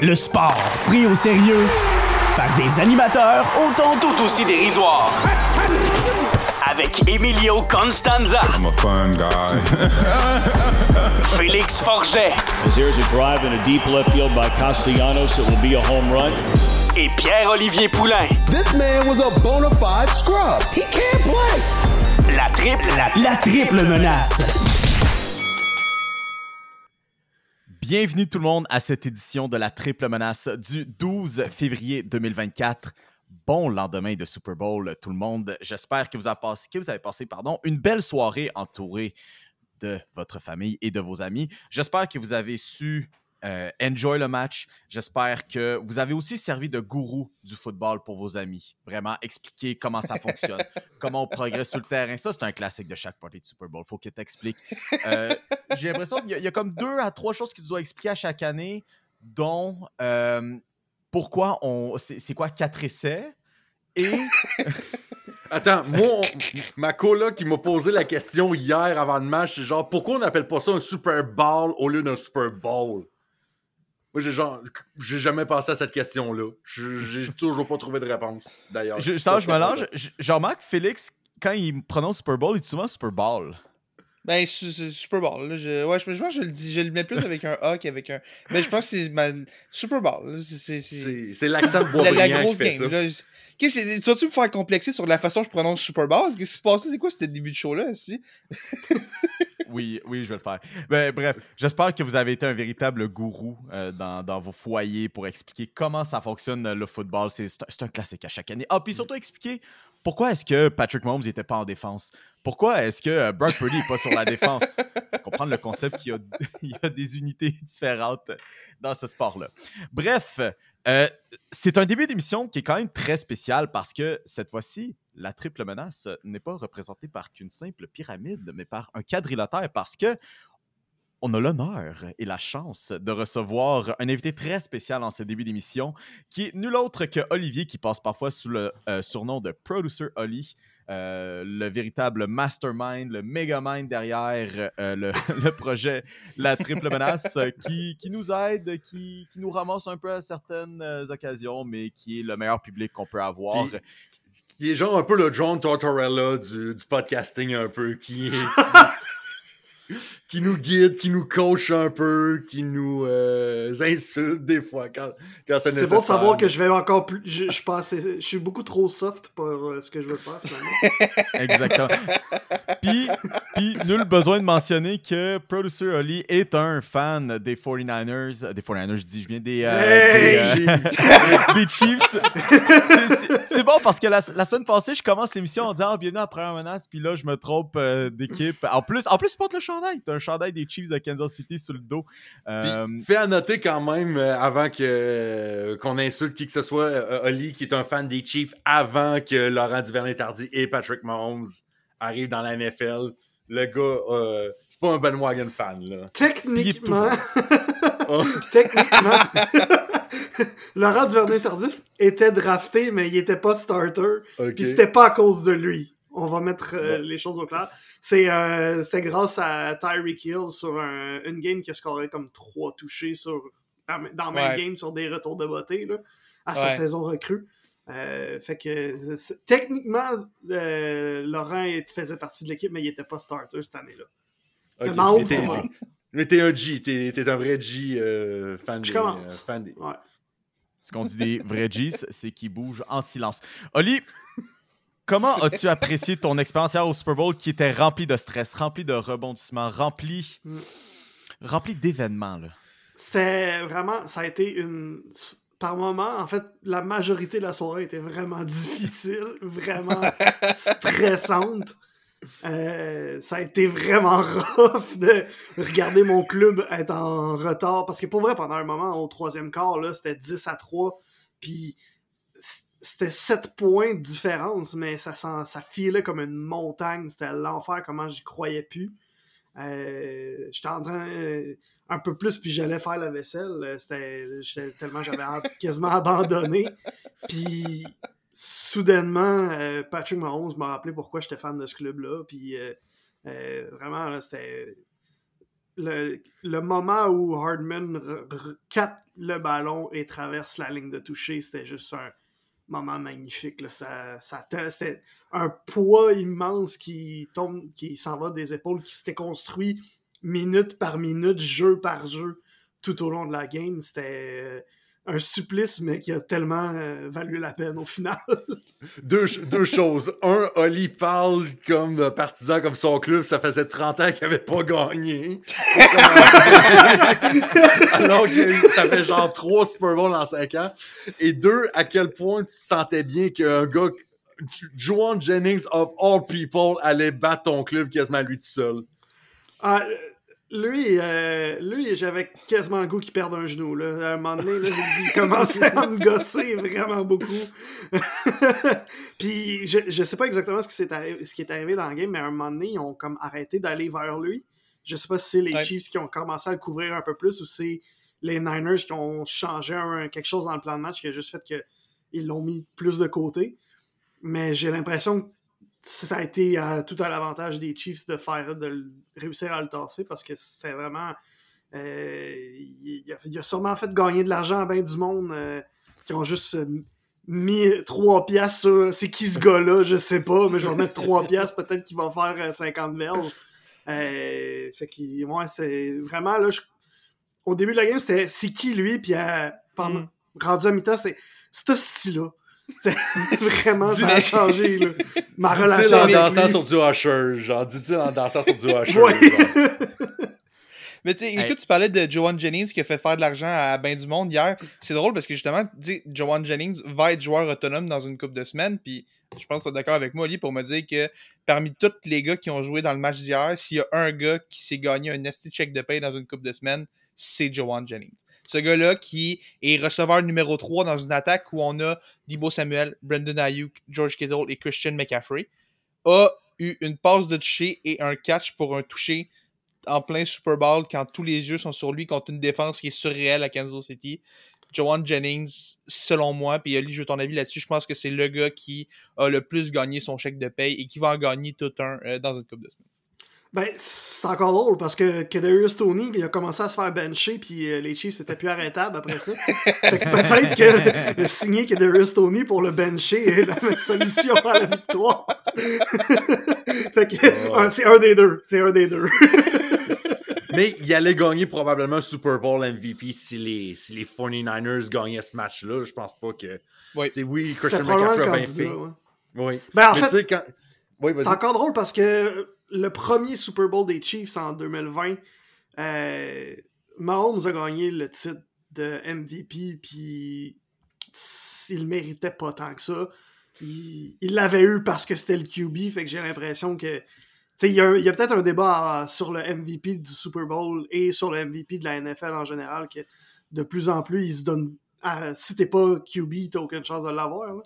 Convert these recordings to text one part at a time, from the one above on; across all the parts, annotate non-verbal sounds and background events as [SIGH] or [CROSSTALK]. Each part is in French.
Le sport pris au sérieux par des animateurs autant tout aussi dérisoires. Avec Emilio Constanza. I'm a fun guy. [LAUGHS] Félix Forget. As there's a drive in a deep left field by Castellanos, it will be a home run. Et Pierre-Olivier Poulain. This man was a bona fide scrub. He can't play. La triple, la, la triple menace. Bienvenue tout le monde à cette édition de la triple menace du 12 février 2024. Bon lendemain de Super Bowl, tout le monde. J'espère que vous avez passé, pardon, une belle soirée entourée de votre famille et de vos amis. J'espère que vous avez su euh, enjoy le match. J'espère que vous avez aussi servi de gourou du football pour vos amis. Vraiment expliquer comment ça fonctionne, [LAUGHS] comment on progresse sur le terrain. Ça, c'est un classique de chaque partie de Super Bowl. Faut qu'il t'explique. Euh, J'ai l'impression qu'il y, a- il y a comme deux à trois choses qu'il doit expliquer à chaque année, dont euh, pourquoi on. C'est quoi quatre essais et [LAUGHS] Attends, moi, ma coloc qui m'a posé la question hier avant le match, c'est genre, pourquoi on n'appelle pas ça un Super Bowl au lieu d'un Super Bowl? Moi, j'ai genre, j'ai jamais pensé à cette question-là. Je- J'ai toujours pas trouvé de réponse, d'ailleurs. je, ça, je mélange. Je, je remarque Félix, quand il prononce Super Bowl, il dit souvent Super Bowl. Ben, su- su- Super Bowl. Là, je, ouais, je, je pense que je le dis, je le mets plus avec un A qu'avec un. Mais je pense que c'est ma- Super Bowl. là, c'est- c'est- c'est- C'est c'est l'accent de La, Boisbriand la qui grosse fait ça. game. Là. Qu'est-ce que Tu vas-tu me faire complexer sur la façon dont je prononce Super Bowl? Qu'est-ce qui se passe? C'est quoi ce début de show-là? Si? [LAUGHS] Oui, oui, je vais le faire. Ben, bref, j'espère que vous avez été un véritable gourou euh, dans, dans vos foyers pour expliquer comment ça fonctionne euh, le football. C'est un, classique à chaque année. Ah, puis surtout expliquer pourquoi est-ce que Patrick Mahomes n'était pas en défense? Pourquoi est-ce que euh, Brock Purdy n'est pas sur la défense? [LAUGHS] Comprendre le concept qu'il [LAUGHS] y a des unités différentes dans ce sport-là. Bref, euh, c'est un début d'émission qui est quand même très spécial parce que cette fois-ci, la triple menace n'est pas représentée par qu'une simple pyramide, mais par un quadrilatère parce que on a l'honneur et la chance de recevoir un invité très spécial en ce début d'émission qui est nul autre que Olivier qui passe parfois sous le euh, surnom de Producer Oli. Euh, le véritable mastermind, le megamind derrière euh, le, [LAUGHS] le projet La Triple Menace, euh, qui, qui nous aide, qui, qui nous ramasse un peu à certaines occasions, mais qui est le meilleur public qu'on peut avoir. Qui- est genre un peu le John Tortorella du, du podcasting, un peu, qui, qui [LAUGHS] nous guide, qui nous coach un peu, qui nous euh, insulte des fois quand, quand c'est C'est nécessaire. bon de savoir que je vais encore plus. Je, je, pense, je suis beaucoup trop soft pour euh, ce que je veux faire, finalement. [LAUGHS] Exactement. Puis, puis, nul besoin de mentionner que Producer Oli est un fan des 49ers. euh, Des 49ers, je dis, je viens des, euh, Hey! des, euh, [LAUGHS] des Chiefs. C'est- c'est- C'est bon parce que la, la semaine passée, je commence l'émission en disant ah, bienvenue à la première menace, puis là, je me trompe euh, d'équipe. En plus, en plus, tu portes le chandail. T'as un chandail des Chiefs de Kansas City sur le dos. Puis, Euh, Fais à noter quand même, euh, avant que euh, qu'on insulte qui que ce soit, Oli, qui est un fan des Chiefs, avant que Laurent Duvernay-Tardy et Patrick Mahomes arrivent dans la NFL. Le gars, euh, c'est pas un bandwagon fan, là. Techniquement, Oh. [LAUGHS] techniquement, [LAUGHS] Laurent Duvernay-Tardif était drafté, mais il était pas starter. Puis c'était pas à cause de lui. On va mettre euh, les choses au clair. C'est, euh, c'était grâce à Tyreek Hill sur un- une game qui a scoré comme trois touchés sur, dans dans la même Ouais. game sur des retours de beauté là, à sa saison recrue. Euh, fait que techniquement, euh, Laurent faisait partie de l'équipe, mais il était pas starter cette année-là. Mais Mahomes, Mais t'es-. Mais t'es un G, t'es t'es un vrai G euh, fan, Je des, commence. euh, fan des- Ouais. Ce qu'on dit des vrais G's, c'est qu'ils bougent en silence. Oli, comment [LAUGHS] as-tu apprécié ton expérience hier au Super Bowl qui était remplie de stress, remplie de rebondissements, remplie, remplie d'événements? C'était vraiment, ça a été une. Par moment, en fait, la majorité de la soirée était vraiment [LAUGHS] difficile, vraiment stressante. Euh, ça a été vraiment rough de regarder mon club être en retard. Parce que pour vrai, pendant un moment, au troisième quart, c'était 10 à 3. Puis c'était 7 points de différence, mais ça, ça filait comme une montagne. C'était l'enfer, comment j'y croyais plus. Euh, J'étais en train euh, un peu plus, puis j'allais faire la vaisselle. Euh, C'était tellement j'avais [LAUGHS] quasiment abandonné. Puis soudainement, euh, Patrick Mahomes m'a rappelé pourquoi j'étais fan de ce club-là. Puis vraiment, c'était. le, le moment où Hardman capte le ballon et traverse la ligne de toucher, c'était juste un moment magnifique. Là. Ça, ça, c'était un poids immense qui tombe, qui s'en va des épaules, qui s'était construit minute par minute, jeu par jeu, tout au long de la game. C'était euh, un supplice, mais qui a tellement euh, valu la peine au final. [LAUGHS] Deux, deux choses. Un, Oli parle comme euh, partisan, comme son club, ça faisait 30 ans qu'il avait pas gagné. [LAUGHS] Alors que ça fait genre trois Super Bowls en 5 ans. Et deux, à quel point tu te sentais bien qu'un gars, Joan Jennings of all people, allait battre ton club quasiment lui tout seul? Ah, euh, lui, euh, lui j'avais quasiment le goût qu'il perde un genou. Là. À un moment donné, là, il [LAUGHS] commençait à me gosser vraiment beaucoup. [LAUGHS] Puis je, je sais pas exactement ce qui, s'est arri- ce qui est arrivé dans le game, mais à un moment donné, ils ont comme arrêté d'aller vers lui. Je sais pas si c'est les Ouais. Chiefs qui ont commencé à le couvrir un peu plus ou c'est les Niners qui ont changé un- quelque chose dans le plan de match qui a juste fait qu'ils l'ont mis plus de côté. Mais j'ai l'impression que ça a été à- tout à l'avantage des Chiefs de faire de le- réussir à le tasser parce que c'était vraiment. euh, il, a, il a sûrement fait gagner de l'argent à bien du monde euh, qui ont juste euh, mis 3 piastres sur c'est qui ce gars-là, je sais pas, mais je vais mettre 3 piastres, peut-être qu'il va faire euh, 50 verges. Euh, fait que, ouais, c'est vraiment là. je- au début de la game, c'était c'est qui lui, puis euh, pendant, Mm. rendu à mi-temps, c'est ce style-là. [LAUGHS] Vraiment, ça a changé, là. Ma Dis-tu relation en avec dansant lui. sur du Usher, genre, dis-tu en dansant sur du [LAUGHS] Usher. Mais tu sais, écoute, tu parlais de Joanne Jennings qui a fait faire de l'argent à ben du monde hier. C'est drôle parce que justement, tu sais, Joanne Jennings va être joueur autonome dans une couple de semaines. Puis je pense que tu es d'accord avec moi, Oli, pour me dire que parmi tous les gars qui ont joué dans le match d'hier, s'il y a un gars qui s'est gagné un nasty check de paye dans une couple de semaines, c'est Joanne Jennings. Ce gars-là qui est receveur numéro 3 dans une attaque où on a Debo Samuel, Brendan Ayuk, George Kittle et Christian McCaffrey, a eu une passe de toucher et un catch pour un toucher en plein Super Bowl quand tous les yeux sont sur lui contre une défense qui est surréelle à Kansas City. Joanne Jennings, selon moi, puis Ali, je veux ton avis là-dessus, je pense que c'est le gars qui a le plus gagné son chèque de paye et qui va en gagner tout un euh, dans une coupe de semaines. Ben, c'est encore drôle parce que Kadarius Tony, il a commencé à se faire bencher, puis euh, les Chiefs c'était plus arrêtable après ça. fait que peut-être que de signer Kadarius Tony pour le bencher est la solution à la victoire. [LAUGHS] fait que c'est un des deux. C'est un des deux. [LAUGHS] Mais il allait gagner probablement un Super Bowl MVP si les, si les 49ers gagnaient ce match-là. Je pense pas que. Oui. Christian McCaffrey a bien candidat. fait. ouais. Oui. Ben, en Mais fait, quand. Oui, C'est encore drôle parce que le premier Super Bowl des Chiefs en 2020, euh, Mahomes a gagné le titre de MVP, puis il méritait pas tant que ça. Il l'avait eu parce que c'était le QB, fait que j'ai l'impression que. Il y a, peut-être un débat sur le MVP du Super Bowl et sur le MVP de la NFL en général, que de plus en plus, ils se donnent. si t'es pas QB, t'as aucune chance de l'avoir.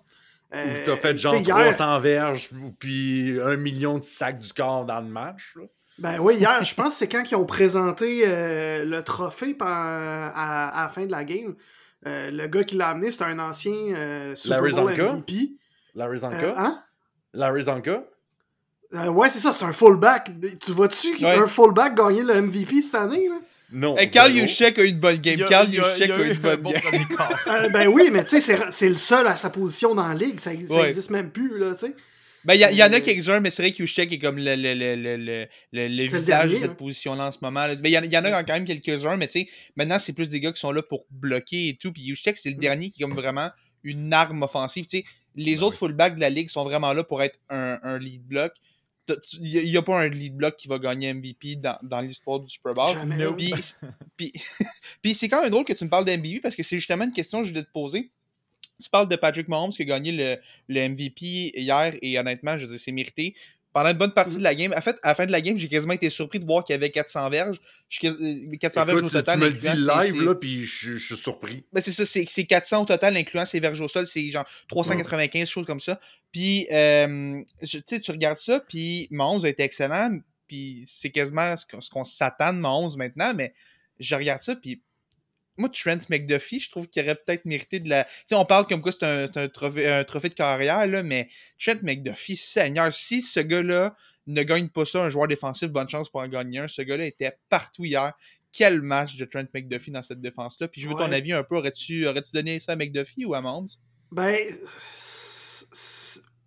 Ou Euh, t'as fait genre hier- 300 verges puis un million de sacs du corps dans le match. là. Ben oui, hier, je pense que c'est quand ils ont présenté euh, le trophée à, à la fin de la game. Euh, le gars qui l'a amené, c'était un ancien euh, Super Larry Bowl? MVP. Larry Zonka. hein? Larry Zonka. Euh, ouais, c'est ça, c'est un fullback. Tu vois-tu Ouais. un fullback gagner le MVP cette année? Là? Non. Hey, Carl. Juszczyk a eu une bonne game. A- Carl a- eu une bonne un bon game. [LAUGHS] Euh, ben oui, mais tu sais, c'est- c'est le seul à sa position dans la ligue. Ça, ça Ouais. existe même plus, là, tu sais. Ben, il y, en a Euh, quelques-uns, mais c'est vrai que Juszczyk est comme le, le, le, le, le, le- le C'est le visage dernier, de cette hein. position-là en ce moment. là. Ben, il y en, il y en a quand même quelques-uns, mais tu sais, maintenant, c'est plus des gars qui sont là pour bloquer et tout. Puis Juszczyk, c'est le dernier qui est comme vraiment une arme offensive. Tu sais, les autres fullbacks de la ligue sont vraiment là pour être un, un lead block. Il n'y a, pas un lead block qui va gagner MVP dans, dans l'histoire du Super Bowl. [LAUGHS] [LAUGHS] Puis, c'est quand même drôle que tu me parles de MVP parce que c'est justement une question que je voulais te poser. Tu parles de Patrick Mahomes qui a gagné le, le MVP hier et honnêtement, je veux dire, c'est mérité. Pendant une bonne partie de la game, en fait, à la fin de la game, j'ai quasiment été surpris de voir qu'il y avait 400 verges. Je suis quas- euh, 400 verges au total. tu me le dis live, là, puis je suis surpris. ben, c'est ça, c'est c'est 400 au total, incluant ses verges au sol, c'est genre 395, choses comme ça. Puis, euh, tu sais, tu regardes ça, puis Mahomes a été excellent, puis c'est quasiment ce qu'on s'attend de Mahomes maintenant, mais je regarde ça, puis moi, Trent McDuffie, je trouve qu'il aurait peut-être mérité de la. Tu sais, on parle comme quoi c'est un, un, trophée, un trophée de carrière, là, mais Trent McDuffie, Seigneur, si ce gars-là ne gagne pas ça, un joueur défensif, bonne chance pour en gagner un. Ce gars-là était partout hier. Quel match de Trent McDuffie dans cette défense-là? Puis je veux ton avis un peu. Aurais-tu aurais donné ça à McDuffie ou à Mahomes? Ben,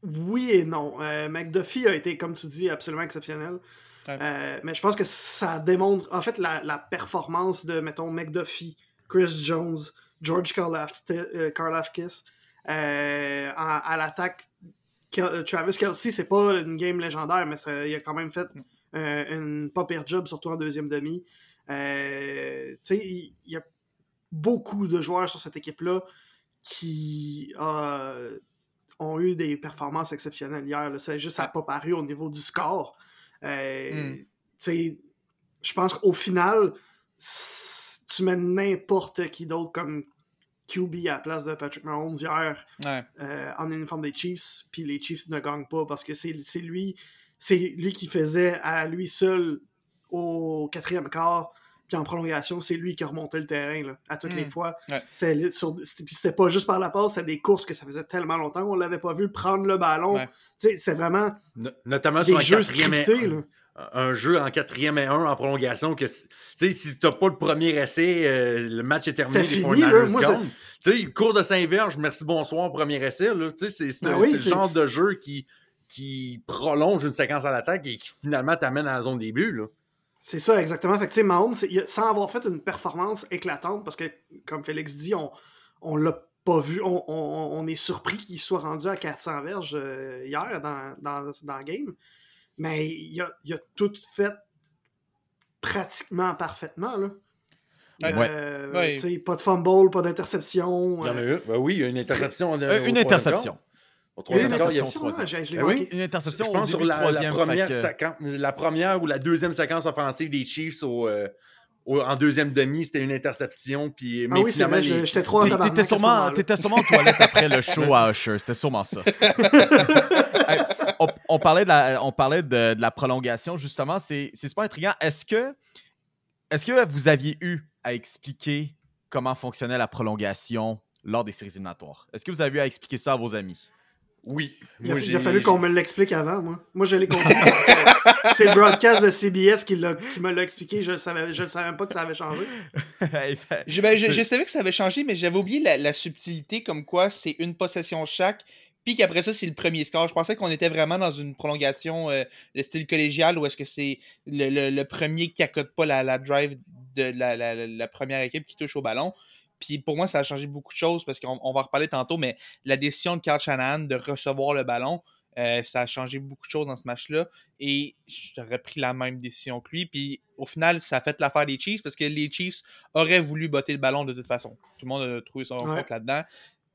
oui et non. Euh, McDuffie a été, comme tu dis, absolument exceptionnel. Ouais. Euh, mais je pense que ça démontre, en fait, la, la performance de, mettons, McDuffie, Chris Jones, George euh, Karlafkis, euh, à l'attaque. Kel- Travis Kelsey, c'est pas une game légendaire, mais ça- il a quand même fait euh, une pas pire job, surtout en deuxième demi. Euh, il il y a beaucoup de joueurs sur cette équipe-là qui euh, ont eu des performances exceptionnelles hier. là. C'est juste, ça n'a pas paru au niveau du score. Euh, Mm. Je pense qu'au final, tu mets n'importe qui d'autre comme QB à la place de Patrick Mahomes hier Ouais. euh, en uniforme des Chiefs, puis les Chiefs ne gagnent pas parce que c'est c'est lui, c'est lui qui faisait à lui seul au quatrième quart, puis en prolongation, c'est lui qui remontait le terrain là, à toutes les fois. Ouais. C'était li- sur- c'était- Puis c'était pas juste par la passe, c'était des courses que ça faisait tellement longtemps qu'on l'avait pas vu prendre le ballon. Ouais. Tu sais, C'est vraiment No- notamment sur un jeux quatrième scriptés. Un jeu en quatrième et un en prolongation que si t'as pas le premier essai euh, le match est terminé les fini, 49ers là. Moi, ça- gagnent. tu cours de Saint-Verge merci bonsoir premier essai là tu sais c'est c'est- Ben oui, c'est le genre de jeu qui qui prolonge une séquence à l'attaque et qui finalement t'amène à la zone début là C'est ça, exactement. Fait que, Mahomes, sans avoir fait une performance éclatante, parce que, comme Félix dit, on, on l'a pas vu, on, on- on est surpris qu'il soit rendu à 400 verges euh, hier dans, dans, dans le game, mais il a, il a tout fait pratiquement parfaitement. Là. Ouais. Euh, Ouais. tu sais, Pas de fumble, pas d'interception. il y en a euh, eu ben oui il y a une interception Euh, une troisième interception. troisième une quart, il y a- interception, Ben oui. Une interception je pense sur la, la première que- séquence- la première ou la deuxième séquence offensive des Chiefs au, en deuxième demi c'était une interception puis Ah mais oui, c'est vrai, les- j'étais trop en T'étais ce sûrement, t'étais sûrement aux toilettes après le show à Usher. C'était sûrement ça. [LAUGHS] Hey, on, on parlait, de la, on parlait de, de la prolongation, justement. C'est c'est super intriguant. Est-ce que, est que vous aviez eu à expliquer comment fonctionnait la prolongation lors des séries éliminatoires? Est-ce que vous avez eu à expliquer ça à vos amis? Oui Il a, Moi, il a j'ai- fallu qu'on me l'explique avant, moi. Moi, je l'ai compris. [LAUGHS] c'est le broadcast de CBS qui, l'a- qui me l'a expliqué. Je ne savais, je le savais même pas que ça avait changé. [LAUGHS] Je, ben, je- je savais que ça avait changé, mais j'avais oublié la, la subtilité comme quoi c'est une possession chaque, puis qu'après ça, c'est le premier score. Je pensais qu'on était vraiment dans une prolongation euh, de style collégial où est-ce que c'est le, le- le premier qui accote pas la, la drive de la- la- la première équipe qui touche au ballon. Puis pour moi, ça a changé beaucoup de choses parce qu'on on va en reparler tantôt, mais la décision de Carl Shanahan de recevoir le ballon, euh, ça a changé beaucoup de choses dans ce match-là. Et j'aurais pris la même décision que lui. Puis au final, ça a fait l'affaire des Chiefs parce que les Chiefs auraient voulu botter le ballon de toute façon. Tout le monde a trouvé son Ouais. compte là-dedans.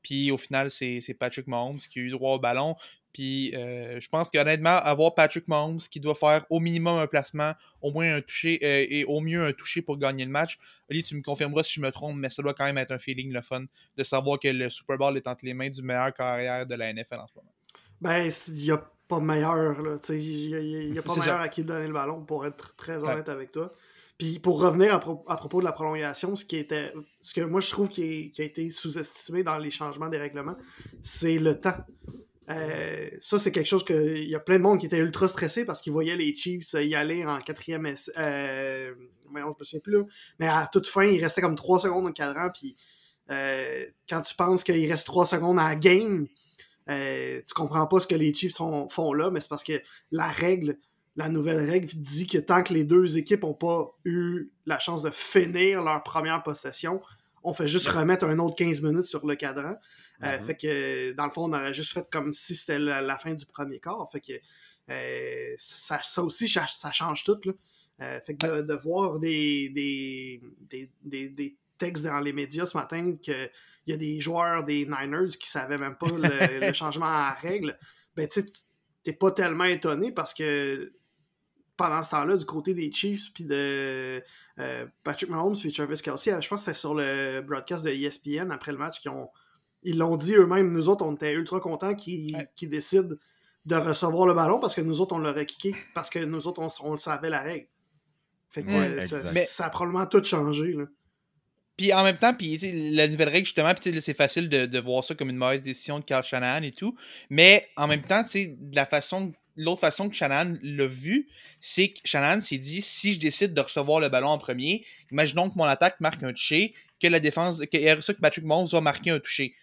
Puis au final, c'est Patrick Mahomes qui a eu droit au ballon. Puis euh, je pense qu'honnêtement, avoir Patrick Mahomes qui doit faire au minimum un placement, au moins un toucher euh, et au mieux un toucher pour gagner le match. Oli, tu me confirmeras si je me trompe, mais ça doit quand même être un feeling le fun de savoir que le Super Bowl est entre les mains du meilleur carrière de la NFL en ce moment. Ben, il n'y a pas meilleur. Il n'y a, a [LAUGHS] pas meilleur ça. à qui donner le ballon, pour être très Ouais. honnête avec toi. Puis pour revenir à, pro- à propos de la prolongation, ce qui était, ce que moi je trouve qui, est- qui a été sous-estimé dans les changements des règlements, c'est le temps. Euh, ça, c'est quelque chose que. Il y a plein de monde qui était ultra stressé parce qu'ils voyaient les Chiefs y aller en quatrième. Euh, je me souviens plus. Mais à toute fin, il restait comme 3 secondes dans le cadran. Puis euh, quand tu penses qu'il reste 3 secondes à la game, tu comprends pas ce que les Chiefs font là, mais c'est parce que la règle, la nouvelle règle dit que tant que les deux équipes n'ont pas eu la chance de finir leur première possession, on fait juste remettre un autre 15 minutes sur le cadran. Euh, Mhm. Fait que dans le fond, on aurait juste fait comme si c'était la, la fin du premier quart. Fait que euh, ça, ça aussi, ça, ça change tout. Là. Euh, fait que de, de voir des, des, des, des, des textes dans les médias ce matin qu'il y a des joueurs des Niners qui savaient même pas le, le [LAUGHS] changement à règle, ben tu sais, t'es pas tellement étonné parce que pendant ce temps-là, du côté des Chiefs puis de euh, Patrick Mahomes puis Travis Kelsey, je pense que c'était sur le broadcast de ESPN après le match qui ont ils l'ont dit eux-mêmes, nous autres, on était ultra contents qu'ils Ouais. qu'ils décident de recevoir le ballon parce que nous autres, on l'aurait kické, parce que nous autres, on, on le savait la règle. Fait que Ouais, euh, ça, exact. Mais- ça a probablement tout changé. Là. Puis en même temps, puis la nouvelle règle, justement, puis c'est facile de, de, voir ça comme une mauvaise décision de Carl Shanahan et tout. Mais en même temps, de la façon l'autre façon que Shanahan l'a vu, c'est que Shanahan s'est dit si je décide de recevoir le ballon en premier, imaginons que mon attaque marque un toucher, que la défense, que, que Patrick Mahomes va marquer un toucher.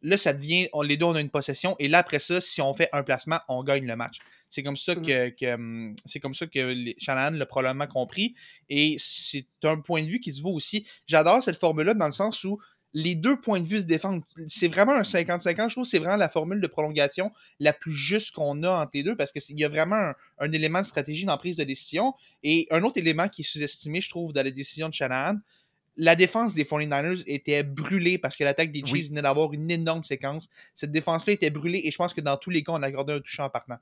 Là, ça devient, on, les deux, on a une possession, et là, après ça, si on fait un placement, on gagne le match. C'est comme ça que, que hum, c'est comme ça que les, Shanahan l'a probablement compris, et c'est un point de vue qui se vaut aussi. J'adore cette formule-là dans le sens où les deux points de vue se défendent. C'est vraiment un 50-50. Je trouve que c'est vraiment la formule de prolongation la plus juste qu'on a entre les deux parce qu'il y a vraiment un, élément de stratégie dans la prise de décision. Et un autre élément qui est sous-estimé, je trouve, dans la décision de Shanahan, la défense des 49ers était brûlée parce que l'attaque des Chiefs venait d'avoir une énorme séquence. Cette défense-là était brûlée et je pense que dans tous les cas, on a accordé un touchant en partant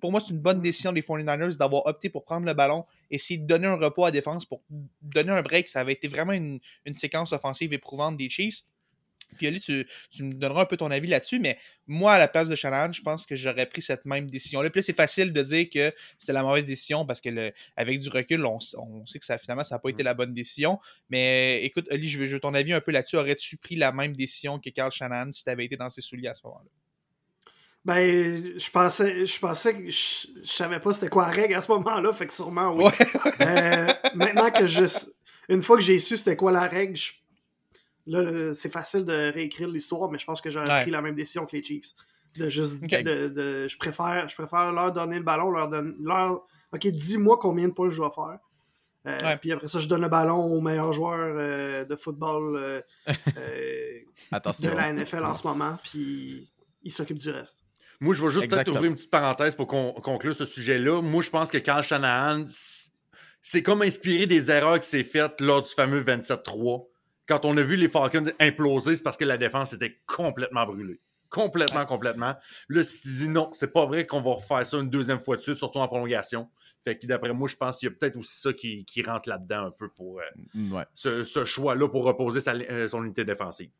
pour moi, c'est une bonne décision des 49ers d'avoir opté pour prendre le ballon, essayer de donner un repos à défense pour donner un break. Ça avait été vraiment une, séquence offensive éprouvante des Chiefs. Puis Ali, tu, me donneras un peu ton avis là-dessus, mais moi, à la place de Shannon, je pense que j'aurais pris cette même décision-là. Puis là, c'est facile de dire que c'est la mauvaise décision parce que avec du recul, on, sait que ça, finalement, ça n'a pas été la bonne décision. Mais écoute, Ali, je veux, je veux ton avis un peu là-dessus. Aurais-tu pris la même décision que Carl Shannon si tu avais été dans ses souliers à ce moment-là? Ben, je pensais, je pensais que je, savais pas c'était quoi la règle à ce moment-là, fait que sûrement oui. Euh, maintenant que je. Une fois que j'ai su c'était quoi la règle, là, c'est facile de réécrire l'histoire, mais je pense que j'aurais pris la même décision que les Chiefs. De juste de, je préfère je préfère leur donner le ballon, leur donner leur. Ok, dis-moi combien de points je dois faire. Euh, puis après ça, je donne le ballon au meilleur joueur euh, de football [LAUGHS] de la NFL en ce moment, puis il s'occupe du reste. Moi, je vais juste peut-être ouvrir une petite parenthèse pour qu'on conclure ce sujet-là. Moi, je pense que Carl Shanahan, c'est comme inspiré des erreurs qui s'est faites lors du fameux 27-3. Quand on a vu les Falcons imploser, c'est parce que la défense était complètement brûlée. Complètement, complètement. Là, il dit non, c'est pas vrai qu'on va refaire ça une deuxième fois de suite, surtout en prolongation. Fait que d'après moi, je pense qu'il y a peut-être aussi ça qui, rentre là-dedans un peu pour euh, mm, ce, choix-là pour reposer euh, son unité défensive.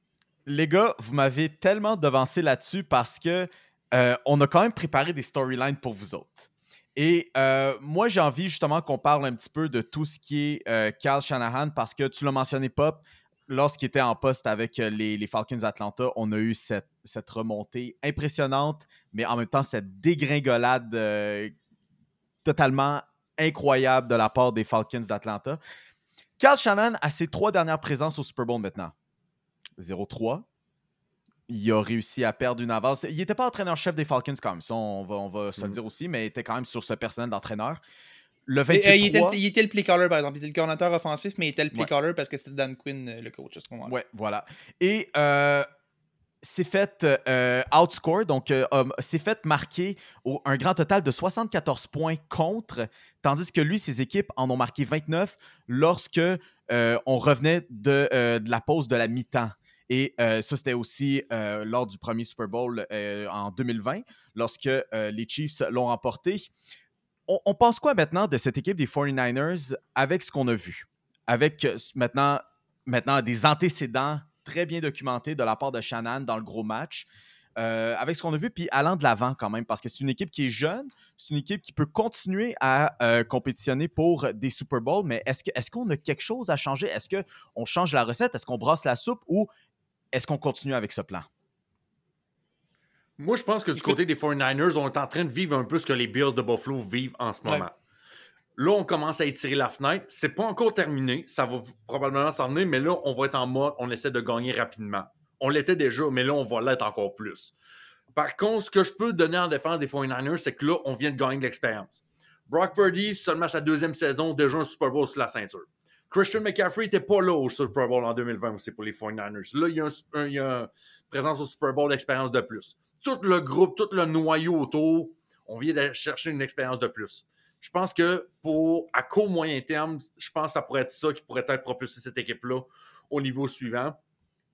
Les gars, vous m'avez tellement devancé là-dessus parce que euh, on a quand même préparé des storylines pour vous autres. Et euh, moi, j'ai envie justement qu'on parle un petit peu de tout ce qui est euh, Carl Shanahan parce que tu l'as mentionné, Pop, lorsqu'il était en poste avec les, Falcons Atlanta, on a eu cette, remontée impressionnante, mais en même temps, cette dégringolade totalement incroyable de la part des Falcons d'Atlanta. Carl Shanahan a ses trois dernières présences au Super Bowl maintenant. 0-3, il a réussi à perdre une avance. Il n'était pas entraîneur-chef des Falcons comme ça, on va, on va se le mm. dire aussi, mais il était quand même sur ce personnel d'entraîneur. Le 28 euh, il, était, il, était, le play caller, par exemple. Il était le coordinateur offensif, mais il était le play caller parce que c'était Dan Quinn, euh, le coach à ce moment-là. Ouais, voilà. Et euh, c'est fait outscore, donc c'est fait marquer un grand total de 74 points contre, tandis que lui, ses équipes en ont marqué 29 lorsque on revenait de, de la pause de la mi-temps. Et euh, ça, c'était aussi euh, lors du premier Super Bowl euh, en 2020, lorsque les Chiefs l'ont remporté. On, pense quoi maintenant de cette équipe des 49ers avec ce qu'on a vu? Avec maintenant, maintenant des antécédents très bien documentés de la part de Shannon dans le gros match. avec ce qu'on a vu, puis allant de l'avant quand même, parce que c'est une équipe qui est jeune, c'est une équipe qui peut continuer à compétitionner pour des Super Bowls, mais est-ce qu'on est a quelque chose à changer? Est-ce qu'on change la recette? Est-ce qu'on brasse la soupe ou est-ce qu'on continue avec ce plan? Moi, je pense que du côté des 49ers, on est en train de vivre un peu ce que les Bills de Buffalo vivent en ce moment. Là, on commence à étirer la fenêtre. C'est pas encore terminé. Ça va probablement s'en venir, mais là, on va être en mode, on essaie de gagner rapidement. On l'était déjà, mais là, on va l'être encore plus. Par contre, ce que je peux donner en défense des 49ers, c'est que là, on vient de gagner de l'expérience. Brock Purdy, seulement sa deuxième saison, déjà un Super Bowl sur la ceinture. Christian McCaffrey n'était pas là au Super Bowl en 2020 aussi pour les 49ers. Là, il y a, une présence au Super Bowl d'expérience de plus. Tout le groupe, tout le noyau autour, on vient de chercher une expérience de plus. Je pense que pour à court moyen terme, je pense que ça pourrait être ça qui pourrait être propulsé cette équipe-là au niveau suivant.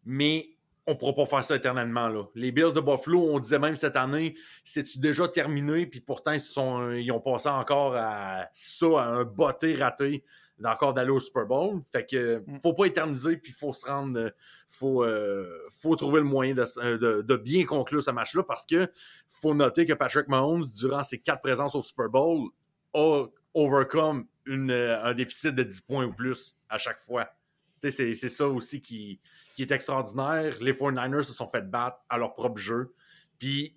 Mais on ne pourra pas faire ça éternellement. Là. Les Bills de Buffalo, on disait même cette année, c'est-tu déjà terminé? Puis pourtant, ils, sont, ils ont passé encore à ça, à un botté raté encore d'aller au Super Bowl. Fait que mm. faut pas éterniser, puis il faut se rendre, euh, faut, euh, faut trouver le moyen euh, de, bien conclure ce match-là parce que faut noter que Patrick Mahomes, durant ses quatre présences au Super Bowl, a overcome une, un déficit de 10 points ou plus à chaque fois. C'est c'est ça aussi qui, qui est extraordinaire. Les 49ers se sont fait battre à leur propre jeu. Puis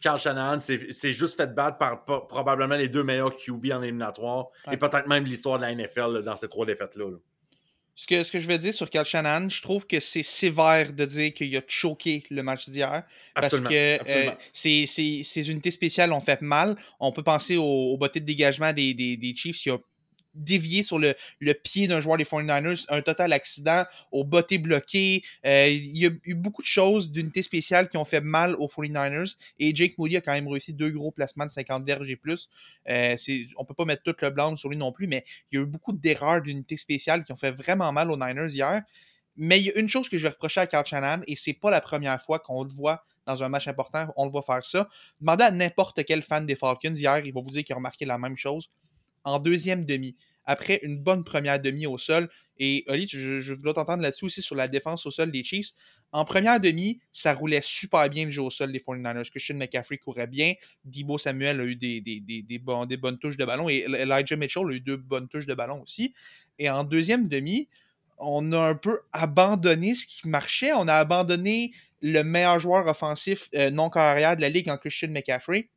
Carl Shanahan s'est juste fait battre par po- probablement les deux meilleurs QB en éliminatoire Ouais. et peut-être même l'histoire de la NFL là, dans ces trois défaites-là. là. Ce que, ce que je veux dire sur Kyle Shanahan, je trouve que c'est sévère de dire qu'il a choqué le match d'hier. Parce que euh, ces, ces- ces unités spéciales ont fait mal. On peut penser au, au botté de dégagement des, des, des Chiefs. Il a dévié sur le, pied d'un joueur des 49ers, un total accident, au botté bloqué. Euh, il y a eu beaucoup de choses d'unités spéciales qui ont fait mal aux 49ers. Et Jake Moody a quand même réussi deux gros placements de 50 verges et plus. Euh, on peut pas mettre tout le blanc sur lui non plus, mais il y a eu beaucoup d'erreurs d'unités spéciales qui ont fait vraiment mal aux Niners hier. Mais il y a une chose que je vais reprocher à Carl Shanahan, et c'est pas la première fois qu'on le voit dans un match important, on le voit faire ça. Demandez à n'importe quel fan des Falcons hier, il va vous dire qu'il a remarqué la même chose. En deuxième demi, après une bonne première demi au sol, et Oli, je, dois t'entendre là-dessus aussi sur la défense au sol des Chiefs. En première demi, ça roulait super bien le jeu au sol des 49ers. Christian McCaffrey courait bien. Debo Samuel a eu des bonnes touches de ballon et Elijah Mitchell a eu deux bonnes touches de ballon aussi. Et en deuxième demi, on a un peu abandonné ce qui marchait. On a abandonné le meilleur joueur offensif euh, non carrière de la ligue en Christian McCaffrey,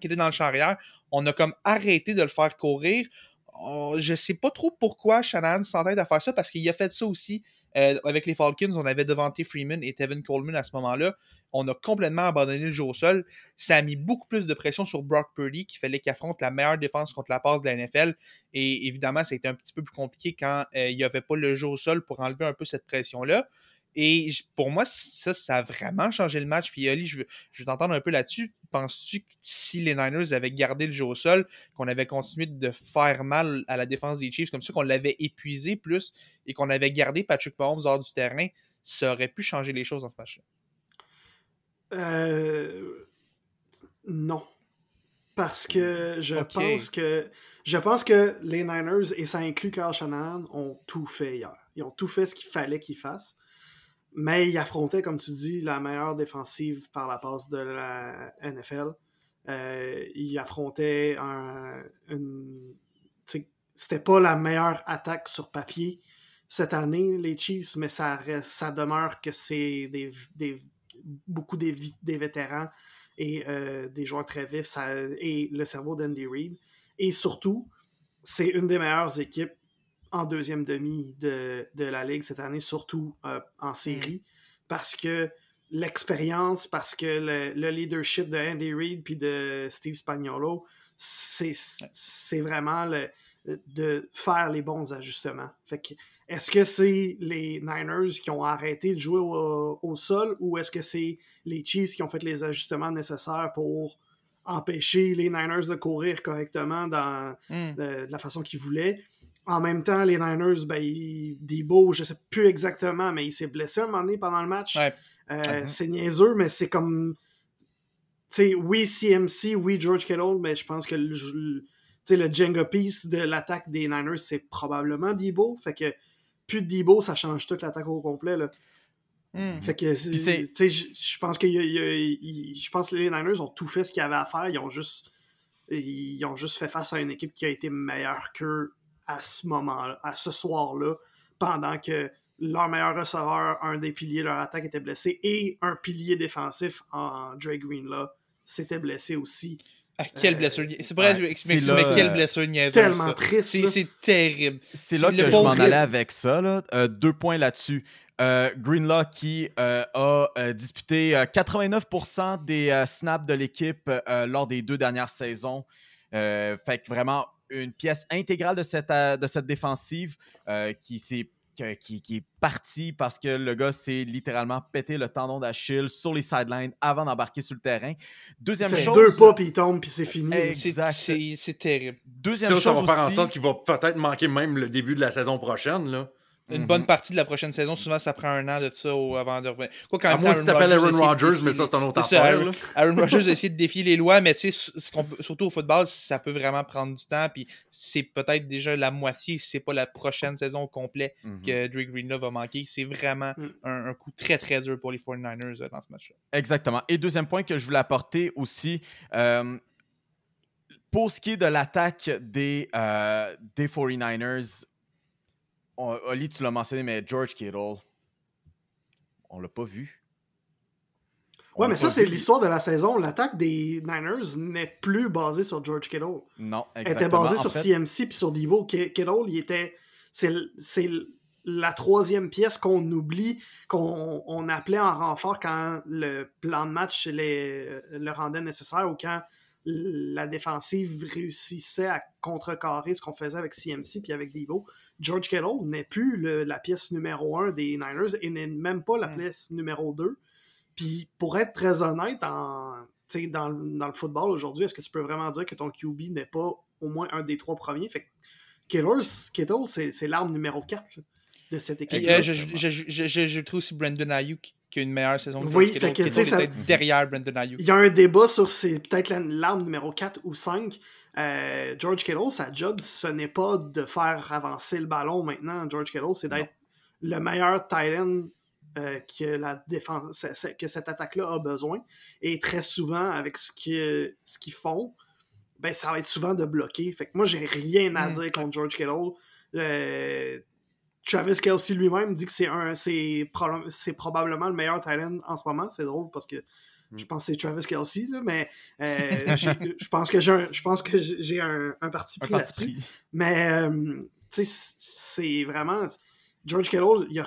qui était dans le champ arrière. On a comme arrêté de le faire courir. On- je sais pas trop pourquoi Shanahan s'entête à faire ça, parce qu'il a fait ça aussi euh, avec les Falcons. On avait Devante Freeman et Tevin Coleman à ce moment-là. On a complètement abandonné le jeu au sol. Ça a mis beaucoup plus de pression sur Brock Purdy, qui fallait qu'il affronte la meilleure défense contre la passe de la NFL. Et évidemment, ça a été un petit peu plus compliqué quand euh, il n'y avait pas le jeu au sol pour enlever un peu cette pression-là. Et pour moi, ça, ça a vraiment changé le match. Puis Ali, je veux, je veux t'entendre un peu là-dessus. Penses-tu que si les Niners avaient gardé le jeu au sol, qu'on avait continué de faire mal à la défense des Chiefs, comme ça qu'on l'avait épuisé plus et qu'on avait gardé Patrick Mahomes hors du terrain, ça aurait pu changer les choses dans ce match-là? Euh, non. Parce que je pense que je pense que les Niners, et ça inclut Kyle Shanahan, ont tout fait hier. Ils ont tout fait ce qu'il fallait qu'ils fassent. Mais ils affrontaient, comme tu dis, la meilleure défensive par la passe de la NFL. Euh, ils affrontaient un, C'était pas la meilleure attaque sur papier cette année, les Chiefs, mais ça, reste- ça demeure que c'est des, des- beaucoup des, vétérans et euh, des joueurs très vifs et le cerveau d'Andy Reid. Et surtout, c'est une des meilleures équipes en deuxième demi de, de la Ligue cette année, surtout euh, en série, parce que l'expérience, parce que le, le leadership de Andy Reid puis de Steve Spagnuolo, c'est vraiment le- de faire les bons ajustements. Que, est-ce que c'est les Niners qui ont arrêté de jouer au, au sol ou est-ce que c'est les Chiefs qui ont fait les ajustements nécessaires pour empêcher les Niners de courir correctement dans Hmm. de, de la façon qu'ils voulaient? En même temps, les Niners, ben, il- Debo, je sais plus exactement, mais il s'est blessé un moment donné pendant le match. Ouais. Euh, Mhm. C'est niaiseux, mais c'est comme. Tu sais, oui, CMC, oui, George Kittle, mais je pense que le, le- Jenga piece de l'attaque des Niners, c'est probablement Debo. Fait que plus de Debo, ça change toute l'attaque au complet. Là. Hmm. Fait que, je pense que je pense que les Niners ont tout fait ce qu'il y avait à faire. Ils ont juste, ils ont juste fait face à une équipe qui a été meilleure qu'eux à ce moment, à ce soir-là, pendant que leur meilleur receveur, un des piliers de leur attaque était blessé et un pilier défensif en Dre Green là s'était blessé aussi. Ah, quelle Euh, blessure. C'est vrai, ouais, je m'excuse, mais quelle euh, blessure niaiseuse. Tellement ça. triste. C'est terrible. C'est là que je m'en allais avec ça. Là. Euh, deux points là-dessus. Euh, Greenlaw qui euh, a euh, disputé euh, 89% des euh, snaps de l'équipe euh, lors des deux dernières saisons. Euh, fait que vraiment une pièce intégrale de cette, euh, de cette défensive euh, qui s'est qui, qui est partie parce que le gars s'est littéralement pété le tendon d'Achille sur les sidelines avant d'embarquer sur le terrain. Deuxième Il fait chose. deux pas puis il tombe puis c'est fini. C'est- Exact. C'est c'est terrible. Deuxième Ça, ça va chose faire en aussi- sorte qu'il va peut-être manquer même le début de la saison prochaine. Là. Une Mhm. bonne partie de la prochaine saison, souvent, ça prend un an de ça au- avant de revenir. Quoi qu'en À même moins tu t'appelles Aaron Rodgers, mais ça, c'est un autre affaire. Aaron, là. [LAUGHS] Aaron Rodgers a essayé de défier les lois, mais tu sais, surtout au football, ça peut vraiment prendre du temps. Puis c'est peut-être déjà la moitié, si c'est pas la prochaine saison au complet Mhm. que Drake Greenlaw va manquer. C'est vraiment Mm. un, un coup très très dur pour les 49ers euh, dans ce match-là. Exactement. Et deuxième point que je voulais apporter aussi, euh, pour ce qui est de l'attaque des, euh, des 49ers, on- Oli, tu l'as mentionné, mais George Kittle, on l'a pas vu. On Ouais, mais ça, c'est l'histoire de la saison. L'attaque des Niners n'est plus basée sur George Kittle. Non, Elle était basée En sur fait, CMC puis sur Debo. Ki- Kittle, il était. C'est la troisième pièce qu'on oublie, qu'on on appelait en renfort quand le plan de match les- le rendait nécessaire ou quand la défensive réussissait à contrecarrer ce qu'on faisait avec CMC puis avec Debo. George Kittle n'est plus le- la pièce numéro un des Niners et n'est même pas la Mm. pièce numéro 2. Puis pour être très honnête, en, dans, le- dans le football aujourd'hui, est-ce que tu peux vraiment dire que ton QB n'est pas au moins un des trois premiers? Fait que Kittle, Kittle, c'est l'arme numéro 4 là, de cette équipe. Euh, je, je, je, je, je- je trouve aussi Brandon Ayuk qui a une meilleure saison que Oui, George Kittle. ça- était derrière Brandon Ayuk. Il y a un débat sur c'est peut-être la- l'arme numéro 4 ou 5. Euh, George Kittle, sa job, ce n'est pas de faire avancer le ballon maintenant. George Kittle, c'est d'être le meilleur tight end euh, que la défense que cette attaque-là a besoin. Et très souvent, avec ce qu'ils ce font, ben, ça va être souvent de bloquer. Fait que moi, j'ai rien à Mm. dire contre George Kittle. Euh, Travis Kelsey lui-même dit que c'est un c'est probab- c'est probablement le meilleur end en ce moment. C'est drôle parce que je pense que c'est Travis Kelsey, là, mais euh, [LAUGHS] je pense que j'ai un, je pense que j'ai un, un parti pris là-dessus. Mais, euh, c'est vraiment. George Kittle, il a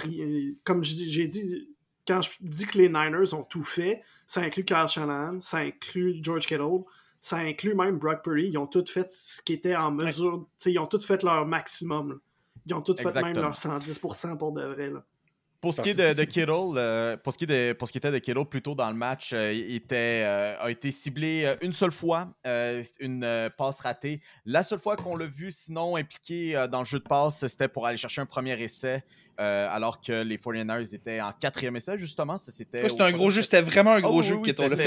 comme j'ai dit, quand je dis que les Niners ont tout fait, ça inclut Kyle Shanahan, ça inclut George Kittle, ça inclut même Brock Purdy. Ils ont tout fait ce qui était en mesure. Ils ont tout fait leur maximum. là. Ils ont tout fait même Exactement. leur 110% pour de vrai. Là. Pour ce qui est de, de Kittle, euh, pour, ce qui est de, pour ce qui était de Kittle, plus tôt dans le match, euh, il était, euh, a été ciblé une seule fois, euh, une euh, passe ratée. La seule fois qu'on l'a vu, sinon impliqué euh, dans le jeu de passe, c'était pour aller chercher un premier essai, euh, alors que les 49ers étaient en quatrième essai, justement. C'était au un gros jeu, c'était vraiment un Oh, gros oui, jeu oui, Kittle a c'était-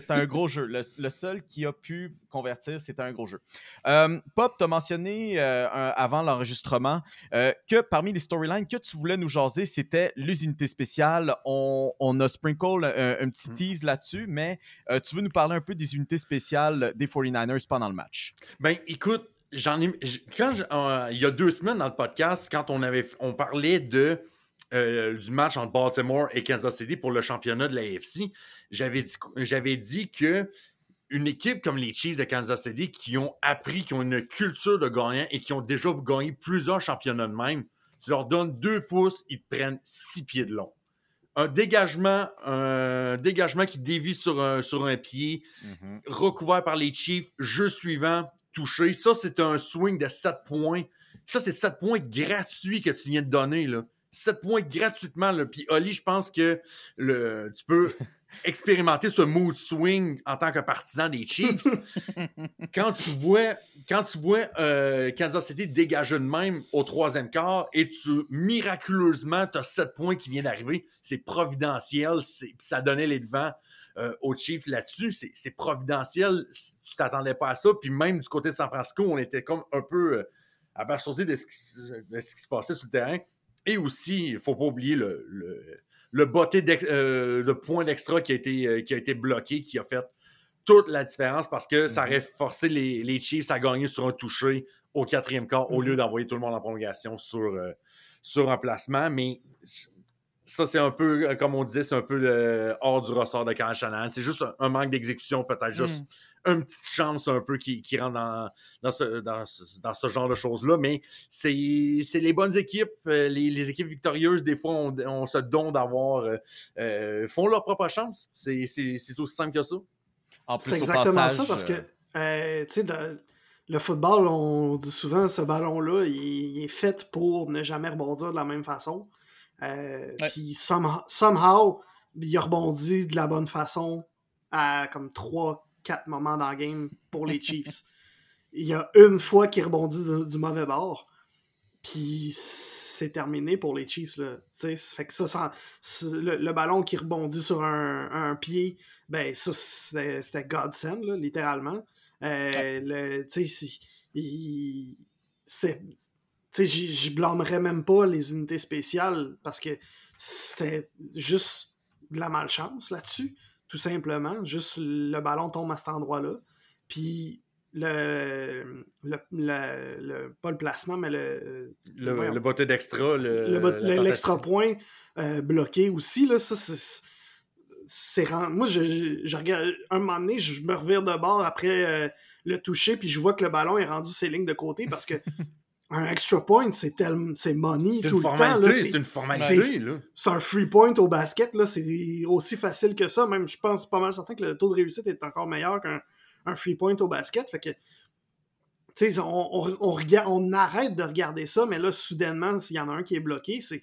fait. un, gros jeu. Le, le seul qui a pu convertir, c'était un gros jeu. Euh, Pop, tu as mentionné euh, un- avant l'enregistrement euh, que parmi les storylines que tu voulais nous jaser, c'était les unités spéciales. On, on a sprinkle un, un petit Mm. tease là-dessus, mais euh, tu veux nous parler un peu des unités spéciales des 49ers pendant le match? Ben, écoute, j'en ai. j- Quand je- euh, il y a deux semaines dans le podcast, quand on avait on parlait de euh, du match entre Baltimore et Kansas City pour le championnat de la AFC, j'avais dit, j'avais dit que une équipe comme les Chiefs de Kansas City qui ont appris, qui ont une culture de gagnant et qui ont déjà gagné plusieurs championnats de même, tu leur donnes deux pouces, ils te prennent six pieds de long. Un dégagement, un dégagement qui dévie sur un, sur un pied, recouvert par les Chiefs, jeu suivant, touché. Ça, c'est un swing de 7 points. Ça, c'est 7 points gratuits que tu viens de donner. Là. 7 points gratuitement. Là. Puis Oli, je pense que le, tu peux [LAUGHS] expérimenter ce mood swing en tant que partisan des Chiefs. [LAUGHS] quand tu vois, quand tu vois euh, Kansas City dégager de même au troisième quart et tu miraculeusement, tu as 7 points qui viennent d'arriver, c'est providentiel. Ça donnait les devants euh, aux Chiefs là-dessus. C'est c'est providentiel. Tu t'attendais pas à ça. Puis même du côté de San Francisco, on était comme un peu euh, abasourdi de, ce qui- de ce qui se passait sur le terrain. Et aussi, il faut pas oublier le, le, le botté euh, de points d'extra qui, a été, euh, qui a été bloqué, qui a fait toute la différence parce que ça aurait forcé les, les Chiefs à gagner sur un touché au quatrième quart au lieu d'envoyer tout le monde en prolongation sur, euh, sur un placement. Mais ça, c'est un peu, euh, comme on disait, c'est un peu euh, hors du ressort de Kyle Shanahan. C'est juste un, un manque d'exécution, peut-être juste une petite chance un peu qui, qui rentre dans, dans, ce, dans, ce, dans ce genre de choses-là. Mais c'est c'est les bonnes équipes, euh, les, les équipes victorieuses, des fois, on, on se donne d'avoir, euh, euh, font leur propre chance. C'est c'est- c'est aussi simple que ça. En C'est exactement passage, ça parce que, tu sais, le football, on dit souvent ce ballon-là, il, il est fait pour ne jamais rebondir de la même façon. Euh, Ouais. Puis somehow, somehow, il a rebondi de la bonne façon à comme 3-4 moments dans le game pour les [LAUGHS] Chiefs. il y a une fois qu'il rebondit du, du mauvais bord. Puis c'est terminé pour les Chiefs. Là. Fait que ça, le, le ballon qui rebondit sur un, un pied, ben ça, c'était Godsend, là, littéralement. Euh, le- il- sais, je blâmerais même pas les unités spéciales parce que c'était juste de la malchance là-dessus, tout simplement. Juste le ballon tombe à cet endroit-là. Puis le, le, le- le- pas le placement, mais le, Le, le botté d'extra. l'extra point euh, bloqué aussi, là, ça, c'est. Moi, je, je- je regarde. Un moment donné, je me revire de bord après euh, le toucher, puis je vois que le ballon est rendu ses lignes de côté parce que [LAUGHS] un extra point, c'est tellement. C'est money C'est tout le temps. c'est- une formalité, c'est- là. c'est un free point au basket, là, c'est aussi facile que ça. Même, je pense pas mal certain que le taux de réussite est encore meilleur qu'un un free point au basket. Fait que, tu sais, on, on, on on arrête de regarder ça, mais là, soudainement, s'il y en a un qui est bloqué, c'est,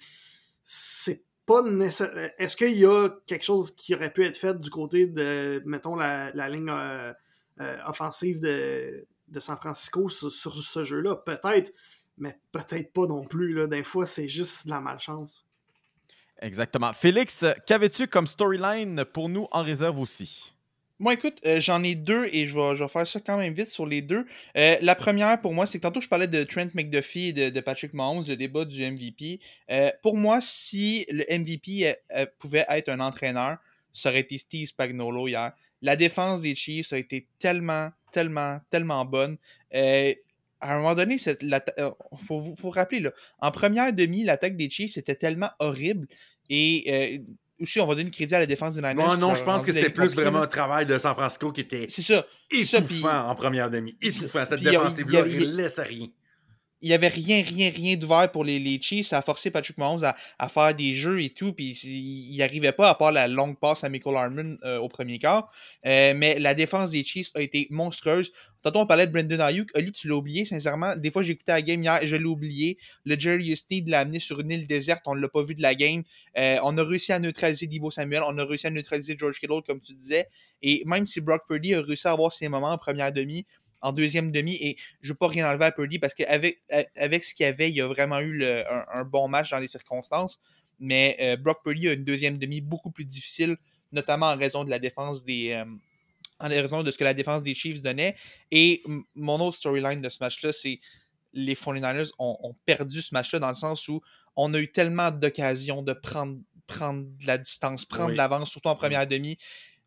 c'est pas nécessaire. Est-ce qu'il y a quelque chose qui aurait pu être fait du côté de, mettons, la, la ligne euh, euh, offensive de, de San Francisco sur, sur ce jeu-là? Peut-être, mais peut-être pas non plus. Là. Des fois, c'est juste de la malchance. Exactement. Félix, qu'avais-tu comme storyline pour nous en réserve aussi? Moi, écoute, euh, j'en ai deux et je vais, je vais faire ça quand même vite sur les deux. Euh, la première, pour moi, c'est que tantôt, je parlais de Trent McDuffie et de, de Patrick Mahomes, le débat du MVP. Euh, pour moi, si le MVP pouvait être un entraîneur, ça aurait été Steve Spagnuolo hier. La défense des Chiefs a été tellement, tellement, tellement bonne. Euh, à un moment donné, il faut vous faut rappeler, là, en première demi, l'attaque des Chiefs était tellement horrible. Et euh, aussi, on va donner le crédit à la défense des Niners. Non, non, je pense que vie plus vraiment un travail de San Francisco qui était C'est ça. Ça, étouffant puis- en première demi. Étouffant. Cette défensive-là, il il laisse rien. Il y avait rien, rien, rien d'ouvert pour les, les Chiefs. Ça a forcé Patrick Mahomes à, faire des jeux et tout. Puis il n'y arrivait pas à part la longue passe à Michael Harmon euh, au premier quart. Euh, mais la défense des Chiefs a été monstrueuse. Tantôt, on parlait de Brendan Ayuk. Oli, tu l'as oublié, sincèrement. Des fois, j'ai écouté la game hier je l'ai oublié. Le Jerry Sneed l'a amené sur une île déserte. On ne l'a pas vu de la game. Euh, on a réussi à neutraliser Debo Samuel. On a réussi à neutraliser George Kittle, comme tu disais. Et même si Brock Purdy a réussi à avoir ses moments en première demi, en deuxième demi, et je ne veux pas rien enlever à Purdy parce qu'avec avec ce qu'il y avait, il a vraiment eu le- un, un bon match dans les circonstances. Mais euh, Brock Purdy a une deuxième demi beaucoup plus difficile, notamment en raison de la défense des. euh, en raison de ce que la défense des Chiefs donnait. Et mon autre storyline de ce match-là, c'est les 49ers ont, ont perdu ce match-là dans le sens où on a eu tellement d'occasions de prendre, prendre de la distance, prendre Oui. de l'avance, surtout en première demi.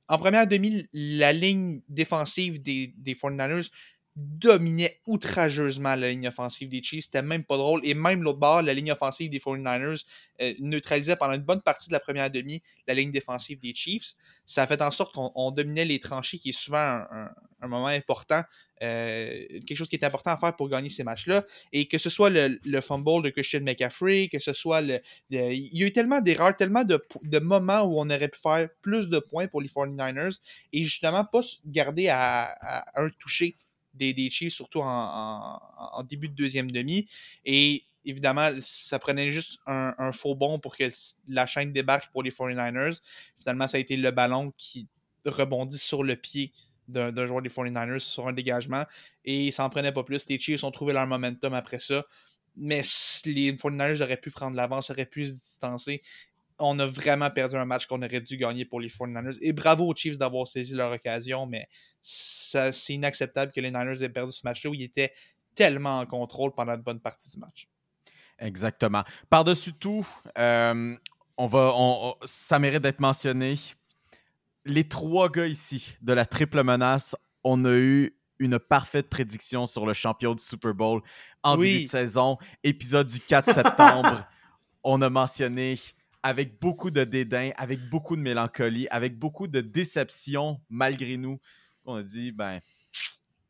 En première demi, la ligne défensive des, des 49ers dominait outrageusement la ligne offensive des Chiefs. C'était même pas drôle. Et même l'autre bord, la ligne offensive des 49ers euh, neutralisait pendant une bonne partie de la première demi la ligne défensive des Chiefs. Ça a fait en sorte qu'on on dominait les tranchées, qui est souvent un, moment important, euh, quelque chose qui est important à faire pour gagner ces matchs-là. Et que ce soit le, le fumble de Christian McCaffrey, que ce soit le. il y a eu tellement d'erreurs, tellement de, moments où on aurait pu faire plus de points pour les 49ers et justement pas garder à, à un toucher des, des Chiefs, surtout en, début de deuxième demi. Et évidemment, ça prenait juste un, faux bond pour que la chaîne débarque pour les 49ers. Finalement, ça a été le ballon qui rebondit sur le pied d'un joueur des 49ers sur un dégagement. Et ça n'en prenait pas plus. Les Chiefs ont trouvé leur momentum après ça. Mais les 49ers auraient pu prendre l'avance, auraient pu se distancer. On a vraiment perdu un match qu'on aurait dû gagner pour les 49ers. Et bravo aux Chiefs d'avoir saisi leur occasion, mais c'est inacceptable que les Niners aient perdu ce match-là où ils étaient tellement en contrôle pendant une bonne partie du match. Exactement. Par-dessus tout, euh, on va, on- on- ça mérite d'être mentionné. Les trois gars ici de la triple menace, on a eu une parfaite prédiction sur le champion du Super Bowl en Oui. début de saison. Épisode du 4 septembre, [LAUGHS] on a mentionné avec beaucoup de dédain, avec beaucoup de mélancolie, avec beaucoup de déception malgré nous. On a dit, ben,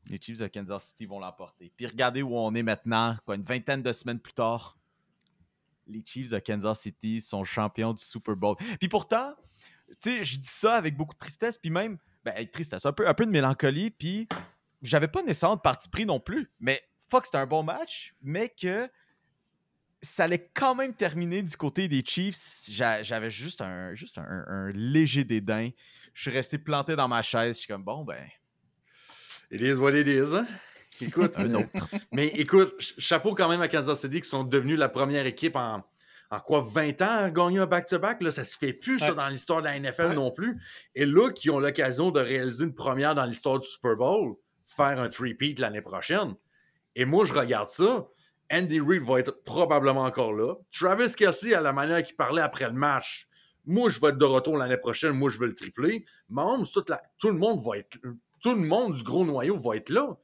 les Chiefs de Kansas City vont l'emporter. Puis regardez où on est maintenant, quoi, une vingtaine de semaines plus tard. Les Chiefs de Kansas City sont champions du Super Bowl. Puis pourtant, tu sais, je dis ça avec beaucoup de tristesse, puis même, ben, tristesse, un peu, un peu de mélancolie, puis j'avais pas nécessairement de parti pris non plus. Mais fuck, c'était un bon match, mais que ça allait quand même terminer du côté des Chiefs. J'a- J'avais juste un, juste un, un léger dédain. Je suis resté planté dans ma chaise. Je suis comme, bon, ben, It is what it is. hein? Écoute, [LAUGHS] un autre. mais écoute, ch- chapeau quand même à Kansas City qui sont devenus la première équipe en, en quoi, 20 ans à gagner un back-to-back. Là, ça se fait plus, ça, dans l'histoire de la NFL Ouais. non plus. Et là, qui ont l'occasion de réaliser une première dans l'histoire du Super Bowl, faire un three-peat l'année prochaine. Et moi, je regarde ça. Andy Reid va être probablement encore là. Travis Kelsey, à la manière qu'il parlait après le match, moi, je vais être de retour l'année prochaine. Moi, je veux le tripler. Mahomes, toute la- tout le monde va être tout le monde du gros noyau va être là.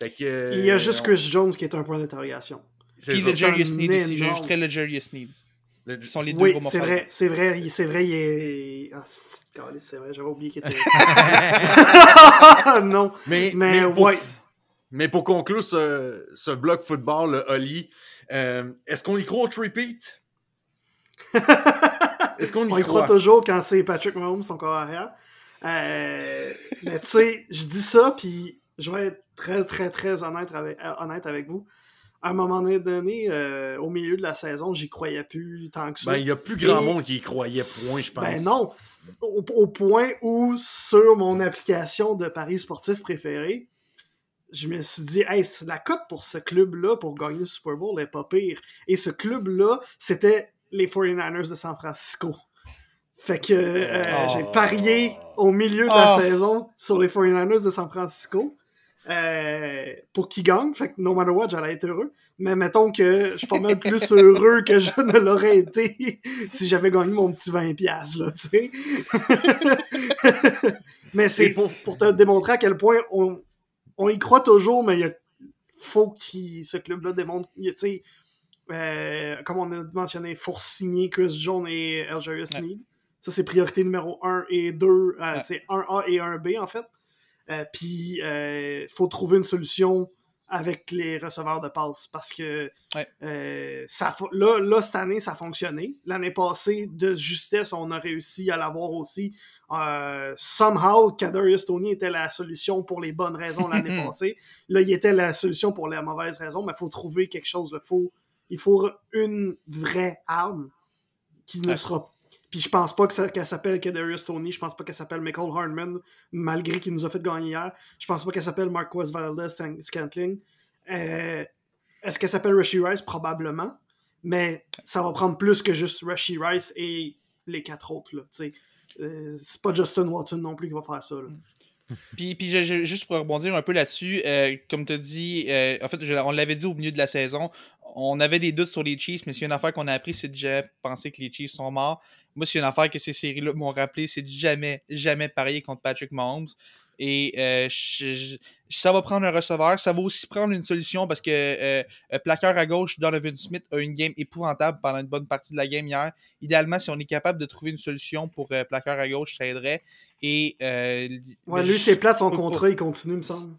Fait que, Il y a juste on- Chris Jones qui est un point d'interrogation. Puis le Jarius un Sneed aussi. J'ajouterais le Jarius Sneed. Le- Qui sont les deux Oui, gros c'est vrai, c'est vrai, c'est vrai, il est. Ah, c'est vrai, j'avais oublié qu'il était. [LAUGHS] [LAUGHS] non, Mais, mais, mais pour, ouais. Mais pour conclure ce, ce bloc football, le Oli, euh, est-ce qu'on y croit au repeat? [LAUGHS] Est-ce qu'on y, On y croit? croit? toujours quand c'est Patrick Mahomes, son corps arrière. Euh, mais tu sais, je dis ça, puis je vais être très, très, très honnête avec, euh, honnête avec vous. À un moment donné, euh, au milieu de la saison, j'y croyais plus tant que ça. Ben, il y a plus grand Et- monde qui y croyait, point, je pense. Ben non. Au, au point où, sur mon application de paris sportif préféré, je me suis dit, hey, la cote pour ce club-là, pour gagner le Super Bowl, est pas pire. Et ce club-là, c'était les 49ers de San Francisco. Fait que euh, Oh. j'ai parié au milieu de la Oh. saison sur les 49ers de San Francisco euh, pour qu'ils gagnent. Fait que no matter what, j'allais être heureux. Mais mettons que je suis pas mal plus [LAUGHS] heureux que je ne l'aurais été [LAUGHS] si j'avais gagné mon petit 20$, là, tu sais. [LAUGHS] mais c'est pour... te démontrer à quel point on, on y croit toujours, mais il y a- faut que ce club-là démontre. il y a, Tu sais, euh, comme on a mentionné, faut signer Chris Jones et Algerius Ouais. Sneed. Ça, c'est priorité numéro 1 et 2. euh, Ouais. C'est 1A et 1B, en fait. Euh, Puis, il faut trouver une solution avec les receveurs de passe parce que Ouais. euh, ça, là, là, cette année, ça a fonctionné. L'année passée, de justesse, on a réussi à l'avoir aussi. Euh, somehow, Kadarius Tony était la solution pour les bonnes raisons l'année [LAUGHS] passée. Là, il était la solution pour les mauvaises raisons, mais il faut trouver quelque chose. là. Faut, il faut une vraie arme qui ne Ouais. sera puis je pense pas qu'elle s'appelle Kadarius Tony, je pense pas qu'elle s'appelle Michael Hardman, malgré qu'il nous a fait gagner hier. Je pense pas qu'elle s'appelle Marquez Valdez Scantling. Euh, Est-ce qu'elle s'appelle Rushy Rice? Probablement. Mais ça va prendre plus que juste Rushy Rice et les quatre autres. Là. Euh, c'est pas Justin Watson non plus qui va faire ça. [LAUGHS] Puis, juste pour rebondir un peu là-dessus, euh, comme tu as dit, euh, en fait, on l'avait dit au milieu de la saison, on avait des doutes sur les Chiefs, mais s'il y a une affaire qu'on a appris, c'est de jamais penser que les Chiefs sont morts. Moi, s'il y a une affaire que ces séries-là m'ont rappelé, c'est de jamais, jamais parier contre Patrick Mahomes. Et euh, je- je- ça va prendre un receveur. Ça va aussi prendre une solution parce que euh, plaqueur à gauche, Donovan Smith a une game épouvantable pendant une bonne partie de la game hier. Idéalement, si on est capable de trouver une solution pour euh, plaqueur à gauche, ça aiderait. Et, Ouais, lui, je- c'est plate, son pas- contrat, il continue, me semble.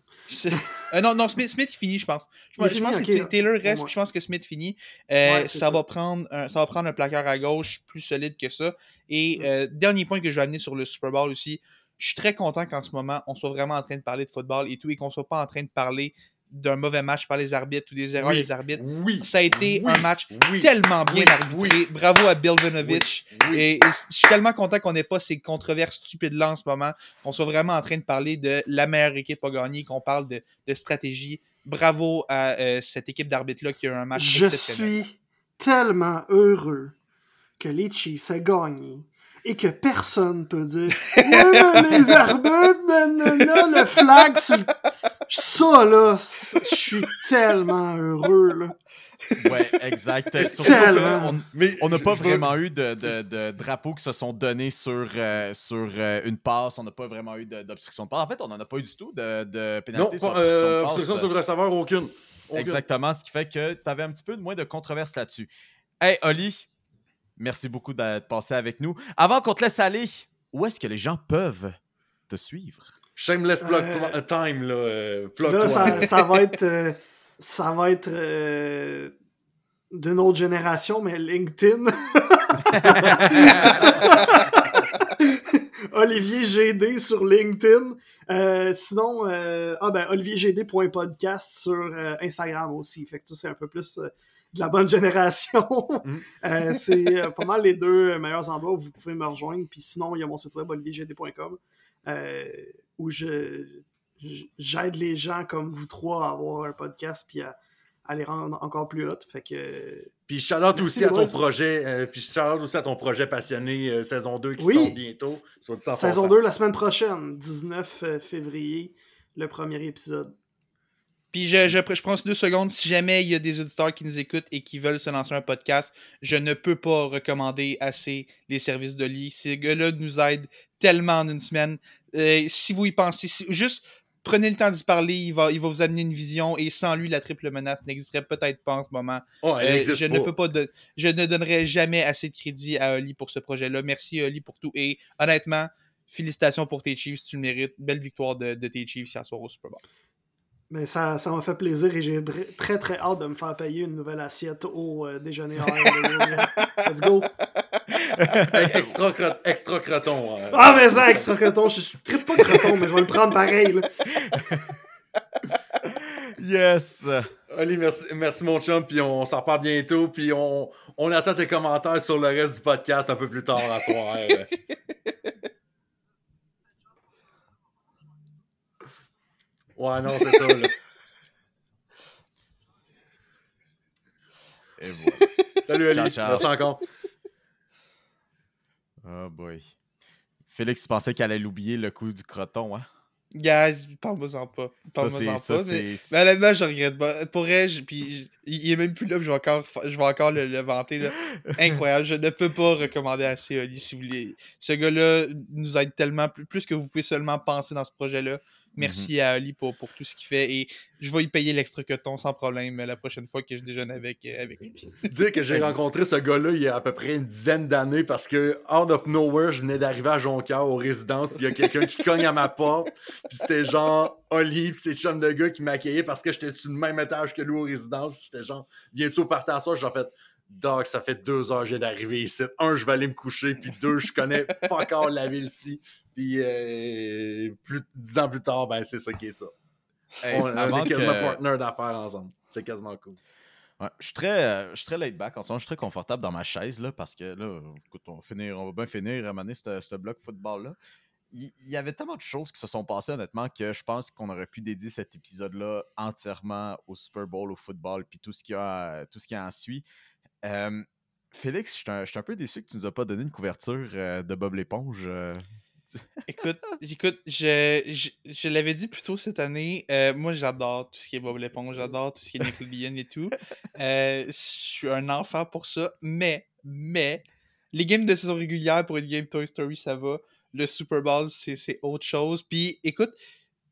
non, non, Smith, Smith il finit, je pense. Je, Il je finit, pense que. Taylor reste, puis je pense que Smith finit. Ouais, ça, ça. Va prendre un, ça va prendre un plaqueur à gauche plus solide que ça. Et Mm. dernier point que je vais amener sur le Super Bowl aussi, je suis très content qu'en ce moment, on soit vraiment en train de parler de football et tout, et qu'on soit pas en train de parler d'un mauvais match par les arbitres ou des erreurs Oui. des arbitres. Oui. Ça a été Oui. un match tellement bien arbitré. Bravo à Bill Vinovich. Et, et je suis tellement content qu'on n'ait pas ces controverses stupides-là en ce moment. Qu'on soit vraiment en train de parler de la meilleure équipe à gagner, qu'on parle de, de stratégie. Bravo à euh, cette équipe d'arbitres-là qui a eu un match Je suis tellement heureux que les Chiefs aient gagné et que personne peut dire [LAUGHS] Ouais, mais les arbitres, nanana, le flag sur le- Ça, là, je suis tellement heureux, là. Ouais, exact. Surtout Mais On n'a pas veux- vraiment eu de, de- de drapeaux qui se sont donnés sur, euh, sur euh, une passe. On n'a pas vraiment eu de- d'obstruction de passe. En fait, on n'en a pas eu du tout de, de Non, pénalité sur pas, obstruction euh, de passe. obstruction sur le receveur, aucune. Aucune. Exactement, ce qui fait que tu avais un petit peu moins de controverse là-dessus. Hey, Oli, merci beaucoup d'être passé avec nous. Avant qu'on te laisse aller, où est-ce que les gens peuvent te suivre? Shameless plug Euh, time, là. euh, plug Là, ça, ça va [LAUGHS] être. euh, ça va être. euh, d'une autre génération, mais LinkedIn. [LAUGHS] Olivier GD sur LinkedIn. Euh, sinon, euh, ah ben, oliviergd.podcast sur euh, Instagram aussi. Fait que ça, c'est un peu plus de la bonne [LAUGHS] génération. Mm. C'est pas mal les deux meilleurs endroits où vous pouvez me rejoindre. Puis sinon, il y a mon site web oliviergd.com où je- j'aide les gens comme vous trois à avoir un podcast puis à, à les rendre encore plus hot. Fait que Puis Merci, aussi à ton projet. euh, puis aussi à ton projet passionné euh, saison 2 qui Oui. sort bientôt. Soit saison passant. 2 la semaine prochaine, 19 euh, février, le premier épisode. Puis je, je, je prends ces deux secondes. Si jamais il y a des auditeurs qui nous écoutent et qui veulent se lancer un podcast, je ne peux pas recommander assez les services de lit. Ces gars-là nous aident tellement en une semaine. Euh, si vous y pensez, si- juste prenez le temps d'y parler, il va, il va vous amener une vision, et sans lui, la triple menace n'existerait peut-être pas en ce moment. Oh, elle Euh, je ne peux pas de- je ne donnerai jamais assez de crédit à Oli pour ce projet-là. Merci Oli pour tout. Et honnêtement, félicitations pour tes Chiefs, tu le mérites. Belle victoire de, de tes Chiefs hier soir au Super Bowl. Mais ça, ça m'a fait plaisir et j'ai br- très très hâte de me faire payer une nouvelle assiette au euh, déjeuner. [LAUGHS] Let's go! Extra, cro- extra croton. euh. Ah, mais ça, extra coton, je suis très pas de coton, mais je vais le prendre pareil. Là. Yes! Oli, merci, merci mon chum, puis on s'en reparle bientôt, puis on, on attend tes commentaires sur le reste du podcast un peu plus tard la soirée. ouais, non, c'est ça. Là. Et voilà. Salut Ali, Ciao, ciao. merci encore. Oh boy. Félix, tu pensais qu'elle allait l'oublier le coup du croton, hein? Gars, parle-moi-en pas. Parle-moi-en pas. Mais, mais honnêtement, je regrette pas. Pour vrai, je- puis il est même plus là, puis je vais encore, je vais encore le, le vanter. Là. [LAUGHS] Incroyable. Je ne peux pas recommander assez Oli si vous voulez. Ce gars-là nous aide tellement, plus, plus que vous pouvez seulement penser dans ce projet-là. Merci à Ali pour, pour tout ce qu'il fait. Et je vais y payer l'extra coton sans problème la prochaine fois que je déjeune avec, euh, avec lui. [LAUGHS] Dire que j'ai rencontré ce gars-là il y a à peu près une dizaine d'années parce que, out of nowhere, je venais d'arriver à Jonquière aux résidences, puis il y a quelqu'un qui cogne à ma porte, puis c'était genre Oli, puis c'est le chum de gars qui m'accueillait parce que j'étais sur le même étage que lui aux résidences. J'étais genre, viens-tu au partage ça? J'ai fait, Doc, ça fait deux heures que j'ai d'arriver ici. Un, je vais aller me coucher, puis deux, je connais [LAUGHS] fuck all la ville ici. Puis euh, plus, dix ans plus tard, ben c'est ça qui est ça. Hey, on, on est quasiment que- partner d'affaires ensemble. C'est quasiment cool. Ouais, je suis très, euh, je suis très laid back en ce moment. Je suis très confortable dans ma chaise là, parce que là, écoute, on va, finir, on va bien finir à mener ce ce bloc football-là. Il il y avait tellement de choses qui se sont passées, honnêtement, que je pense qu'on aurait pu dédier cet épisode-là entièrement au Super Bowl, au football, puis tout ce qui a, tout ce qui en suit. Euh, Félix, je suis un, peu déçu que tu nous as pas donné une couverture euh, de Bob l'éponge. euh. [LAUGHS] Écoute, écoute, je, je, je l'avais dit plus tôt cette année, euh, moi j'adore tout ce qui est Bob l'éponge, j'adore tout ce qui est Nickelodeon et tout. [LAUGHS] Je suis un enfant pour ça, mais, mais, les games de saison régulière pour une game Toy Story, ça va. Le Super Bowl, c'est c'est autre chose. Puis écoute,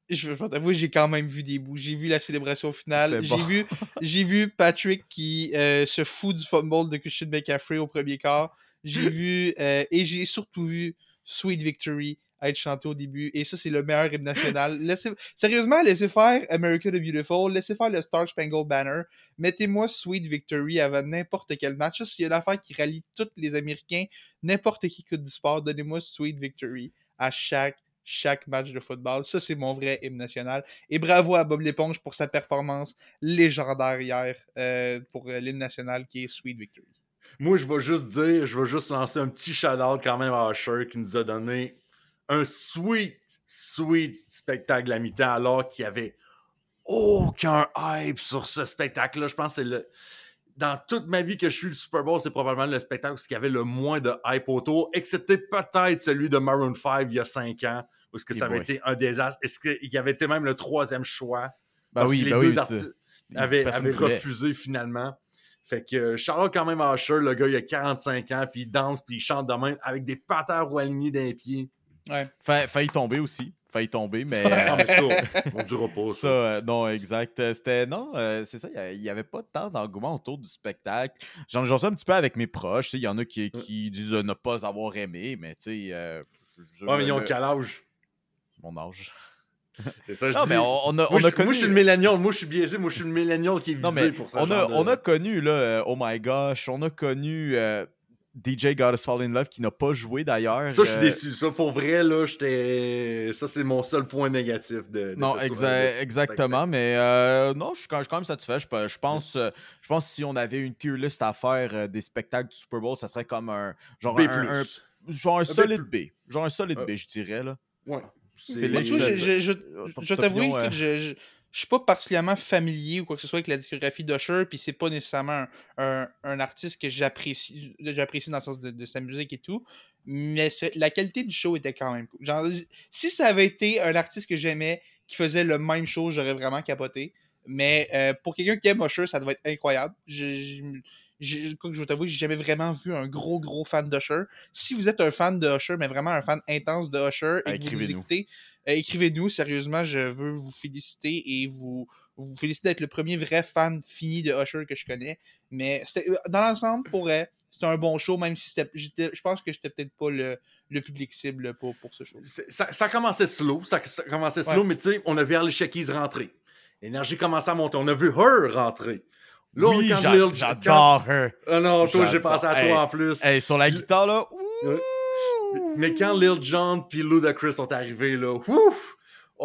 je vais t'avouer, j'ai quand même vu des bouts. J'ai vu la célébration finale. J'ai bon. vu, [LAUGHS] j'ai vu Patrick qui euh, se fout du fumble de Christian McCaffrey au premier quart. J'ai vu, euh, et j'ai surtout vu Sweet Victory être chanté au début. Et ça, c'est le meilleur hymne national. [LAUGHS] Laissez, sérieusement, laissez faire America the Beautiful, laissez faire le Star Spangled Banner. Mettez-moi Sweet Victory avant n'importe quel match. S'il y a une affaire qui rallie tous les Américains, n'importe qui écoute du sport, donnez-moi Sweet Victory à chaque chaque match de football. Ça, c'est mon vrai hymne national. Et bravo à Bob l'éponge pour sa performance légendaire hier euh, pour euh, l'hymne national qui est Sweet Victory. Moi, je vais juste dire, je vais juste lancer un petit shout-out quand même à Usher qui nous a donné un sweet, sweet spectacle à mi-temps alors qu'il y avait aucun hype sur ce spectacle-là. Je pense que c'est le. Dans toute ma vie que je suis le Super Bowl, c'est probablement le spectacle y avait le moins de hype autour, excepté peut-être celui de Maroon 5 il y a 5 ans, où ce que ça avait été un désastre? Est-ce qu'il y avait été même le troisième choix? Bah Parce oui, que les bah deux oui, artistes avaient, refusé finalement. Fait que euh, Charlotte quand même à Usher, le gars il a 45 ans, puis il danse, puis il chante de même avec des patins ou alignés d'un pied. Ouais. Fa- failli tomber aussi. Failli tomber, mais. [LAUGHS] Euh, mais ça, on dira pas Ça, ça. euh, non, exact. Euh, C'était, non, euh, c'est ça, il n'y avait pas tant d'engouement autour du spectacle. J'en j'en sais un petit peu avec mes proches, tu sais, il y en a qui, qui disent euh, ne pas avoir aimé, mais tu sais, euh, je- Ouais, mais ils ont quel âge? Mon âge. [LAUGHS] C'est ça, je Non, dis. mais on, on a, moi, on je, a connu... moi, je suis le millénial, moi, je suis biaisé, moi, je suis le millénial qui est visé non, mais pour ça. on a, on a connu, là, euh, oh my gosh, on a connu euh, DJ God Us Fall in Love qui n'a pas joué d'ailleurs. Ça, je suis euh, déçu. Ça, pour vrai, là, j'étais. Ça, c'est mon seul point négatif de. de Non, exa- exactement, mais euh, non, je suis quand, je suis quand même satisfait. Je, pe- je pense, je pense que si on avait une tier list à faire des spectacles du Super Bowl, ça serait comme un genre B+. un, un- genre un B+. solide B, genre un solide B, je dirais là. Ouais. C'est- je, je, je, opinion, que euh, je, je, je suis pas particulièrement familier ou quoi que ce soit avec la discographie d'Usher, puis c'est pas nécessairement un, un, un artiste que j'apprécie j'apprécie dans le sens de, de sa musique et tout, mais la qualité du show était quand même cool. Genre, si ça avait été un artiste que j'aimais qui faisait le même show, j'aurais vraiment capoté. Mais euh, pour quelqu'un qui aime Usher, ça devait être incroyable. Je- je- j'ai- quoi que je vais t'avouer, j'ai jamais vraiment vu un gros, gros fan d'Usher. Si vous êtes un fan de Usher, mais vraiment un fan intense de Usher, et que vous nous Écrivez-nous. écoutez, euh, écrivez-nous. Sérieusement, je veux vous féliciter et vous, vous féliciter d'être le premier vrai fan fini de Usher que je connais. Mais euh, dans l'ensemble, pour vrai, c'était un bon show, même si je pense que j'étais peut-être pas le, le public cible pour, pour ce show. Ça, ça commençait slow, ça, ça commençait slow, Ouais. mais tu sais, on a vu Alicia Keys rentrer. L'énergie commençait à monter. On a vu Her rentrer. Là, oui, quand j'adore her. Ah non, toi, j'ai pensé à toi Hey, en plus. Hey, sur la guitare, là. ouh! Mais quand Lil Jon puis Ludacris sont arrivés, là, ouf!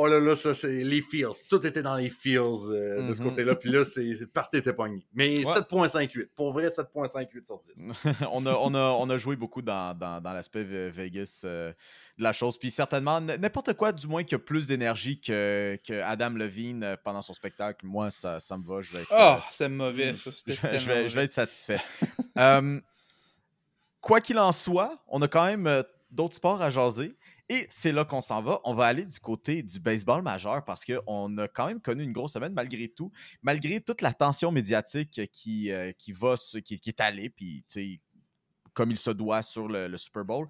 Oh là là, ça, c'est les feels. Tout était dans les feels euh, de ce Mhm. côté-là. Puis là, c'est party était pogné. Mais 7.58. Pour vrai, 7.58 sur 10. [LAUGHS] on, a, on, a, on a joué beaucoup dans, dans, dans l'aspect Ve- Vegas euh, de la chose. Puis certainement, n'importe quoi, du moins, qui a plus d'énergie que, que Adam Levine euh, pendant son spectacle, moi, ça, ça me va. Je vais être, euh, c'était mauvais, ça. je, [LAUGHS] C'était je tellement vais, je vais mauvais. être satisfait. Quoi qu'il en soit, on a quand même d'autres sports à jaser. Et c'est là qu'on s'en va. On va aller du côté du baseball majeur parce qu'on a quand même connu une grosse semaine malgré tout, malgré toute la tension médiatique qui, euh, qui, va, qui, qui est allée, puis comme il se doit sur le, le Super Bowl.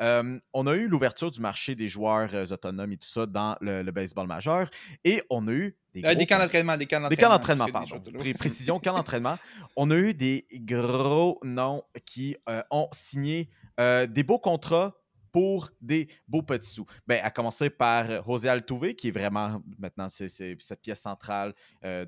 Euh, on a eu l'ouverture du marché des joueurs euh, autonomes et tout ça dans le, le baseball majeur. Et on a eu des, Euh, des camps d'entraînement, des camps camps d'entraînement. pardon. Pré- précision, camp [LAUGHS] d'entraînement. On a eu des gros noms qui euh, ont signé des beaux contrats pour des beaux petits sous. Ben, à commencer par euh, José Altuve, qui est vraiment, maintenant, cette pièce centrale euh,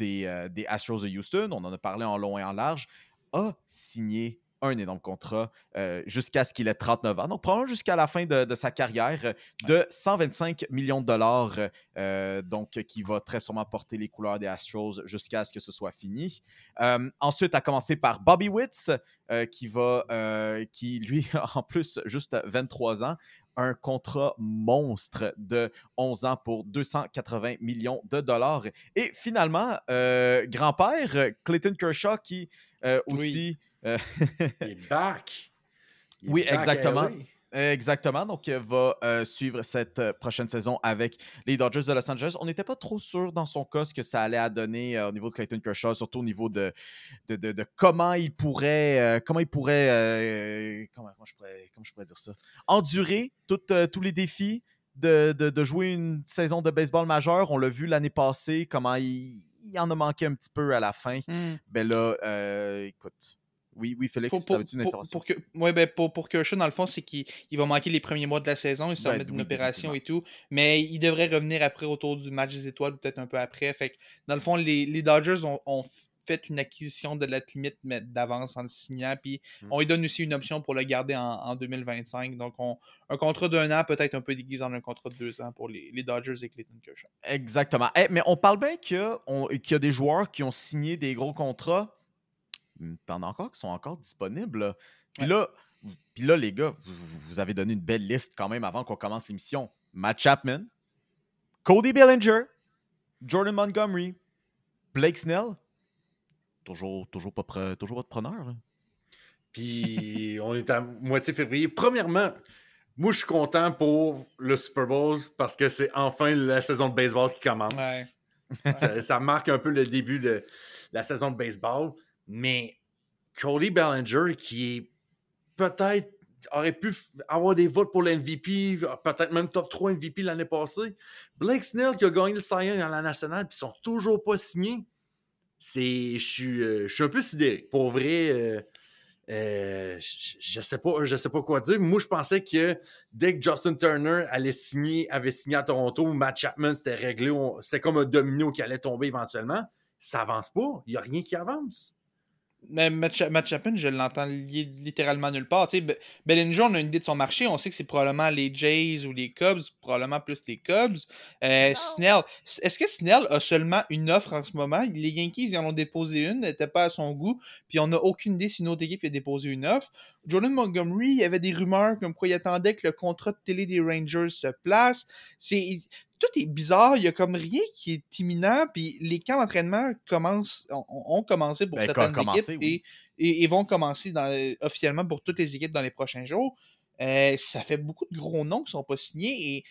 euh, des Astros de Houston. On en a parlé en long et en large. A signé un énorme contrat euh, jusqu'à ce qu'il ait 39 ans. Donc, probablement jusqu'à la fin de, de sa carrière euh, de 125 millions de dollars, euh, donc qui va très sûrement porter les couleurs des Astros jusqu'à ce que ce soit fini. Ensuite, à commencer par Bobby Witts, euh, qui va, qui lui, [LAUGHS] en plus, juste 23 ans, un contrat monstre de 11 ans pour 280 millions de dollars. Et finalement, euh, grand-père, euh, Clayton Kershaw, qui euh, Oui. aussi... euh, Il est back. Il est Oui, back exactement. Exactement. Donc, il va euh, suivre cette euh, prochaine saison avec les Dodgers de Los Angeles. On n'était pas trop sûr dans son cas ce que ça allait à donner euh, au niveau de Clayton Kershaw, surtout au niveau de, de, de- de comment il pourrait, euh, comment il pourrait, euh, comment, comment je pourrais, comment je pourrais dire ça, endurer tout, euh, tous les défis de, de- de jouer une saison de baseball majeur. On l'a vu l'année passée, comment il, il en a manqué un petit peu à la fin. Hmm. Ben là, euh, écoute. Oui, oui, Félix, Pour, pour, une pour- intervention? pour que, ouais, ben, pour, pour Kershaw, dans le fond, c'est qu'il il va manquer les premiers mois de la saison, il se Ben, remet d'une oui, opération et tout, mais il devrait revenir après autour du match des étoiles ou peut-être un peu après. Fait que, dans le fond, les, les Dodgers ont, ont fait une acquisition de la limite d'avance en le signant, puis Mm. on lui donne aussi une option pour le garder en, en 2025. Donc, on- un contrat d'un an, peut-être un peu déguisé en un contrat de deux ans pour les, les Dodgers et Clayton Kershaw. Exactement. Eh, mais on parle bien y, qu'il y a des joueurs qui ont signé des gros contrats. T'en as encore qui sont encore disponibles. là. Puis, là, puis là, les gars, vous, vous- vous avez donné une belle liste quand même avant qu'on commence l'émission. Matt Chapman, Cody Bellinger, Jordan Montgomery, Blake Snell. Toujours, toujours, pas, pre- toujours pas de preneur. là. Puis [LAUGHS] on est à moitié février. Premièrement, moi je suis content pour le Super Bowl parce que c'est enfin la saison de baseball qui commence. Ouais. ça, ça marque un peu le début de la saison de baseball. Mais Cody Bellinger, qui peut-être aurait pu avoir des votes pour l'MVP, peut-être même top 3 MVP l'année passée. Blake Snell qui a gagné le Cy Young dans la nationale, puis ils sont toujours pas signés. C'est, je suis, euh, je suis un peu sidéré. Pour vrai, euh, euh, je, je sais pas, sais pas quoi dire. Moi, je pensais que dès que Justin Turner allait signer, avait signé à Toronto, Matt Chapman c'était réglé, c'était comme un domino qui allait tomber éventuellement. Ça avance pas. Il y a rien qui avance. Mais Matt, Matt Chapman, je l'entends li- littéralement nulle part. Tu sais, Be- Bellinger, on a une idée de son marché. On sait que c'est probablement les Jays ou les Cubs, probablement plus les Cubs. Euh, Snell, est-ce que Snell a seulement une offre en ce moment? Les Yankees, ils en ont déposé une, elle n'était pas à son goût. Puis on n'a aucune idée si une autre équipe a déposé une offre. Jordan Montgomery, il y avait des rumeurs comme quoi il attendait que le contrat de télé des Rangers se place. C'est tout est bizarre, il y a comme rien qui est imminent, puis les camps d'entraînement commencent, ont, ont commencé pour Ben, certaines équipes oui. et, et, et vont commencer dans- officiellement pour toutes les équipes dans les prochains jours. Euh, ça fait beaucoup de gros noms qui sont pas signés et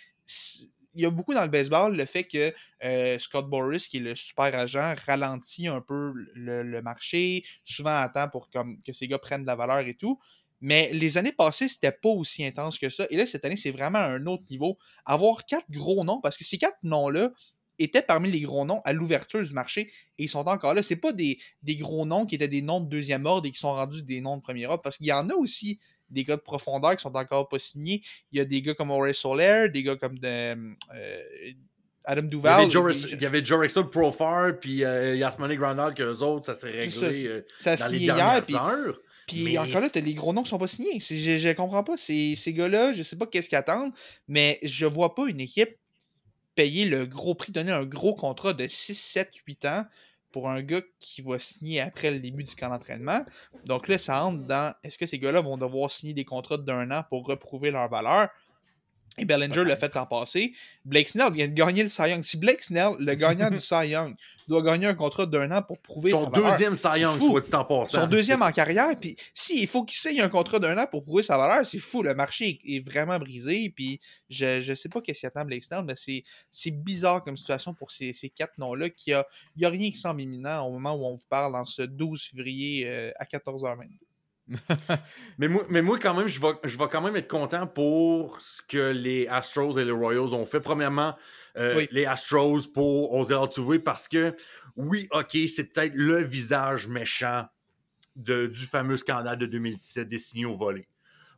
il y a beaucoup dans le baseball le fait que euh, Scott Boris, qui est le super agent, ralentit un peu le, le marché, souvent attend pour comme, que ces gars prennent de la valeur et tout. Mais les années passées, c'était pas aussi intense que ça. Et là, cette année, c'est vraiment un autre niveau. Avoir quatre gros noms, parce que ces quatre noms-là étaient parmi les gros noms à l'ouverture du marché et ils sont encore là. C'est pas des, des gros noms qui étaient des noms de deuxième ordre et qui sont rendus des noms de premier ordre, parce qu'il y en a aussi des gars de profondeur qui sont encore pas signés. Il y a des gars comme Horace Soler, des gars comme de, euh, Adam Duval. il y avait Joe Rexon Profar, puis euh, Yasmani Grandal, que eux autres, ça s'est réglé ça, euh, ça dans les dernières hier, heures. Puis Mais encore là, t'as les gros noms qui sont pas signés. Je, je comprends pas. Ces, ces gars-là, je sais pas qu'est-ce qu'ils attendent, mais je vois pas une équipe payer le gros prix, donner un gros contrat de 6, 7, 8 ans pour un gars qui va signer après le début du camp d'entraînement. Donc là, ça entre dans est-ce que ces gars-là vont devoir signer des contrats d'un an pour reprouver leur valeur? Et Bellinger l'a fait l'an passé. Blake Snell vient de gagner le Cy Young. Si Blake Snell, le gagnant du [LAUGHS] Cy Young, doit gagner un contrat d'un an pour prouver Son sa valeur, deuxième c'est Cy Young, soit dit en passant. son deuxième en carrière, puis si il faut qu'il signe un contrat d'un an pour prouver sa valeur, c'est fou. Le marché est, vraiment brisé, puis je, je sais pas qu'est-ce qui attend Blake Snell, mais c'est, bizarre comme situation pour ces, ces quatre noms-là, qu'il y a, il y a rien qui semble imminent au moment où on vous parle en ce 12 février euh, à 14h22. [LAUGHS] Mais moi, mais moi, quand même, je vais, je vais quand même être content pour ce que les Astros et les Royals ont fait. Premièrement, euh, Oui. les Astros pour Oser Altuve parce que, oui, OK, c'est peut-être le visage méchant de, du fameux scandale de 2017 des signaux volés.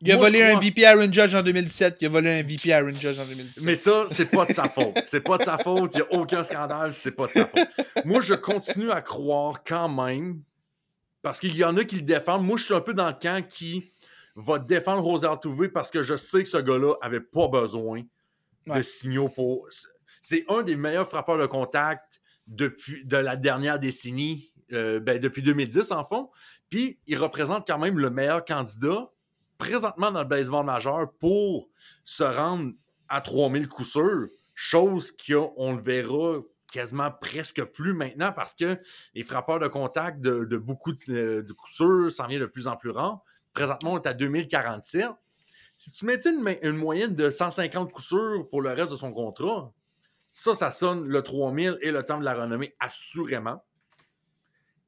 Il a Moi, volé un VP Aaron Judge en 2017, il a volé un VP Aaron Judge en 2017. Mais ça, c'est pas de sa [LAUGHS] faute. C'est pas de sa faute. Il n'y a aucun scandale. C'est pas de sa faute. Moi, je continue à croire quand même, parce qu'il y en a qui le défendent. Moi, je suis un peu dans le camp qui va défendre Roser Touvé parce que je sais que ce gars-là avait pas besoin de signaux pour. C'est un des meilleurs frappeurs de contact depuis de la dernière décennie, euh, ben, depuis 2010 en fond. Puis il représente quand même le meilleur candidat présentement dans le baseball majeur pour se rendre à 3000 coups sûrs, chose qu'on le verra quasiment presque plus maintenant parce que les frappeurs de contact de, beaucoup de, de coups s'en vient de plus en plus rare. Présentement, on est à 2047. Si tu mettais une, moyenne de 150 coups sûrs pour le reste de son contrat, ça, ça sonne le 3000 et le temps de la renommée, assurément.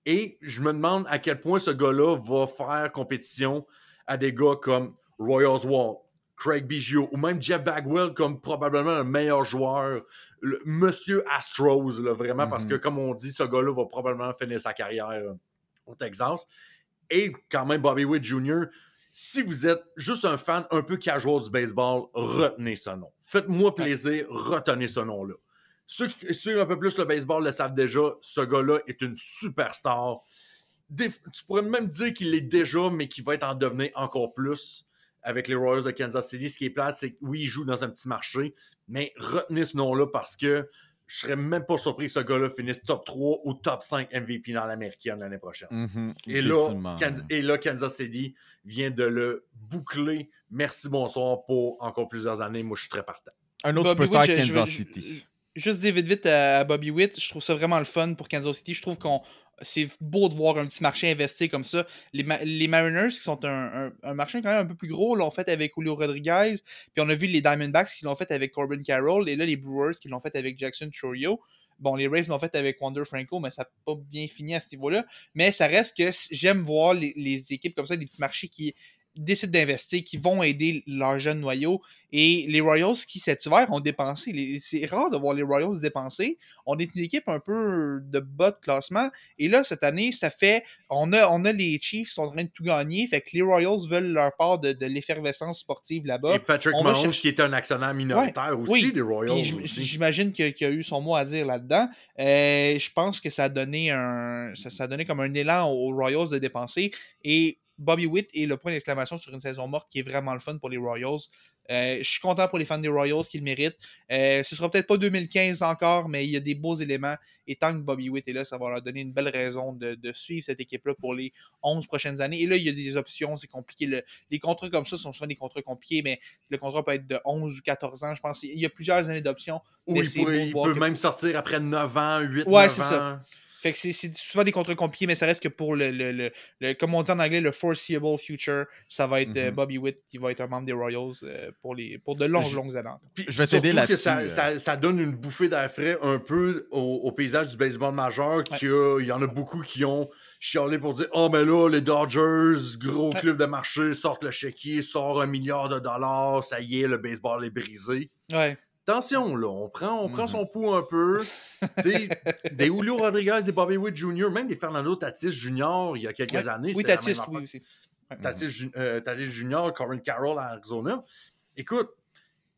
Et je me demande à quel point ce gars-là va faire compétition à des gars comme Roy Oswald, Craig Biggio ou même Jeff Bagwell comme probablement le meilleur joueur, le Monsieur Astros, là, vraiment, parce Mhm. que comme on dit, ce gars-là va probablement finir sa carrière euh, au Texas. Et quand même Bobby Witt Jr., si vous êtes juste un fan un peu casual du baseball, retenez ce nom. Faites-moi plaisir, retenez ce nom-là. Ceux qui suivent un peu plus le baseball le savent déjà, ce gars-là est une superstar. Des- tu pourrais même dire qu'il l'est déjà, mais qu'il va être en devenir encore plus avec les Royals de Kansas City. Ce qui est plate, c'est que oui, il joue dans un petit marché, mais retenez ce nom-là parce que je serais même pas surpris que ce gars-là finisse top 3 ou top 5 MVP dans l'américaine l'année prochaine. Mhm, Et là, et Kansas City vient de le boucler. Merci, bonsoir pour encore plusieurs années. Moi, je suis très partant. Un autre Bobby superstar Kansas je- City. Juste dire vite vite à, Bobby Witt, je trouve ça vraiment le fun pour Kansas City. Je trouve qu'on c'est beau de voir un petit marché investi comme ça. Les, Ma- les Mariners, qui sont un, un- marché quand même un peu plus gros, l'ont fait avec Julio Rodriguez. Puis on a vu les Diamondbacks qui l'ont fait avec Corbin Carroll. Et là, les Brewers qui l'ont fait avec Jackson Chorio. Bon, les Rays l'ont fait avec Wander Franco, mais ça n'a pas bien fini à ce niveau-là. Mais ça reste que j'aime voir les, les équipes comme ça, des petits marchés qui décident d'investir, qui vont aider leur jeune noyau. Et les Royals qui, cet hiver, ont dépensé. C'est rare de voir les Royals dépenser. On est une équipe un peu de bas de classement. Et là, cette année, ça fait. On a, on a les Chiefs qui sont en train de tout gagner. Fait que les Royals veulent leur part de, de l'effervescence sportive là-bas. Et Patrick on Mahomes, chercher- qui est un actionnaire minoritaire aussi oui. des Royals. J'imagine qu'il a eu son mot à dire là-dedans. Euh, je pense que ça a donné un. Ça, ça a donné comme un élan aux Royals de dépenser. Et Bobby Witt est le point d'exclamation sur une saison morte qui est vraiment le fun pour les Royals. Euh, je suis content pour les fans des Royals qui le méritent. Euh, ce sera peut-être pas 2015 encore, mais il y a des beaux éléments. Et tant que Bobby Witt est là, ça va leur donner une belle raison de, de suivre cette équipe-là pour les 11 prochaines années. Et là, il y a des options, c'est compliqué. Le- les contrats comme ça sont souvent des contrats compliqués, mais le contrat peut être de 11 ou 14 ans, je pense. Il y a plusieurs années d'options. Ou il, pourrait- peut que- même sortir après 9 ans, 8, Ouais, 9 c'est ans. ça. Fait que c'est- souvent des contrats compliqués, mais ça reste que pour le, le, le, le- comme on dit en anglais, le foreseeable future, ça va être euh, Mhm. Bobby Witt qui va être un membre des Royals euh, pour, les, pour de longues, Je- longues années. Puis Je vais t'aider là-dessus, Ça, euh. ça, ça donne une bouffée d'air frais un peu au, au paysage du baseball majeur. qu'il y a- Il y en a beaucoup qui ont chialé pour dire Oh, mais là, les Dodgers, gros Ouais. club de marché, sortent le chéquier, sort un milliard de dollars, ça y est, le baseball est brisé. Ouais. Attention, là, on prend, on prend Mhm. son pouls un peu. Tu sais, des Julio Rodriguez, des Bobby Witt Jr., même des Fernando Tatis Jr. il y a quelques Ouais. années. Oui, Tatis, oui aussi. Tatis, Ju- euh, Tatis Junior, Corin Carroll à Arizona. Écoute,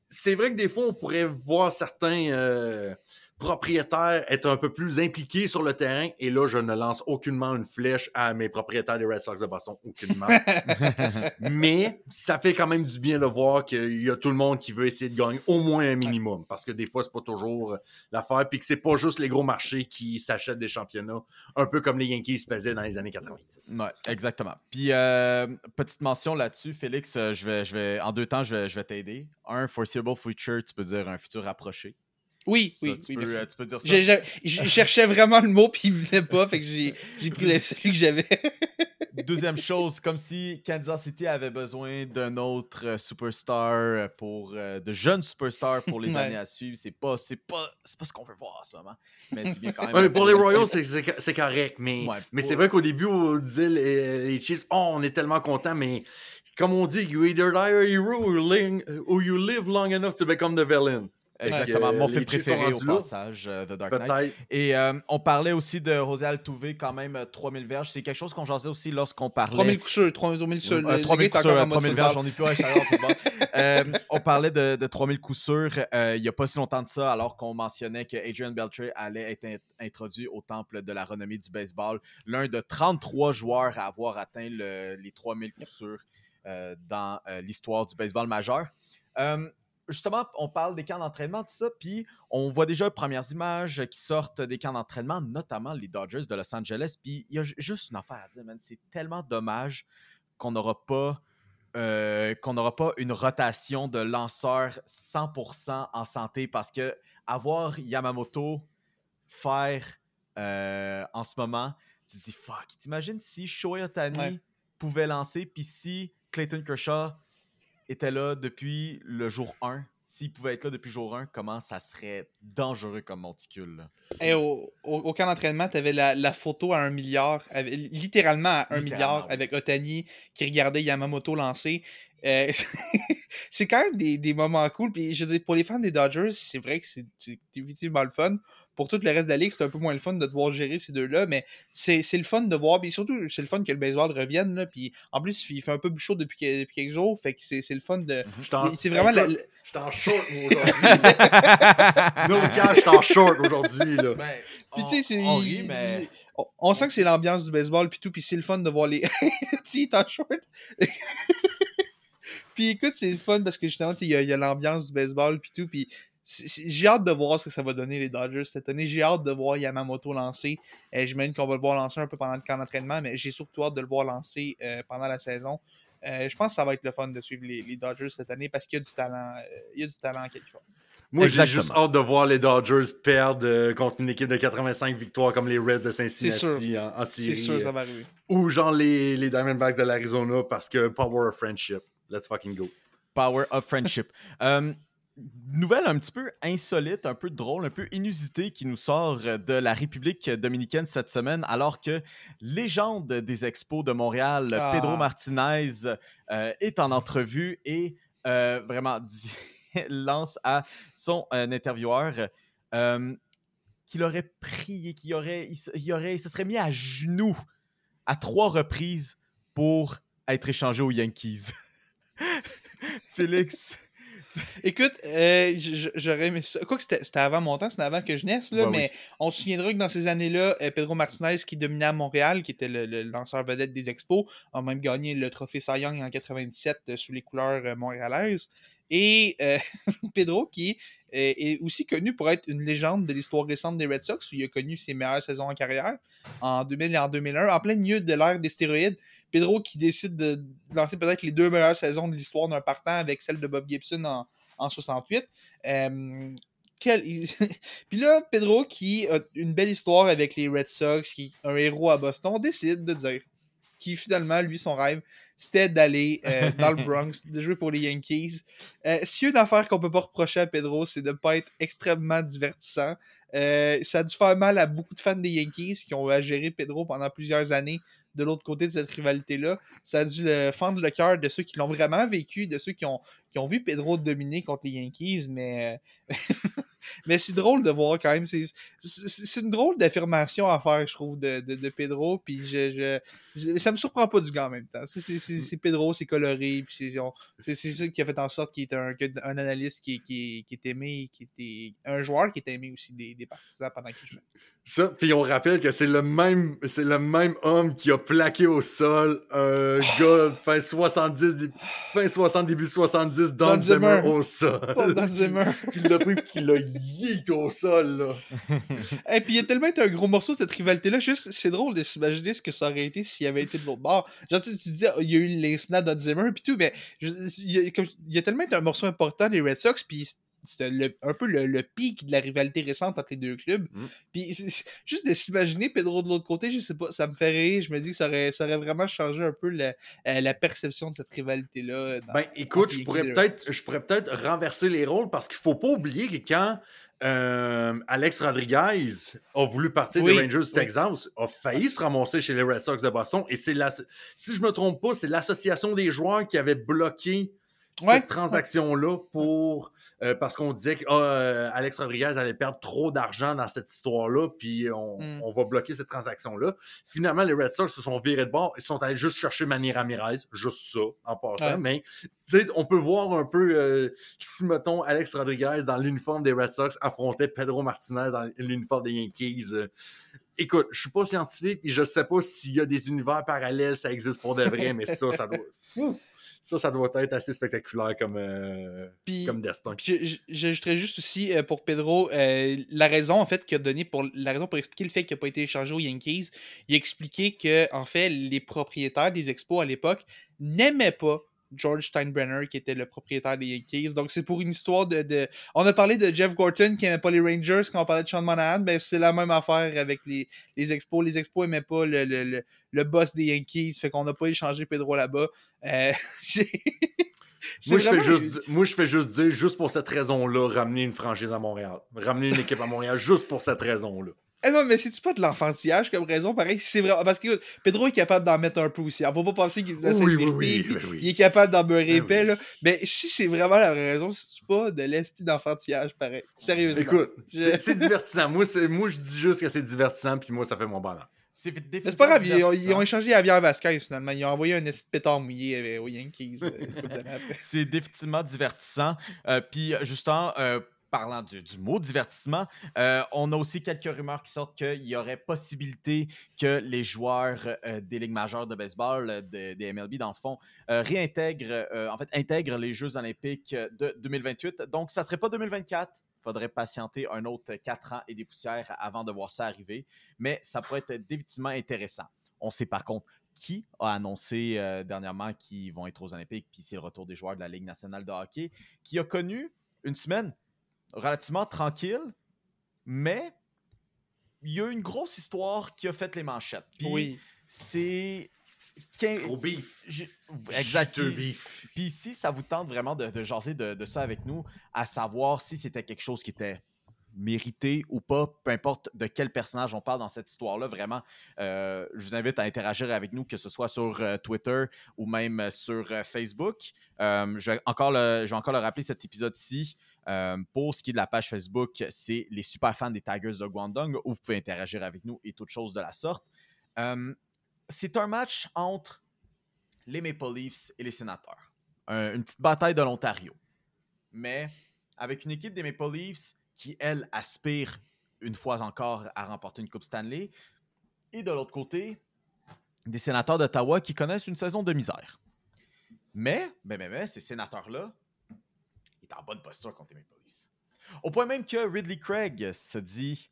c'est vrai que des fois, on pourrait voir certains euh, propriétaires être un peu plus impliqués sur le terrain. Et là, je ne lance aucunement une flèche à mes propriétaires des Red Sox de Boston. Aucunement. [LAUGHS] Mais ça fait quand même du bien de voir qu'il y a tout le monde qui veut essayer de gagner au moins un minimum. Parce que des fois, c'est pas toujours l'affaire. Puis que c'est pas juste les gros marchés qui s'achètent des championnats. Un peu comme les Yankees faisaient dans les années 90. Ouais, exactement. Puis, euh, petite mention là-dessus, Félix, euh, je vais, je vais, en deux temps, je vais, je vais t'aider. Un, foreseeable future, tu peux dire un futur rapproché. Oui, Ça, oui, tu, oui, peux, merci. euh, tu peux dire ça. Je cherchais vraiment le mot, puis il venait pas, fait que j'ai pris le- [LAUGHS] celui que j'avais. Deuxième chose, comme si Kansas City avait besoin d'un autre euh, superstar euh, pour de jeunes superstars pour les [LAUGHS] Ouais. années à suivre. C'est pas, c'est pas, c'est pas ce qu'on veut voir en ce moment. Mais c'est bien quand même. Ouais, mais pour les Royals, [LAUGHS] c'est- correct. Mais, Ouais, mais pour- c'est vrai qu'au début, on disait les, les Chiefs, oh, on est tellement contents, mais comme on dit, you either die a hero or, ling- or you live long enough to become the villain. Exactement, mon euh, film préféré au là? passage, euh, The Dark Knight. Et euh, on parlait aussi de José Altuve, quand même euh, 3000 verges. C'est quelque chose qu'on jasait aussi lorsqu'on parlait. 3000 coups sûrs, 3000 coups sûrs. Le- Euh, le 3000 gars est coups sûrs, encore en euh, mode 3000 football. verges, j'en ai plus à. [LAUGHS] Euh, on parlait de, de 3000 coups sûrs euh, il n'y a pas si longtemps de ça, alors qu'on mentionnait que Adrian Beltre allait être in- introduit au temple de la renommée du baseball. L'un de 33 joueurs à avoir atteint le- les 3000 coups sûrs euh, dans euh, l'histoire du baseball majeur. Justement, on parle des camps d'entraînement, tout ça, puis on voit déjà les premières images qui sortent des camps d'entraînement, notamment les Dodgers de Los Angeles. Puis il y a ju- juste une affaire à dire, man. C'est tellement dommage qu'on n'aura pas. euh, qu'on n'aura pas une rotation de lanceurs 100% en santé parce que avoir Yamamoto faire euh, en ce moment, tu te dis fuck. T'imagines si Shohei Otani Ouais. pouvait lancer, puis si Clayton Kershaw était là depuis le jour 1, s'il pouvait être là depuis jour 1, comment ça serait dangereux comme monticule. Hey, au, au- au camp d'entraînement, tu avais la, la photo à un milliard, avec- littéralement à un Littéralement, milliard, oui. avec Otani qui regardait Yamamoto lancer. Euh, [LAUGHS] c'est quand même des, des moments cool. Puis je veux dire, pour les fans des Dodgers, c'est vrai que c'est c'est définitivement le fun. Pour tout le reste de la ligue, c'est un peu moins le fun de devoir gérer ces deux-là, mais c'est c'est le fun de voir. Puis surtout, c'est le fun que le baseball revienne. Là, puis en plus, il fait un peu plus chaud depuis, que- depuis quelques jours. Fait que c'est c'est le fun de. En- C'est vraiment la- Écoute, j'étais en short moi, aujourd'hui. [LAUGHS] no cash, j'étais en short aujourd'hui. là. Ben, Puis on- tu sais, c'est. on rit, mais On, on sent que c'est l'ambiance du baseball, puis tout, puis c'est le fun de voir les. [LAUGHS] tu sais, il est en short. [LAUGHS] puis écoute, c'est le fun parce que justement, il y a, il y a l'ambiance du baseball, puis tout, puis j'ai hâte de voir ce que ça va donner les Dodgers cette année. J'ai hâte de voir Yamamoto lancer. Euh, J'imagine qu'on va le voir lancer un peu pendant le camp d'entraînement, mais j'ai surtout hâte de le voir lancer euh, pendant la saison. Euh, je pense que ça va être le fun de suivre les, les Dodgers cette année parce qu'il y a du talent. euh, il y a du talent quelque. Moi, j'ai juste hâte de voir les Dodgers perdre euh, contre une équipe de 85 victoires comme les Reds de Cincinnati en, en C'est sûr, ça va arriver. Ou genre les, les Diamondbacks de l'Arizona parce que Power of Friendship. Let's fucking go. Power of Friendship. [LAUGHS] nouvelle un petit peu insolite, un peu drôle, un peu inusitée qui nous sort euh, de la République dominicaine cette semaine, alors que légende des expos de Montréal, Ah. Pedro Martinez, euh, est en entrevue et euh, vraiment [LAUGHS] dit- lance à son euh, intervieweur qu'il aurait prié, qu'il aurait, il, aurait, il se serait mis à genoux à trois reprises pour être échangé aux Yankees. [LAUGHS] Félix. Écoute, euh, j'aurais aimé ça. Quoi que c'était avant mon temps, c'était avant que je naisse, là, Ouais, mais on se souviendra que dans ces années-là, euh, Pedro Martinez, qui dominait à Montréal, qui était le, le lanceur vedette des expos, a même gagné le trophée Cy Young en 97 euh, sous les couleurs euh, montréalaises. Et euh, [LAUGHS] Pedro, qui euh, est aussi connu pour être une légende de l'histoire récente des Red Sox, où il a connu ses meilleures saisons en carrière, en 2000 et en 2001, en plein milieu de l'ère des stéroïdes. Pedro qui décide de lancer peut-être les deux meilleures saisons de l'histoire d'un partant avec celle de Bob Gibson en, en 68. Euh, quel... [LAUGHS] Puis là, Pedro, qui a une belle histoire avec les Red Sox, qui est un héros à Boston, décide de dire qui finalement, lui, son rêve, c'était d'aller euh, dans le Bronx, [LAUGHS] de jouer pour les Yankees. Euh, S'il y a une affaire qu'on peut pas reprocher à Pedro, c'est de ne pas être extrêmement divertissant. Euh, ça a dû faire mal à beaucoup de fans des Yankees qui ont à gérer Pedro pendant plusieurs années de l'autre côté de cette rivalité-là. Ça a dû le fendre le cœur de ceux qui l'ont vraiment vécu, de ceux qui ont, qui ont vu Pedro dominer contre les Yankees, mais, [LAUGHS] mais c'est drôle de voir quand même. C'est une drôle d'affirmation à faire, je trouve, de, de, Pedro. Puis je, je, ça me surprend pas du gars en même temps. C'est Pedro, c'est coloré, puis c'est ça qui a fait en sorte qu'il est un, un analyste qui, qui, qui, est aimé, qui était un joueur qui est aimé aussi des, des partisans pendant qu'il jouait. Ça, puis on rappelle que c'est le même c'est le même homme qui a plaqué au sol un gars fin 70 fin 60 début 70 Don, Zimmer, au sol. Don [LAUGHS] Zimmer. puis il l'a pris puis il l'a yeet au sol là. [LAUGHS] Et puis il a tellement été un gros morceau cette rivalité là, juste c'est drôle de s'imaginer ce que ça aurait été s'il avait été de l'autre bord. Genre tu, tu dis il y a eu l'incident Don Zimmer puis tout mais il, y a, il a tellement été un morceau important des Red Sox puis c'était un peu le, pic de la rivalité récente entre les deux clubs. Mm. Puis juste de s'imaginer Pedro de l'autre côté, je sais pas, ça me fait rire. Je me dis que ça aurait, ça aurait vraiment changé un peu la, euh, la perception de cette rivalité-là. Ben écoute, je pourrais peut-être je pourrais peut-être renverser les rôles parce qu'il faut pas oublier que quand euh, Alex Rodriguez a voulu partir des Rangers du Texas, a failli se ramasser chez les Red Sox de Boston. Et c'est la, si je me trompe pas, c'est l'association des joueurs qui avait bloqué cette transaction-là pour euh, parce qu'on disait que ah, Alex Rodriguez allait perdre trop d'argent dans cette histoire-là, puis on, mm. on, va bloquer cette transaction-là. Finalement, les Red Sox se sont virés de bord, ils sont allés juste chercher Manny Ramirez, juste ça en passant. Mais on peut voir un peu euh, si mettons Alex Rodriguez dans l'uniforme des Red Sox affrontait Pedro Martinez dans l'uniforme des Yankees. Euh, écoute, je suis pas scientifique et je sais pas s'il y a des univers parallèles, ça existe pour de vrai, mais ça, ça doit [LAUGHS] ça, ça doit être assez spectaculaire comme, euh, comme destin. J'ajouterais juste aussi euh, pour Pedro euh, la raison en fait qu'il a donné pour la raison pour expliquer le fait qu'il n'a pas été échangé aux Yankees. Il a expliqué que en fait les propriétaires des expos à l'époque n'aimaient pas George Steinbrenner, qui était le propriétaire des Yankees. Donc, c'est pour une histoire de, On a parlé de Jeff Gorton, qui n'aimait pas les Rangers quand on parlait de Sean Monahan. Ben, c'est la même affaire avec les, les Expos. Les Expos n'aimaient pas le, le, le, boss des Yankees. Fait qu'on n'a pas échangé Pedro là-bas. Euh, [LAUGHS] moi, je fais juste, moi, je fais juste dire, juste pour cette raison-là, ramener une franchise à Montréal. Ramener une équipe à Montréal, [LAUGHS] juste pour cette raison-là. Eh non, mais c'est-tu pas de l'enfantillage comme raison? Pareil, c'est vrai. Parce que Pedro est capable d'en mettre un peu aussi. On va pas penser qu'il est oui, oui, oui, Il est capable d'en beurrer ben épais, là. Mais si c'est vraiment la raison, c'est-tu pas de l'esti d'enfantillage, pareil? Sérieusement. Écoute, c'est divertissant. Moi, moi, je dis juste que c'est divertissant, puis moi, ça fait mon bonheur. C'est pas grave, ils ont, ils ont, échangé Javier Vasquez finalement. Ils ont envoyé un pétard mouillé euh, aux Yankees. Euh, c'est définitivement divertissant. Euh, puis justement, parlant du, mot divertissement, euh, on a aussi quelques rumeurs qui sortent qu'il y aurait possibilité que les joueurs euh, des ligues majeures de baseball, euh, des MLB dans le fond, réintègrent, en fait, intègrent les Jeux olympiques de 2028. Donc, ça ne serait pas 2024. Il faudrait patienter un autre 4 ans et des poussières avant de voir ça arriver. Mais ça pourrait être définitivement intéressant. On sait par contre qui a annoncé dernièrement qu'ils vont être aux Olympiques, puis c'est le retour des joueurs de la Ligue nationale de hockey, qui a connu une semaine relativement tranquille, mais il y a une grosse histoire qui a fait les manchettes. oui. C'est. Au beef. Exact. Puis si ça vous tente vraiment de, jaser de, ça avec nous, à savoir si c'était quelque chose qui était mérité ou pas, peu importe de quel personnage on parle dans cette histoire-là, vraiment, euh, je vous invite à interagir avec nous, que ce soit sur euh, Twitter ou même sur euh, Facebook. je, vais encore le, je vais encore le rappeler cet épisode-ci. pour ce qui est de la page Facebook, c'est les super fans des Tigers de Guangdong, où vous pouvez interagir avec nous et toutes choses de la sorte. c'est un match entre les Maple Leafs et les Sénateurs. une petite bataille de l'Ontario. Mais avec une équipe des Maple Leafs qui, elle, aspire une fois encore à remporter une Coupe Stanley. Et de l'autre côté, des sénateurs d'Ottawa qui connaissent une saison de misère. Mais, ben, ben, ben ces sénateurs-là, ils sont en bonne posture contre les Maple Leafs. Au point même que Ridley Craig se dit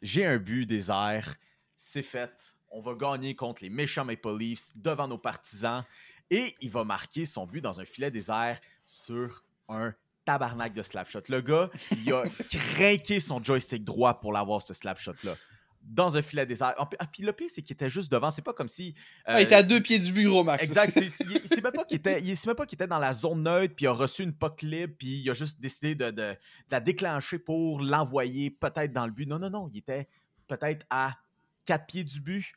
J'ai un but des airs, c'est fait, on va gagner contre les méchants Maple Leafs devant nos partisans. Et il va marquer son but dans un filet des airs sur un tabarnak de slapshot. Le gars, il a craqué son joystick droit pour l'avoir, ce slapshot-là. Dans un filet désert. Ah, puis le pire, c'est qu'il était juste devant. C'est pas comme si. Ah, il était à deux pieds du bureau, Max. Exact. [LAUGHS] C'est même pas qu'il était, même pas qu'il était dans la zone neutre, puis il a reçu une puck libre, puis il a juste décidé de, de la déclencher pour l'envoyer peut-être dans le but. Non, non, non. Il était peut-être à quatre pieds du but.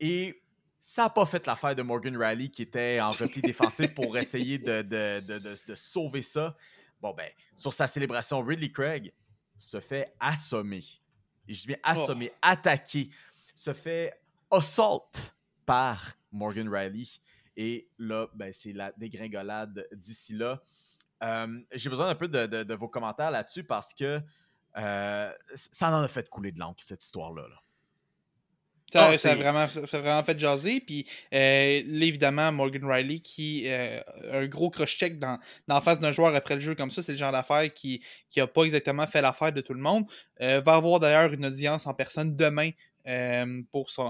Et ça n'a pas fait l'affaire de Morgan Riley qui était en repli [LAUGHS] défensif pour essayer de, de, sauver ça. Bon, ben, sur sa célébration, Ridley Craig se fait assommer. Et je viens oh. assommer, attaquer, se fait assault par Morgan Riley. Et là, ben, c'est la dégringolade d'ici là. Euh, j'ai besoin un peu de, vos commentaires là-dessus parce que euh, ça en a fait couler de l'encre, cette histoire-là. là ça, ah, a vraiment, vraiment fait jaser. Puis euh, là, évidemment, Morgan Riley, qui euh, un gros cross-check dans, dans face d'un joueur après le jeu comme ça, c'est le genre d'affaire qui n'a pas exactement fait l'affaire de tout le monde. Euh, va avoir d'ailleurs une audience en personne demain pour son,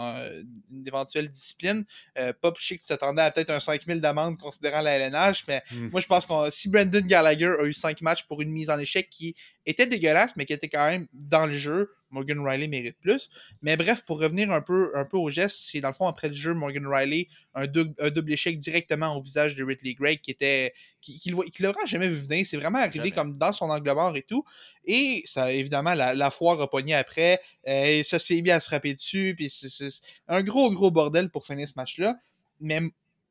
une éventuelle discipline. Pas plus que tu t'attendais à peut-être un 5000 d'amende considérant la LNH, mais hmm. moi je pense que si Brandon Gallagher a eu 5 matchs pour une mise en échec qui était dégueulasse, mais qui était quand même dans le jeu, Morgan Riley mérite plus. Mais bref, pour revenir un peu, un peu au geste, c'est dans le fond, après le jeu, Morgan Riley, un, double échec directement au visage de Ridley Gray qui était. qui, qui, l'aura jamais vu venir. C'est vraiment arrivé comme dans son angle mort et tout. Et ça, évidemment, la, la foire a pogné après. et ça s'est mis à se frapper dessus. Puis c'est un gros, gros bordel pour finir ce match-là. Mais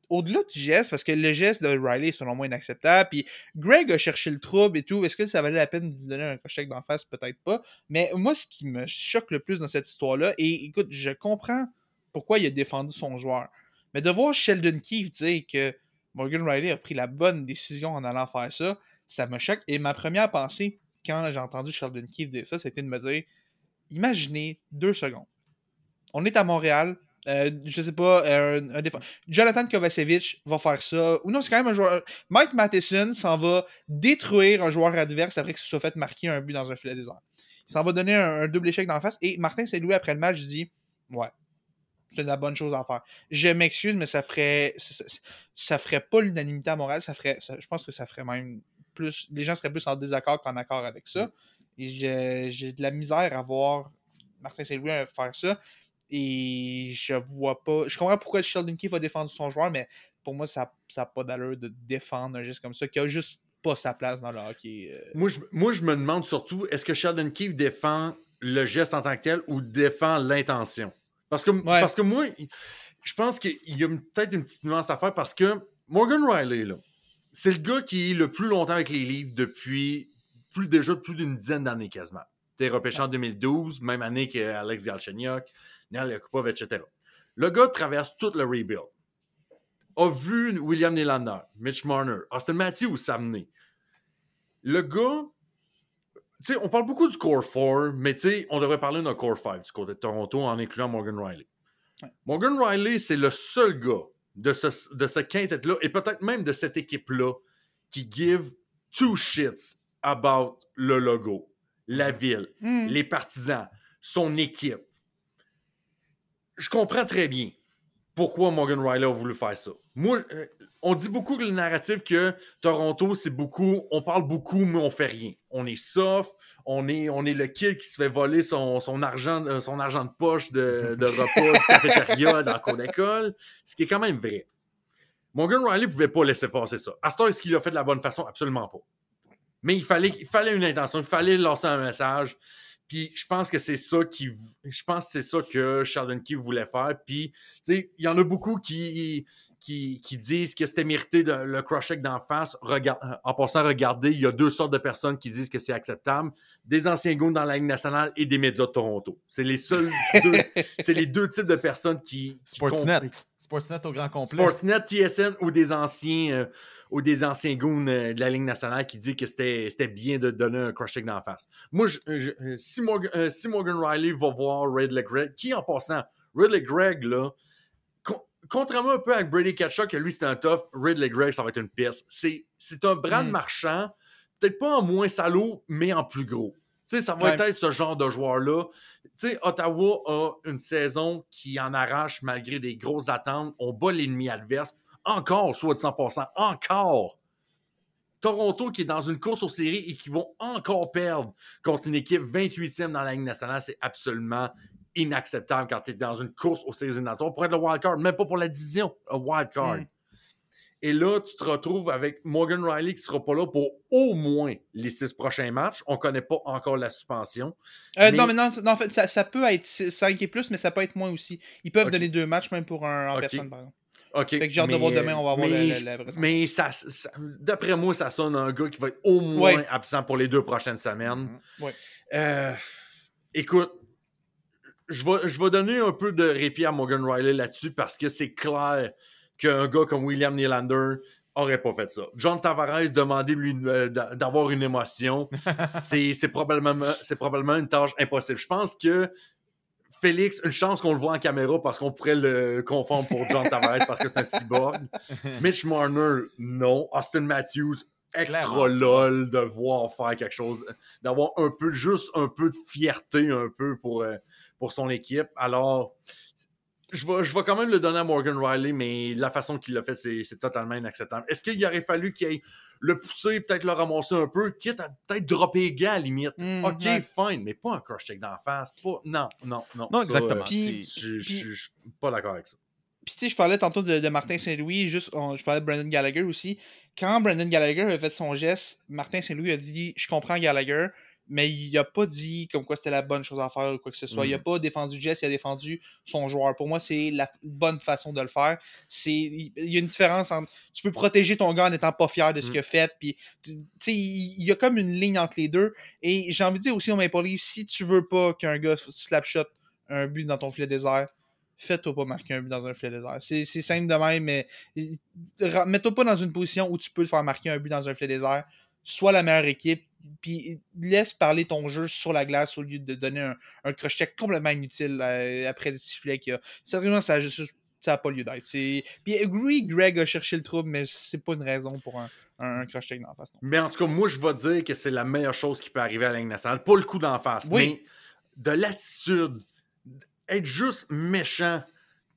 au-delà du geste, parce que le geste de Riley est selon moi inacceptable, puis Greg a cherché le trouble et tout, est-ce que ça valait la peine de lui donner un chèque d'en face? Peut-être pas. Mais moi, ce qui me choque le plus dans cette histoire-là, et écoute, je comprends pourquoi il a défendu son joueur, mais de voir Sheldon Keefe dire que Morgan Riley a pris la bonne décision en allant faire ça, ça me choque. Et ma première pensée, quand j'ai entendu Sheldon Keefe dire ça, c'était de me dire, imaginez deux secondes. On est à Montréal, euh, je sais pas, euh, un, Jonathan Kovacevic va faire ça. Ou non, c'est quand même un joueur. Mike Matheson s'en va détruire un joueur adverse après que ce soit fait marquer un but dans un filet désert. Il s'en va donner un, double échec dans la face. Et Martin Saint-Louis, après le match, dit Ouais, c'est la bonne chose à faire. Je m'excuse, mais ça ferait. Ça, ferait pas l'unanimité à Montréal. Ça ferait. je pense que ça ferait même plus. Les gens seraient plus en désaccord qu'en accord avec ça. Et j'ai de la misère à voir Martin Saint-Louis faire ça. Et je vois pas. Je comprends pourquoi Sheldon Keefe va défendre son joueur, mais pour moi, ça n'a pas d'allure de défendre un geste comme ça, qui a juste pas sa place dans le hockey. Euh. Moi, je, moi, je me demande surtout, est-ce que Sheldon Keefe défend le geste en tant que tel ou défend l'intention? Parce que, parce que moi, je pense qu'il y a peut-être une petite nuance à faire parce que Morgan Riley, là, c'est le gars qui est le plus longtemps avec les livres depuis plus déjà plus d'une dizaine d'années quasiment. T'es repêché en 2012, même année qu'Alex Galchenyuk. Yakupov, etc. Le gars traverse tout le rebuild. A vu William Nylander, Mitch Marner, Austin Matthews s'amener. Le gars, tu sais, on parle beaucoup du core 4, mais tu sais, on devrait parler d'un core 5 du côté de Toronto en incluant Morgan Riley. Morgan Riley, c'est le seul gars de ce, de ce quintet-là, et peut-être même de cette équipe-là, qui give two shits about le logo, la ville, hmm. les partisans, son équipe je comprends très bien pourquoi Morgan Riley a voulu faire ça. Moi, euh, on dit beaucoup que le narratif que Toronto, c'est beaucoup, on parle beaucoup, mais on fait rien. On est soft, on est, on est le kid qui se fait voler son, argent, euh, son argent de poche de, de repas, de cafétéria [LAUGHS] dans le cours d'école, ce qui est quand même vrai. Morgan Riley ne pouvait pas laisser passer ça. Astor, est-ce qu'il a fait de la bonne façon? Absolument pas. Mais il fallait, il fallait une intention, il fallait lancer un message. Puis je pense que c'est ça qui je pense c'est ça que Sheldon Key voulait faire. Puis il y en a beaucoup qui, qui, disent que c'était mérité de, le crush d'en face. en passant, regardez, il y a deux sortes de personnes qui disent que c'est acceptable. Des anciens goons dans la Ligue nationale et des médias de Toronto. C'est les seuls deux, [LAUGHS] c'est les deux types de personnes qui. Sportsnet. Sportsnet au grand complet. Sportsnet, TSN ou des anciens. Euh, ou des anciens goons euh, de la Ligue nationale qui disent que c'était bien de donner un crush d'en face. Moi, euh, si, Morgan, si, Morgan, Riley va voir Ridley Gregg, qui en passant, Ridley Gregg, là, contrairement un peu avec Brady Ketchuk, que lui c'était un tough, Ridley Gregg, ça va être une pièce. C'est un brand mm. marchand, peut-être pas en moins salaud, mais en plus gros. sais, ça va être ce genre de joueur-là. Ottawa a une saison qui en arrache malgré des grosses attentes. On bat l'ennemi adverse encore, soit de 100%, encore. Toronto qui est dans une course aux séries et qui vont encore perdre contre une équipe 28e dans la Ligue nationale, c'est absolument inacceptable quand tu es dans une course aux séries éliminatoires pour être le wild card, même pas pour la division, un wild card. Mm. Et là, tu te retrouves avec Morgan Riley qui sera pas là pour au moins les six prochains matchs. On connaît pas encore la suspension. Euh, Mais- Non, mais non, non, en fait, ça, ça peut être 5 et plus, mais ça peut être moins aussi. Ils peuvent donner deux matchs, même pour un en personne, par exemple. OK. Fait que j'ai hâte de voir demain, on va voir mais, la- la- la vraie Mais ça, ça- d'après moi, ça sonne un gars qui va être au moins Ouais. absent pour les deux prochaines semaines. Ouais. Euh, écoute, je vais, je vais donner un peu de répit à Morgan Riley là-dessus parce que c'est clair qu'un gars comme William Nylander aurait pas fait ça. John Tavares demander lui euh, d'a- d'avoir une émotion, [LAUGHS] c'est probablement, une tâche impossible. Je pense que Félix, une chance qu'on le voit en caméra parce qu'on pourrait le confondre pour John Tavares parce que c'est un cyborg. [LAUGHS] Mitch Marner, non. Austin Matthews, extra Clairement. lol de voir faire quelque chose, d'avoir un peu, juste un peu de fierté un peu pour, euh, pour son équipe. Alors, je vais, je vais quand même le donner à Morgan Riley, mais la façon qu'il l'a fait, c'est totalement inacceptable. Est-ce qu'il aurait fallu qu'il aille le pousser, peut-être le ramasser un peu, quitte à peut-être dropper les gars à la limite? Mm, ok, ouais. fine, mais pas un crush check d'en face. Pas... Non, non, non. Non, Ça, exactement. Puis- je je- puis- je- je suis pas d'accord avec ça. Puis, tu sais, je parlais tantôt de, de Martin Saint-Louis, juste, on- je parlais de Brandon Gallagher aussi. Quand Brandon Gallagher a fait son geste, Martin Saint-Louis a dit Je comprends Gallagher, mais il a pas dit comme quoi c'était la bonne chose à faire ou quoi que ce soit. Il a pas défendu geste, il a défendu son joueur. Pour moi, c'est la bonne façon de le faire. C'est Il y a une différence entre. Tu peux protéger ton gars en n'étant pas fier de ce Mm. qu'il a fait, puis, il y a comme une ligne entre les deux. Et j'ai envie de dire aussi au Maple Leaf si tu veux pas qu'un gars slap shot un but dans ton filet désert, fais-toi pas marquer un but dans un filet désert. C'est c'est simple de même, mais mets-toi pas dans une position où tu peux te faire marquer un but dans un filet désert. Sois la meilleure équipe, puis laisse parler ton jeu sur la glace au lieu de donner un, un crochet complètement inutile euh, après le sifflet qu'il y a. Sérieusement, ça a juste- ça a pas lieu d'être. Puis oui, Greg a cherché le trouble, mais c'est pas une raison pour un, un, un crochet dans la face. non. Mais en tout cas, moi, je vais dire que c'est la meilleure chose qui peut arriver à la Ligue nationale. Pas le coup d'en face, Oui. mais de l'attitude, être juste méchant.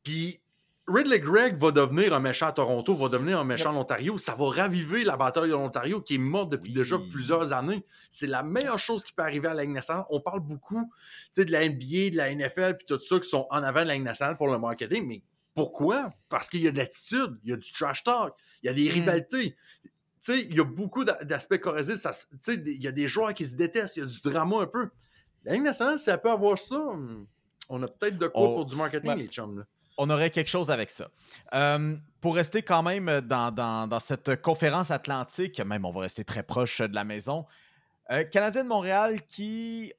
Puis Ridley Gregg va devenir un méchant à Toronto, va devenir un méchant en Ontario. Ça va raviver la bataille de l'Ontario qui est morte depuis Oui. déjà plusieurs années. C'est la meilleure chose qui peut arriver à la Ligue nationale. On parle beaucoup de la NBA, de la NFL, puis tout ça qui sont en avant de la Ligue nationale pour le marketing. Mais pourquoi? Parce qu'il y a de l'attitude, il y a du trash talk, il y a des Mm. rivalités. Il y a beaucoup d'a- d'aspects corrosifs. Il y a des joueurs qui se détestent, il y a du drama un peu. La Ligue nationale, si elle peut avoir ça, hum, on a peut-être de quoi On- pour du marketing, Ouais. les chums. là. On aurait quelque chose avec ça. Euh, pour rester quand même dans, cette conférence atlantique, même on va rester très proche de la maison, euh, Canadien de Montréal qui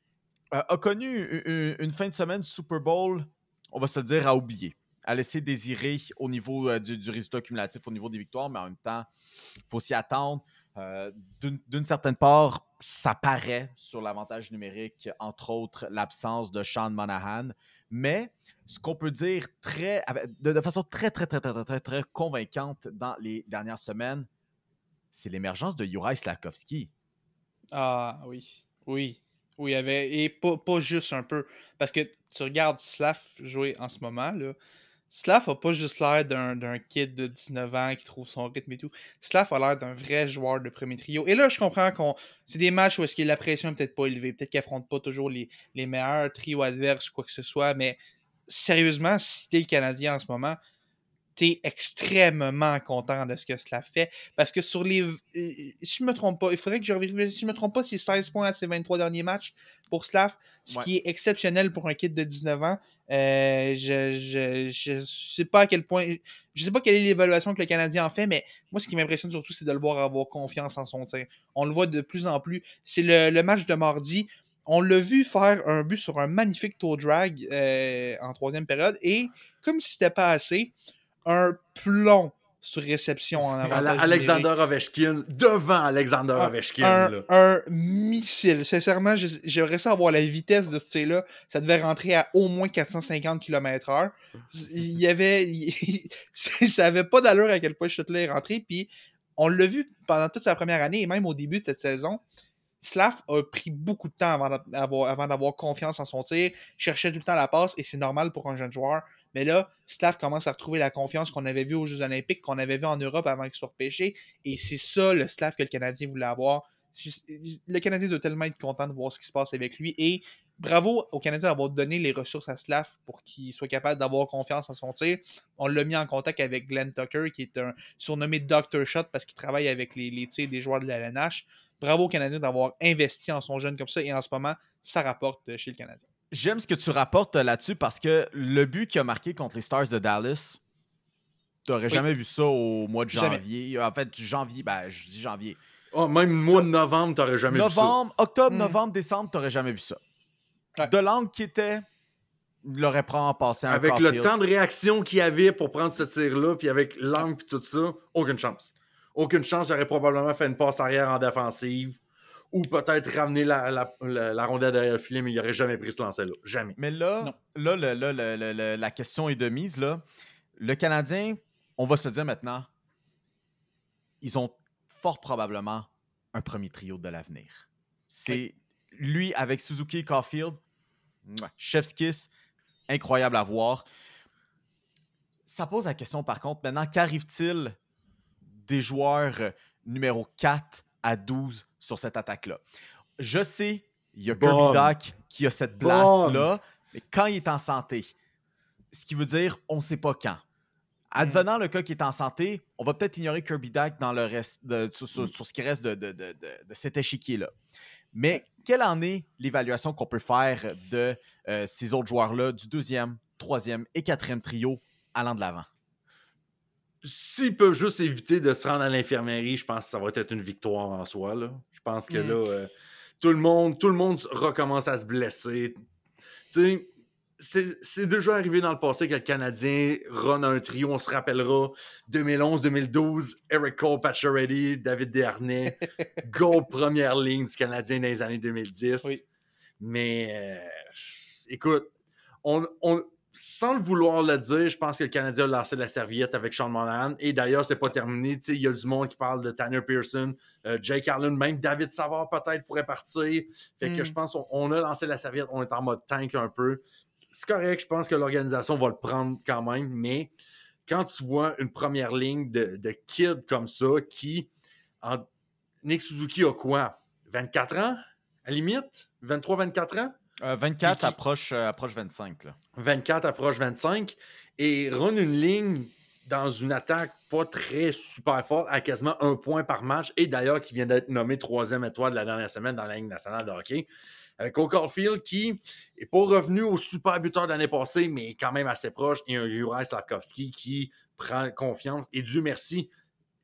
euh, a connu une, fin de semaine Super Bowl, on va se dire, à oublier, à laisser désirer au niveau du, du résultat cumulatif, au niveau des victoires, mais en même temps, il faut s'y attendre. D'une certaine part, ça paraît sur l'avantage numérique, entre autres l'absence de Sean Monahan. Mais ce qu'on peut dire très, de, façon très, très, très, très, très, très, convaincante dans les dernières semaines, c'est l'émergence de Juraj Slavkovski. Ah oui, oui. Oui, avait. Et pas, pas juste un peu. Parce que tu regardes Slav jouer en ce moment, là. Slav a pas juste l'air d'un kid de 19 ans qui trouve son rythme et tout. Slav a l'air d'un vrai joueur de premier trio. Et là, je comprends qu'on. C'est des matchs où est-ce que la pression peut-être pas élevée. Peut-être qu'il affronte pas toujours les, les meilleurs trios adverses, quoi que ce soit. Mais sérieusement, si t'es le Canadien en ce moment, t'es extrêmement content de ce que cela fait. Parce que sur les. euh, si je me trompe pas, il faudrait que je revérifie. Si je me trompe pas, c'est 16 points à ses 23 derniers matchs pour Slav, ce Ouais. qui est exceptionnel pour un kid de 19 ans. Euh, je, je, je sais pas à quel point. Je sais pas quelle est l'évaluation que le Canadien en fait, mais moi, ce qui m'impressionne surtout, c'est de le voir avoir confiance en son tir. On le voit de plus en plus. C'est le, le match de mardi. On l'a vu faire un but sur un magnifique toe drag euh, en troisième période. Et comme si c'était pas assez, un plomb sur réception en avantage Alexander numérique. Ovechkin, devant Alexander Un- Ovechkin. Un, là. un missile. Sincèrement, j'aimerais ça avoir la vitesse de ce tir-là. Ça devait rentrer à au moins 450 km/h. Il y avait. il- [LAUGHS] ça avait pas d'allure à quel point ce shot-là est rentré. Puis on l'a vu pendant toute sa première année et même au début de cette saison. Slav a pris beaucoup de temps avant d'avoir, avant d'avoir confiance en son tir, cherchait tout le temps la passe et c'est normal pour un jeune joueur. Mais là, Slav commence à retrouver la confiance qu'on avait vu aux Jeux Olympiques, qu'on avait vu en Europe avant qu'il soit repêché. Et c'est ça le Slav que le Canadien voulait avoir. Le Canadien doit tellement être content de voir ce qui se passe avec lui. Et bravo au Canadien d'avoir donné les ressources à Slav pour qu'il soit capable d'avoir confiance en son tir. On l'a mis en contact avec Glenn Tucker, qui est un surnommé Dr. Shot parce qu'il travaille avec les, les tirs des joueurs de la LNH. Bravo au Canadien d'avoir investi en son jeune comme ça et en ce moment, ça rapporte chez le Canadien. J'aime ce que tu rapportes là-dessus parce que le but qu'il a marqué contre les Stars de Dallas, tu n'aurais jamais vu ça au mois de janvier. En fait, janvier, ben, je dis janvier. Oh, même mois de novembre, tu n'aurais jamais novembre, vu ça. Octobre, Mm. novembre, décembre, tu n'aurais jamais vu ça. Ouais. De l'angle qui était, il l'aurait probablement passé un Avec le temps de réaction qu'il y avait pour prendre ce tir-là, puis avec l'angle et tout ça, aucune chance. Aucune chance, j'aurais probablement fait une passe arrière en défensive ou peut-être ramener la, la, la, la rondelle derrière le filet, mais il n'aurait jamais pris ce lancer-là. Jamais. Mais là, là, le- le- le- la question est de mise. Là. Le Canadien, on va se dire maintenant, ils ont fort probablement un premier trio de l'avenir. C'est lui avec Suzuki Caulfield, chef's kiss, incroyable à voir. Ça pose la question par contre maintenant, qu'arrive-t-il des joueurs numéro 4 à 12 sur cette attaque-là? Je sais, il y a Kirby. Doc qui a cette place-là, mais quand il est en santé, ce qui veut dire on ne sait pas quand. Advenant le cas qui est en santé, on va peut-être ignorer Kirby Dak dans le reste de, sur, sur- sur ce qui reste de, de- de- de- de cet échiquier-là. Mais quelle en est l'évaluation qu'on peut faire de euh, ces autres joueurs-là, du deuxième, troisième et quatrième trio allant de l'avant? S'ils peuvent juste éviter de se rendre à l'infirmerie, je pense que ça va être une victoire en soi. Là. Je pense que Mm. là, euh, tout, le monde, tout le monde recommence à se blesser. Tu sais, c'est déjà arrivé dans le passé que le Canadien run un trio. On se rappellera 2011-2012, Eric Cole, Pacioretty, David Desharnais, [LAUGHS] goal première ligne du Canadien dans les années 2010. Oui. Mais euh, écoute, on, on- sans le vouloir le dire, je pense que le Canadien a lancé la serviette avec Sean Monahan. Et d'ailleurs, c'est pas terminé. Il y a du monde qui parle de Tanner Pearson, euh, Jake Allen, même David Savard peut-être pourrait partir. Fait que Mm. je pense qu'on on a lancé la serviette, on est en mode tank un peu. C'est correct, je pense que l'organisation va le prendre quand même, mais quand tu vois une première ligne de, de kids comme ça qui. En... Nick Suzuki a quoi? 24 ans à la limite? 23-24 ans? Euh, 24 Puis qui- approche, euh, approche 25. Là. 24 approche 25 et run une ligne dans une attaque pas très super forte à quasiment un point par match et d'ailleurs qui vient d'être nommé troisième étoile de la dernière semaine dans la Ligue nationale de hockey. Avec Caulfield qui n'est pas revenu au super buteur de l'année passée, mais quand même assez proche, et un Juraj Slavkovski qui prend confiance. Et Dieu merci,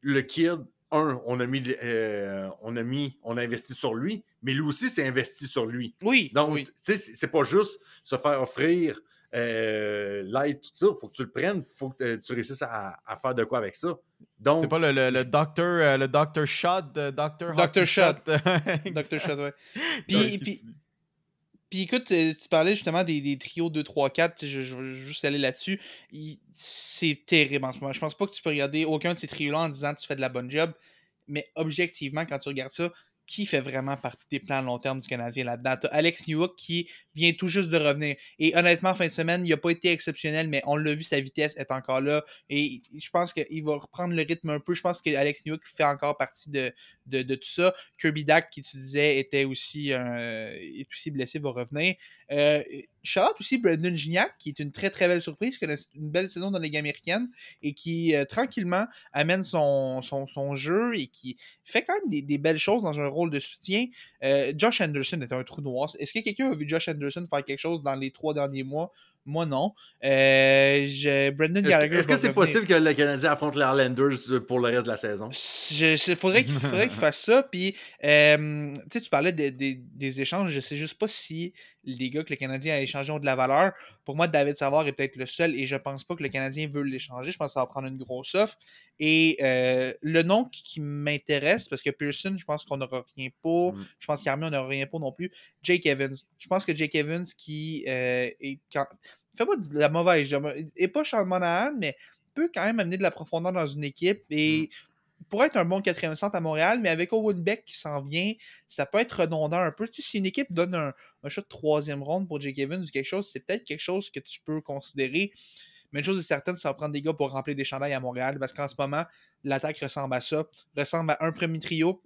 le kid, un, on a mis, euh, on a mis, on a investi sur lui, mais lui aussi s'est investi sur lui. Oui, Donc, oui. tu sais, c'est pas juste se faire offrir euh, l'aide, tout ça. faut que tu le prennes. faut que euh, tu réussisses à, à faire de quoi avec ça. Donc, C'est pas le, le, le docteur, euh, le docteur Shot. Dr. Hockey Shot. Shot, [LAUGHS] ouais. Donc, Puis, puis, écoute, euh, tu parlais justement des, des trios 2, 3, 4, tu sais, je, je veux juste aller là-dessus. C'est terrible en ce moment. Je pense pas que tu peux regarder aucun de ces trios-là en disant que tu fais de la bonne job, mais objectivement, quand tu regardes ça, qui fait vraiment partie des plans à long terme du Canadien là-dedans? T'as Alex Newhook qui vient tout juste de revenir. Et honnêtement, fin de semaine, il n'a pas été exceptionnel, mais on l'a vu, sa vitesse est encore là. Et je pense qu'il va reprendre le rythme un peu. Je pense que Alex Newhook fait encore partie de, de, tout ça. Kirby Dak, qui tu disais, était aussi, est aussi blessé, va revenir. Euh, Charlotte aussi, Brandon Gignac, qui est une très très belle surprise, qui a une belle saison dans la Ligue américaine et qui euh, tranquillement amène son, jeu et qui fait quand même des, des belles choses dans un rôle de soutien. Euh, Josh Anderson est un trou noir. Est-ce que quelqu'un a vu Josh Anderson faire quelque chose dans les trois derniers mois? Moi, non. Euh, je- Brendan est-ce Gallagher. que- est-ce que c'est revenir. possible que le Canadien affronte les Islanders pour le reste de la saison? Il faudrait qu'il faudrait qu'il fasse ça. Puis, euh, tu parlais de- de- des échanges. Je sais juste pas si les gars que le Canadien a échangés ont de la valeur. Pour moi, David Savard est peut-être le seul et je pense pas que le Canadien veut l'échanger. Je pense que ça va prendre une grosse offre. Et euh, le nom qui, qui m'intéresse, parce que Pearson, je pense qu'on n'aura rien pour. Mm. Je pense qu'Armia, on n'aura rien pour non plus. Jake Evans. Je pense que Jake Evans qui euh, est quand... fait pas de la mauvaise job. Et pas Sean Monahan, mais peut quand même amener de la profondeur dans une équipe et pourrait être un bon quatrième centre à Montréal, mais avec Owen Beck qui s'en vient, ça peut être redondant un peu. Tu sais, si une équipe donne un, un shot de troisième ronde pour Jake Evans ou quelque chose, c'est peut-être quelque chose que tu peux considérer. Mais une chose est certaine, ça va prendre des gars pour remplir des chandails à Montréal parce qu'en ce moment, l'attaque ressemble à ça. Ressemble à un premier trio,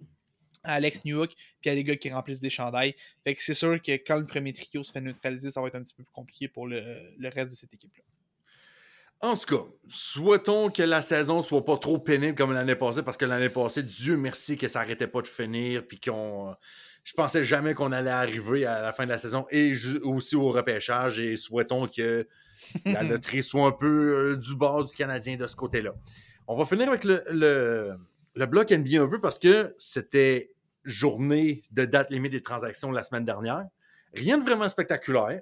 à Alex Newhook, puis à des gars qui remplissent des chandails. Fait que c'est sûr que quand le premier trio se fait neutraliser, ça va être un petit peu plus compliqué pour le, reste de cette équipe-là. En tout cas, souhaitons que la saison soit pas trop pénible comme l'année passée, parce que l'année passée, Dieu merci que ça arrêtait pas de finir, puis qu'on. Je pensais jamais qu'on allait arriver à la fin de la saison et aussi au repêchage, et souhaitons que la [LAUGHS] loterie soit un peu euh, du bord du Canadien de ce côté-là. On va finir avec le, le, le bloc NBA un peu parce que c'était journée de date limite des transactions la semaine dernière. Rien de vraiment spectaculaire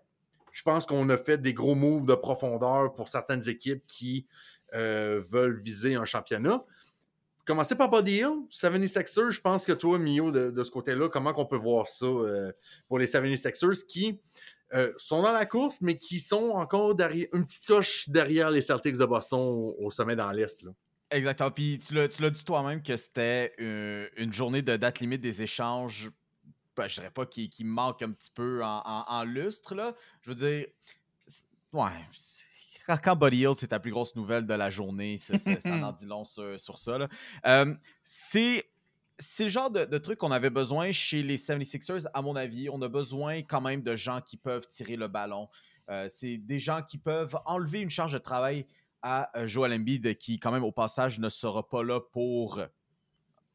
je pense qu'on a fait des gros moves de profondeur pour certaines équipes qui euh, veulent viser un championnat. Commencer par Body Hill, 76ers, je pense que toi, Mio, de, ce côté-là, comment on peut voir ça euh, pour les 76ers qui euh, sont dans la course, mais qui sont encore derrière, une petite coche derrière les Celtics de Boston au, sommet dans l'Est. Exactement. Puis tu l'as dit toi-même que c'était une journée de date limite des échanges ben, je dirais pas qu'il manque un petit peu en, lustre. Là. Je veux dire, ouais, quand Body Hill, c'est ta plus grosse nouvelle de la journée, ça, [LAUGHS] en dit long sur, ça. Euh, c'est c'est le genre de, truc qu'on avait besoin chez les 76ers, à mon avis. On a besoin quand même de gens qui peuvent tirer le ballon. Euh, c'est des gens qui peuvent enlever une charge de travail à euh, Joel Embiid, qui, quand même, au passage, ne sera pas là pour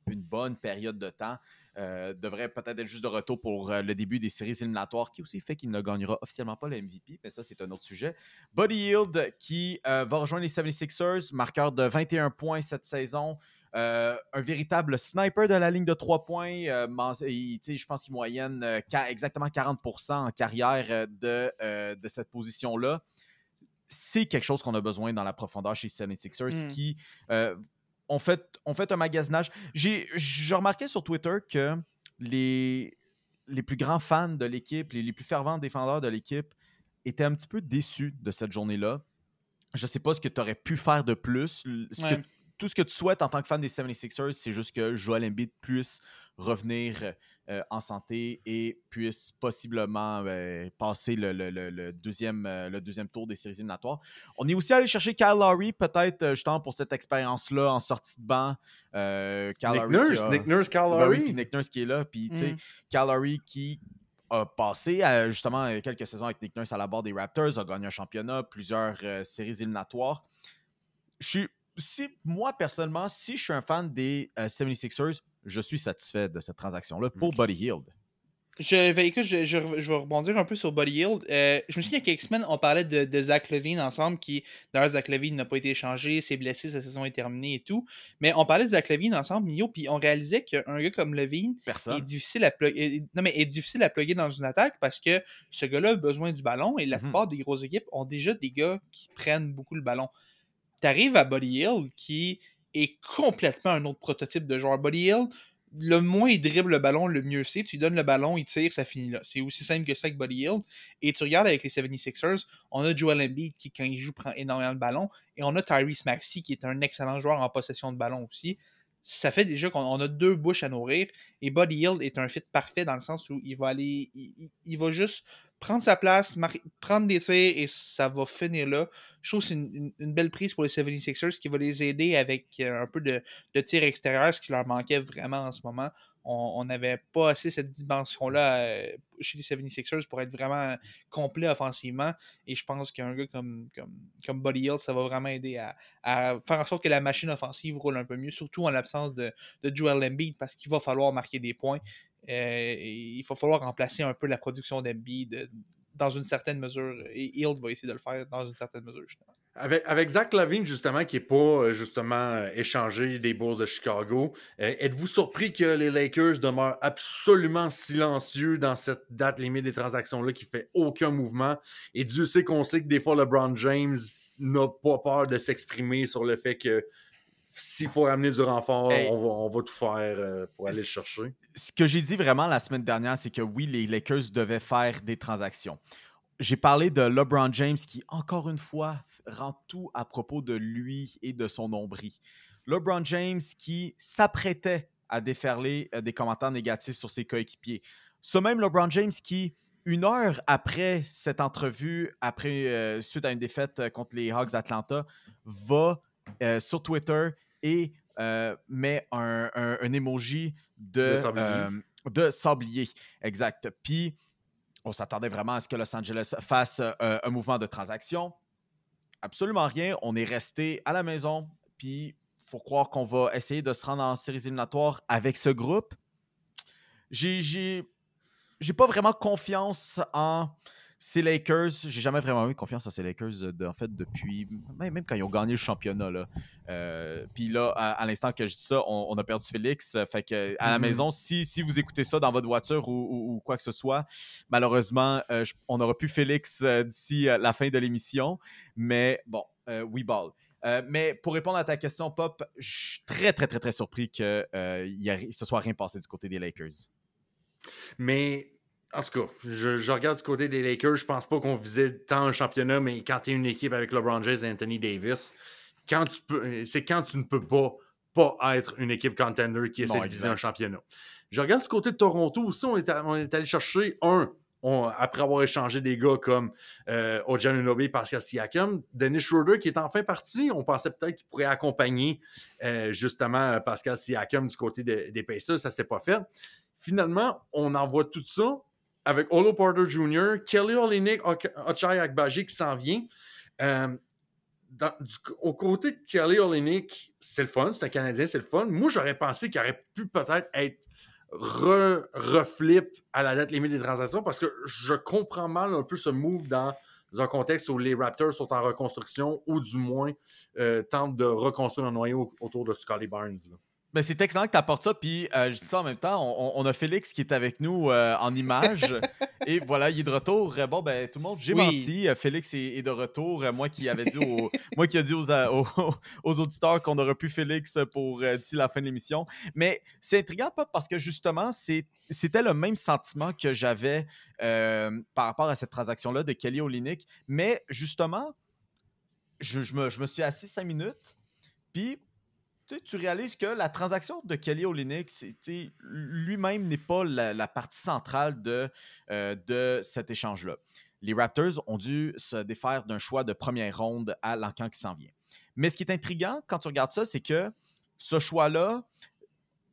une bonne période de temps. Euh, devrait peut-être être juste de retour pour euh, le début des séries éliminatoires, qui aussi fait qu'il ne gagnera officiellement pas le MVP, mais ça, c'est un autre sujet. Buddy Yield qui va rejoindre les 76ers, marqueur de 21 points cette saison. Un véritable sniper de la ligne de 3 points. je pense qu'il moyenne exactement 40% en carrière de, de cette position-là. C'est quelque chose qu'on a besoin dans la profondeur chez les 76ers, hmm. qui on fait, on fait un magasinage. J'ai remarqué sur Twitter que les, les plus grands fans de l'équipe, les, les, plus fervents défendeurs de l'équipe étaient un petit peu déçus de cette journée-là. Je ne sais pas ce que tu aurais pu faire de plus. Tout ce que tu souhaites en tant que fan des 76ers, c'est juste que Joel Embiid puisse revenir euh, en santé et puisse possiblement ben, passer le, deuxième, euh, le deuxième tour des séries éliminatoires. On est aussi allé chercher Kyle Lowry, peut-être euh, justement pour cette expérience-là en sortie de banc. Nick, Nurse, Nick Nurse, Kyle Lowry. Nick Nurse qui est là, puis tu sais, mm. Kyle Lowry qui a passé justement quelques saisons avec Nick Nurse à la barre des Raptors, a gagné un championnat, plusieurs séries éliminatoires. Je suis si moi personnellement, si je suis un fan des 76ers, je suis satisfait de cette transaction-là pour Buddy Hield. Je vais, écoute, je, je, vais rebondir un peu sur Buddy Hield. Euh, je me souviens qu'il y a quelques semaines, on parlait de, Zach Levine ensemble, qui, d'ailleurs, Zach Levine n'a pas été échangé, s'est blessé, sa saison est terminée et tout. Mais on parlait de Zach Levine ensemble, Mio, puis on réalisait qu'un gars comme Levine est difficile, à non, mais est difficile à plugger dans une attaque parce que ce gars-là a besoin du ballon et la mhm. plupart des grosses équipes ont déjà des gars qui prennent beaucoup le ballon. Tu à Buddy Hield qui est complètement un autre prototype de joueur. Buddy Hield, le moins il dribble le ballon, le mieux c'est. Tu lui donnes le ballon, il tire, ça finit là. C'est aussi simple que ça avec Buddy Hield. Et tu regardes avec les 76ers, on a Joel Embiid qui, quand il joue, prend énormément de ballon. Et on a Tyrese Maxey qui est un excellent joueur en possession de ballon aussi. Ça fait déjà qu'on a deux bouches à nourrir. Et Buddy Hield est un fit parfait dans le sens où il va aller. il va juste prendre sa place, prendre des tirs et ça va finir là. Je trouve que c'est une, belle prise pour les 76ers qui va les aider avec euh, un peu de, tir extérieur, ce qui leur manquait vraiment en ce moment. On n'avait pas assez cette dimension-là euh, chez les 76ers pour être vraiment complet offensivement. Et je pense qu'un gars comme, comme, comme Buddy Hill, ça va vraiment aider à, faire en sorte que la machine offensive roule un peu mieux, surtout en l'absence de, de Joel Embiid, parce qu'il va falloir marquer des points. Euh, il va falloir remplacer un peu la production d'Embiid dans une certaine mesure. Et Hield va essayer de le faire dans une certaine mesure, justement. Avec, avec Zach Lavine, justement, qui n'est pas euh, justement euh, échangé des bourses de Chicago, êtes-vous surpris que les Lakers demeurent absolument silencieux dans cette date limite des transactions-là qui fait aucun mouvement? Et Dieu sait qu'on sait que des fois, LeBron James n'a pas peur de s'exprimer sur le fait que s'il faut ramener du renfort, on, va, tout faire pour aller le chercher. Ce que j'ai dit vraiment la semaine dernière, c'est que oui, les Lakers devaient faire des transactions. J'ai parlé de LeBron James qui, encore une fois, rend tout à propos de lui et de son nombril. LeBron James qui s'apprêtait à déferler euh, des commentaires négatifs sur ses coéquipiers. Ce même LeBron James qui une heure après cette entrevue, après, euh, suite à une défaite euh, contre les Hawks d'Atlanta, va sur Twitter et euh, met un, un- un emoji de, De sablier. euh, de sablier. Exact. Puis, on s'attendait vraiment à ce que Los Angeles fasse euh, un mouvement de transaction. Absolument rien. On est resté à la maison. Puis, il faut croire qu'on va essayer de se rendre en séries éliminatoires avec ce groupe. J'ai- J'ai j'ai pas vraiment confiance en ces Lakers. J'ai jamais vraiment eu confiance en ces Lakers, euh, de- en fait, depuis. Même, même quand ils ont gagné le championnat. Là. Euh, Puis là, à, à l'instant que je dis ça, on, on a perdu Félix. Fait que à la Mhm. maison, si, si vous écoutez ça dans votre voiture ou, ou- ou quoi que ce soit, malheureusement, euh, je- on n'aura plus Félix euh, d'ici la fin de l'émission. Mais bon, we ball. Euh, mais pour répondre à ta question, Pop, je suis très, très, très, très surpris que euh, il y a ce soit rien passé du côté des Lakers. Mais en tout cas, je, je regarde du côté des Lakers, je pense pas qu'on visait tant un championnat, mais quand tu es une équipe avec LeBron James et Anthony Davis, quand tu peux, c'est quand tu ne peux pas pas être une équipe contender qui essaie Non, de viser un championnat. Je regarde du côté de Toronto aussi, on est, à- on est allé chercher un, on- après avoir échangé des gars comme euh, Ojan Anunoby, Pascal Siakam, Dennis Schroeder qui est enfin parti. On pensait peut-être qu'il pourrait accompagner euh, justement Pascal Siakam du côté de- des Pacers, ça s'est pas fait. Finalement, on envoie tout ça avec Olo Porter Jr., Kelly Olynyk, Ochai Agbaji qui s'en vient. Euh, au côté de Kelly Olynyk, c'est le fun, c'est un Canadien, c'est le fun. Moi, j'aurais pensé qu'il aurait pu peut-être être re- reflip à la date limite des transactions parce que je comprends mal un peu ce move dans un contexte où les Raptors sont en reconstruction ou du moins euh, tentent de reconstruire un noyau autour de Scotty Barnes. là. Ben, c'est excellent que tu apportes ça. Puis, euh, je dis ça en même temps, on, on a Félix qui est avec nous euh, en image. [LAUGHS] et voilà, il est de retour. Euh, Bon, ben, tout le monde, j'ai Oui. menti. Félix est, est de retour. Moi qui avais dit aux, [LAUGHS] moi qui ai dit aux, aux, aux auditeurs qu'on n'aurait plus Félix pour euh, d'ici la fin de l'émission. Mais c'est intriguant, pas parce que justement, c'est- c'était le même sentiment que j'avais par rapport à cette transaction-là de Kelly Olynyk. Mais justement, je, je me, je me suis assis cinq minutes. Puis, tu réalises que la transaction de Kelly Olynyk, lui-même n'est pas la, partie centrale de, euh, de cet échange-là. Les Raptors ont dû se défaire d'un choix de première ronde à l'encan qui s'en vient. Mais ce qui est intriguant quand tu regardes ça, c'est que ce choix-là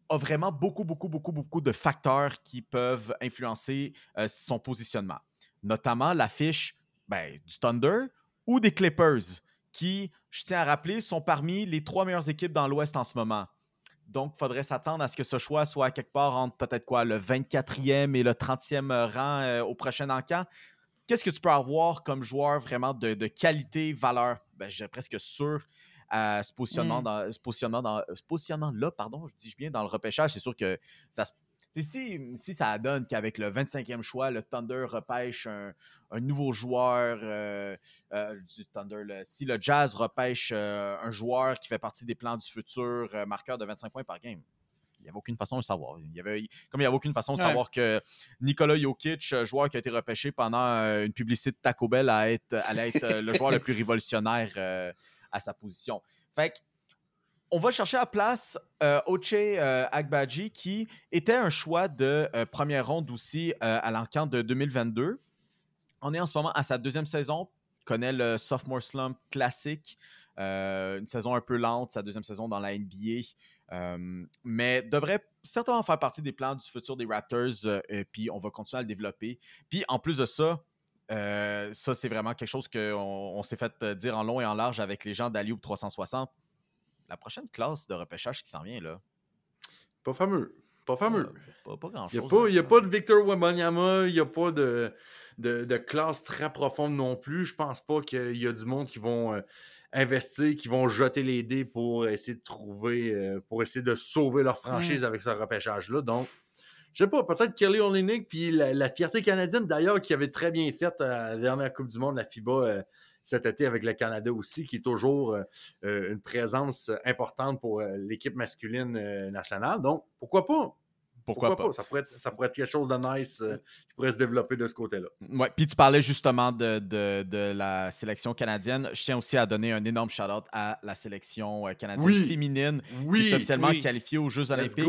a vraiment beaucoup, beaucoup, beaucoup, beaucoup de facteurs qui peuvent influencer euh, son positionnement. Notamment l'affiche ben, du Thunder ou des Clippers, qui, je tiens à rappeler, sont parmi les trois meilleures équipes dans l'Ouest en ce moment. Donc, il faudrait s'attendre à ce que ce choix soit à quelque part entre peut-être quoi, le 24e et le 30e rang euh, au prochain encan. Qu'est-ce que tu peux avoir comme joueur vraiment de, de qualité, valeur, ben, je dirais presque sûr à ce positionnement, Mm. dans, ce positionnement, dans, ce positionnement-là, pardon, je dis bien dans le repêchage, c'est sûr que ça se si, si ça donne qu'avec le 25e choix, le Thunder repêche un, un nouveau joueur euh, euh, du Thunder, le- si le Jazz repêche euh, un joueur qui fait partie des plans du futur, marqueur de 25 points par game, il n'y avait aucune façon de le savoir. Il y avait, comme il n'y avait aucune façon de Ouais. savoir que Nikola Jokic, joueur qui a été repêché pendant une publicité de Taco Bell, allait être, allait être le joueur le plus [LAUGHS] révolutionnaire euh, à sa position. Fait que, on va chercher à place euh, Oche euh, Agbaji, qui était un choix de euh, première ronde aussi euh, à l'encan de 2022. On est en ce moment à sa deuxième saison, connaît le sophomore slump classique, une saison un peu lente, sa deuxième saison dans la NBA, mais devrait certainement faire partie des plans du futur des Raptors, et puis on va continuer à le développer. Puis en plus de ça, ça c'est vraiment quelque chose qu'on on s'est fait dire en long et en large avec les gens d'Alioup 360. La prochaine classe de repêchage qui s'en vient, là? Pas fameux. Pas fameux. Pas, pas grand Il chose. n'y a, pas de Victor Wembanyama, il n'y a pas de, de, de classe très profonde non plus. Je pense pas qu'il y a du monde qui vont euh, investir, qui vont jeter les dés pour essayer de trouver, euh, pour essayer de sauver leur franchise avec ce repêchage-là. Donc, je sais pas, peut-être Kelly Olynyk, puis la, la fierté canadienne d'ailleurs, qui avait très bien fait à la dernière Coupe du Monde, la FIBA, euh, cet été avec le Canada aussi, qui est toujours euh, euh, une présence importante pour euh, l'équipe masculine nationale. Donc, pourquoi pas? Pourquoi, pas? Ça pourrait, être, ça pourrait être quelque chose de nice euh, qui pourrait se développer de ce côté-là. Ouais, puis tu parlais justement de, de, de la sélection canadienne. Je tiens aussi à donner un énorme shout-out à la sélection euh, canadienne Oui. féminine qui Oui, est officiellement oui. qualifiée aux Jeux olympiques.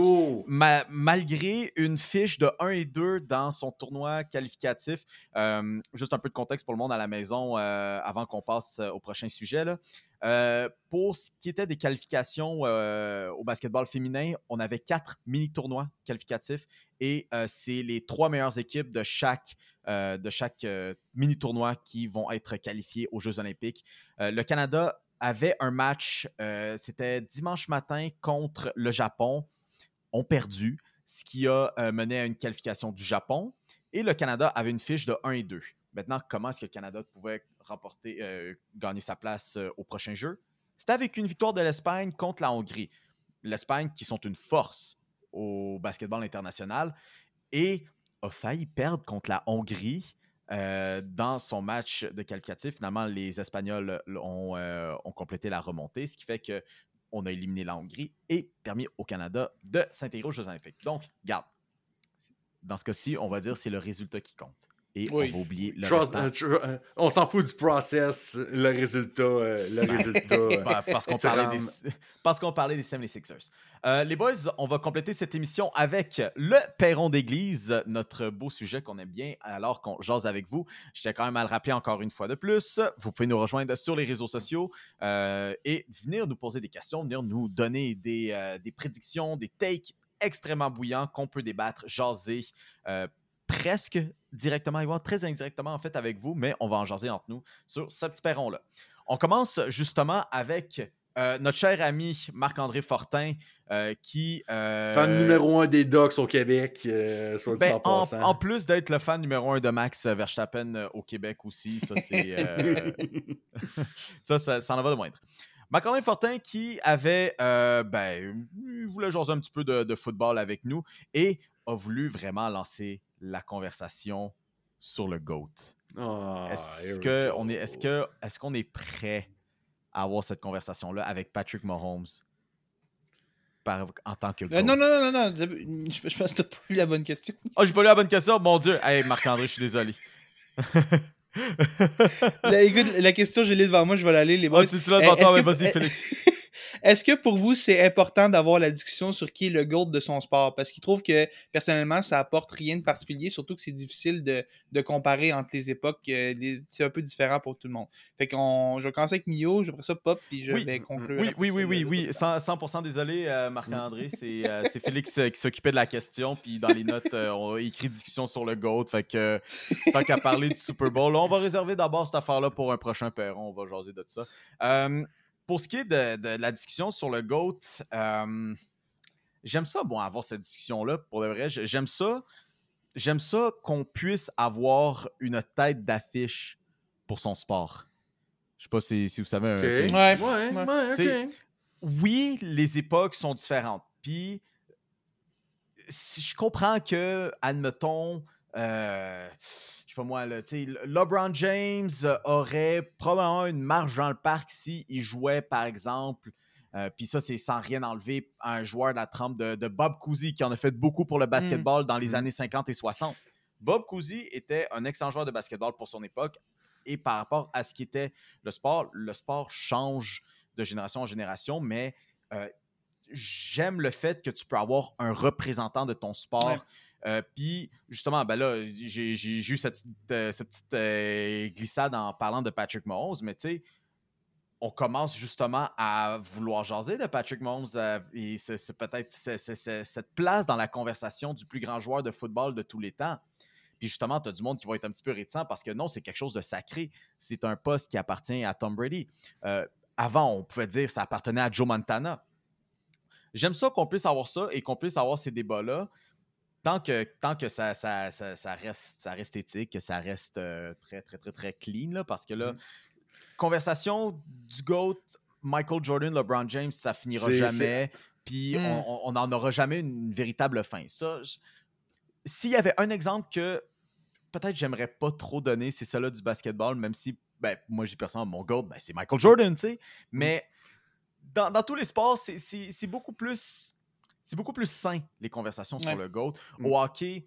Ma- malgré une fiche de 1 et 2 dans son tournoi qualificatif, euh, juste un peu de contexte pour le monde à la maison euh, avant qu'on passe au prochain sujet. là. Euh, pour ce qui était des qualifications euh, au basketball féminin, on avait quatre mini-tournois qualificatifs et euh, c'est les trois meilleures équipes de chaque, mini-tournoi qui vont être qualifiées aux Jeux olympiques. Le Canada avait un match, c'était dimanche matin contre le Japon ont perdu, ce qui a mené à une qualification du Japon. Et le Canada avait une fiche de 1 et 2. Maintenant, comment est-ce que le Canada pouvait remporter, euh, gagner sa place euh, au prochain jeu? C'était avec une victoire de l'Espagne contre la Hongrie. L'Espagne, qui sont une force au basketball international, et a failli perdre contre la Hongrie euh, dans son match de qualificatif. Finalement, les Espagnols ont, complété la remontée, ce qui fait que on a éliminé la Hongrie et permis au Canada de s'intégrer aux Jeux Olympiques. Donc, garde. Dans ce cas-ci, on va dire c'est le résultat qui compte. Et Oui. on va oublier le Trust- restant. euh, tr- euh, on s'en fout du process, le résultat. euh, le résultat [LAUGHS] euh, Pa- parce qu'on parlait, rends- des, parce qu'on parlait des 76ers. Euh, les boys, on va compléter cette émission avec le perron d'église, notre beau sujet qu'on aime bien alors qu'on jase avec vous. Je tiens quand même à le rappeler encore une fois de plus. Vous pouvez nous rejoindre sur les réseaux sociaux euh, et venir nous poser des questions, venir nous donner des, euh, des prédictions, des takes extrêmement bouillants qu'on peut débattre, jaser. Presque directement, et voire très indirectement en fait avec vous, mais on va en jaser entre nous sur ce petit perron-là. On commence justement avec euh, notre cher ami Marc-André Fortin euh, qui... euh, Fan numéro un des Ducks au Québec, soit dit ben, en en, passant. en plus d'être le fan numéro un de Max Verstappen au Québec aussi, ça c'est... [LAUGHS] ça, ça, ça en va de moindre. Marc-André Fortin qui avait... ben, il voulait jaser un petit peu de, de football avec nous et a voulu vraiment lancer la conversation sur le GOAT. Ah, Est-ce here we que go. on est, est-ce que, est-ce qu'on est prêt à avoir cette conversation-là avec Patrick Mahomes par- en tant que Euh, GOAT? non, non, non, non, non. Je, je pense que t'as pas eu la bonne question. Oh, j'ai pas lu la bonne question? Mon Dieu. Hey, Marc-André, je suis désolé. [LAUGHS] Là, écoute, la question, je l'ai devant moi, je vais l'aller, les Oh, tu, tu l'as devant toi, est-ce mais que- vas-y, eh, Félix. [LAUGHS] Est-ce que pour vous, c'est important d'avoir la discussion sur qui est le GOAT de son sport? Parce qu'il trouve que, personnellement, ça apporte rien de particulier, surtout que c'est difficile de, de comparer entre les époques. euh, les- C'est un peu différent pour tout le monde. Fait qu'on, je vais commencer avec Mio, je vais ça Pop, puis je Oui. vais conclure. Oui, oui, oui, oui, oui. tour. 100%, 100% désolé, euh, Marc-André. C'est euh, c'est Félix euh, qui s'occupait de la question. Puis dans les notes, on a écrit discussion sur le GOAT. Fait que tant qu'à parler du Super Bowl, on va réserver d'abord cette affaire-là pour un prochain perron. On va jaser de ça. Pour ce qui est de, de la discussion sur le GOAT, euh, j'aime ça, bon, avoir cette discussion-là. Pour de vrai, j'aime ça. J'aime ça qu'on puisse avoir une tête d'affiche pour son sport. Je sais pas si, si vous savez. un- Ouais, Ouais, ouais. ouais, C'est- ok. oui, les époques sont différentes. Puis, si je comprends que, admettons, euh, je sais pas moi, là, LeBron James euh, aurait probablement une marge dans le parc s'il jouait, par exemple. euh, Puis ça, c'est sans rien enlever à un joueur de la trempe de, de Bob Cousy, qui en a fait beaucoup pour le basketball dans les Mm. années 50 et 60. Bob Cousy était un excellent joueur de basketball pour son époque. Et par rapport à ce qui était le sport, le sport change de génération en génération, mais euh, j'aime le fait que tu peux avoir un représentant de ton sport. Ouais. Euh, Puis, justement, ben là, j'ai eu cette petite, euh, euh, glissade en parlant de Patrick Mahomes, mais tu sais, on commence justement à vouloir jaser de Patrick Mahomes et c'est peut-être cette place dans la conversation du plus grand joueur de football de tous les temps. Puis justement, tu as du monde qui va être un petit peu réticent parce que non, c'est quelque chose de sacré. C'est un poste qui appartient à Tom Brady. Avant, on pouvait dire que ça appartenait à Joe Montana. J'aime ça qu'on puisse avoir ça et qu'on puisse avoir ces débats-là tant que, tant que ça, ça, ça, ça reste, ça reste éthique, que ça reste euh, très, très, très, très clean, là, parce que là, conversation du GOAT, Michael Jordan, LeBron James, ça finira jamais, puis Mm. on- n'en aura jamais une véritable fin. Ça, s'il y avait un exemple que peut-être j'aimerais pas trop donner, c'est celui du basketball, même si, ben, moi, j'ai personnellement mon GOAT, ben, c'est Michael Jordan, tu sais, mais dans, dans tous les sports, c'est beaucoup plus c'est beaucoup plus sain, les conversations sur le GOAT. Mm. Au hockey, tu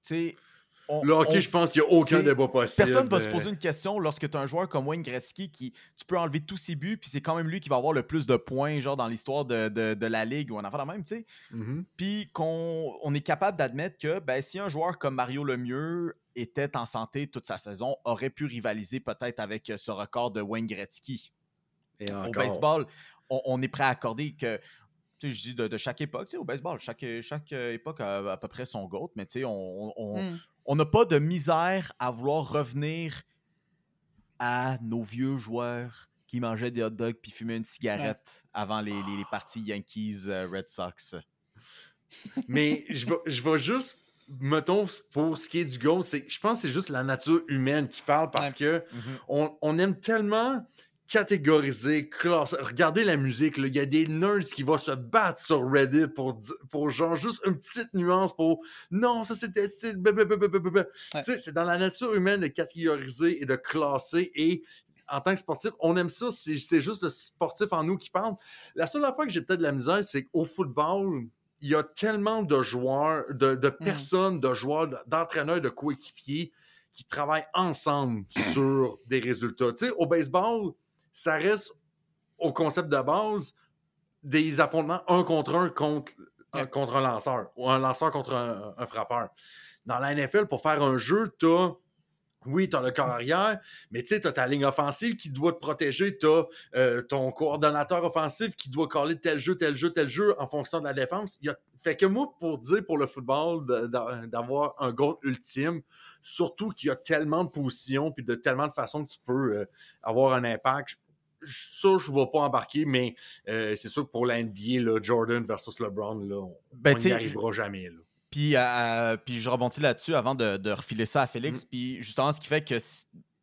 sais. on- Le hockey, on- je pense qu'il n'y a aucun débat possible. Personne ne va se poser une question lorsque tu as un joueur comme Wayne Gretzky qui tu peux enlever tous ses buts, puis c'est quand même lui qui va avoir le plus de points genre dans l'histoire de, de- de la ligue ou enfant de même, tu sais. mhm. Puis qu'on on est capable d'admettre que ben, si un joueur comme Mario Lemieux était en santé toute sa saison, aurait pu rivaliser peut-être avec euh, ce record de Wayne Gretzky. Et Au encore. baseball, on, on est prêt à accorder que, je dis de, de chaque époque, tu sais, au baseball, chaque, chaque euh, époque a à peu près son GOAT, mais tu sais, on- on, Hmm. on n'a pas de misère à vouloir revenir à nos vieux joueurs qui mangeaient des hot dogs puis fumaient une cigarette avant les, les- les parties Yankees-Red Sox. Mais je vais, je vais juste, mettons, pour ce qui est du goal, c'est, je pense que c'est juste la nature humaine qui parle parce Ouais. que on, on aime tellement catégoriser, classer. Regardez la musique, il y a des nerds qui vont se battre sur Reddit pour, pour genre juste une petite nuance pour non, ça c'était. c'est. Ouais. Dans la nature humaine de catégoriser et de classer et. En tant que sportif, on aime ça. C'est c'est juste le sportif en nous qui parle. La seule fois que j'ai peut-être de la misère, c'est qu'au football, il y a tellement de joueurs, de, de personnes, de joueurs, d'entraîneurs, de coéquipiers qui travaillent ensemble [CLEARS THROAT] sur des résultats. Tu sais, au baseball, ça reste au concept de base des affrontements un contre un contre, un, contre un lanceur ou un lanceur contre un, un frappeur. Dans la NFL, pour faire un jeu, tu as oui, tu as le corps arrière, mais tu sais, tu as ta ligne offensive qui doit te protéger, tu as ton coordonnateur offensif qui doit coller tel jeu, tel jeu, tel jeu en fonction de la défense. Il y a... Fait que moi, pour dire pour le football d'avoir un goal ultime, surtout qu'il y a tellement de positions puis de tellement de façons que tu peux euh, avoir un impact. Je- Ça, je ne vais pas embarquer, mais euh, c'est sûr que pour la NBA, là, Jordan versus LeBron, là, on Ben, n'y arrivera jamais. Là. Puis, euh, puis je rebondis là-dessus avant de, de refiler ça à Mm. Félix. Puis justement, ce qui fait que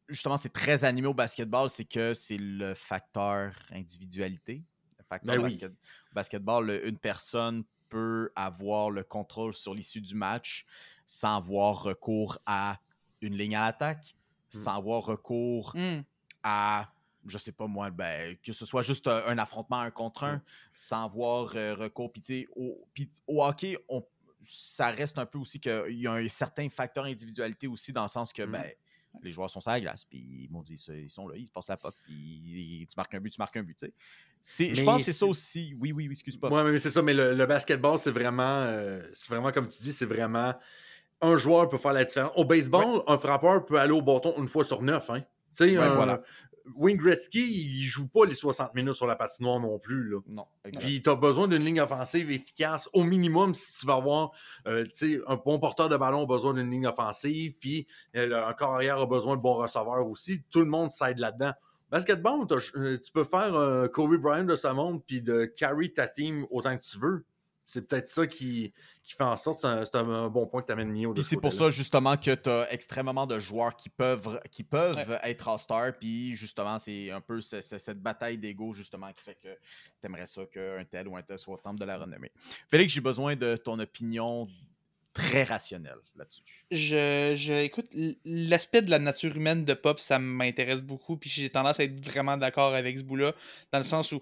justement c'est très animé au basketball, c'est que c'est le facteur individualité. Le facteur Ben oui. basket- basketball, le- une personne peut avoir le contrôle sur l'issue du match sans avoir recours à une ligne à l'attaque, Mm. sans avoir recours Hmm. à, je sais pas moi, ben, que ce soit juste un, un affrontement un contre un, sans avoir euh, recours. Puis, au, hockey, on, ça reste un peu aussi qu'il y a un certain facteur individualité aussi, dans le sens que Mhm. ben, les joueurs sont sur la glace, puis ils m'ont dit, ils sont là, ils se passent la puck, puis tu marques un but, tu marques un but, Je pense que c'est ça aussi. Oui, oui, oui, excuse pas. Ouais, mais c'est ça, mais le, le basketball, c'est vraiment, euh, c'est vraiment, comme tu dis, c'est vraiment un joueur peut faire la différence. Au baseball, un frappeur peut aller au bâton une fois sur neuf. Hein. Tu sais, Ouais, un- voilà. Wayne Gretzky, il joue pas les 60 minutes sur la patinoire non plus. Là. Non, exact. Puis tu as besoin d'une ligne offensive efficace au minimum si tu vas avoir euh, un bon porteur de ballon a besoin d'une ligne offensive, puis euh, un corps arrière a besoin de bons receveurs aussi. Tout le monde s'aide là-dedans. Basketball, euh, tu peux faire un Kobe Bryant de ce monde puis de carry ta team autant que tu veux. C'est peut-être ça qui, qui fait en sorte, c'est un, c'est un bon point que tu amènes Mio. Puis ce c'est pour ça justement que tu as extrêmement de joueurs qui peuvent, qui peuvent être All-Star. Puis justement, c'est un peu ce- ce- cette bataille d'ego justement qui fait que tu aimerais ça qu'un tel ou un tel soit au temple de la renommée. Félix, j'ai besoin de ton opinion très rationnelle là-dessus. Je, je écoute l'aspect de la nature humaine de pop, ça m'intéresse beaucoup, puis j'ai tendance à être vraiment d'accord avec ce bout-là, dans le sens où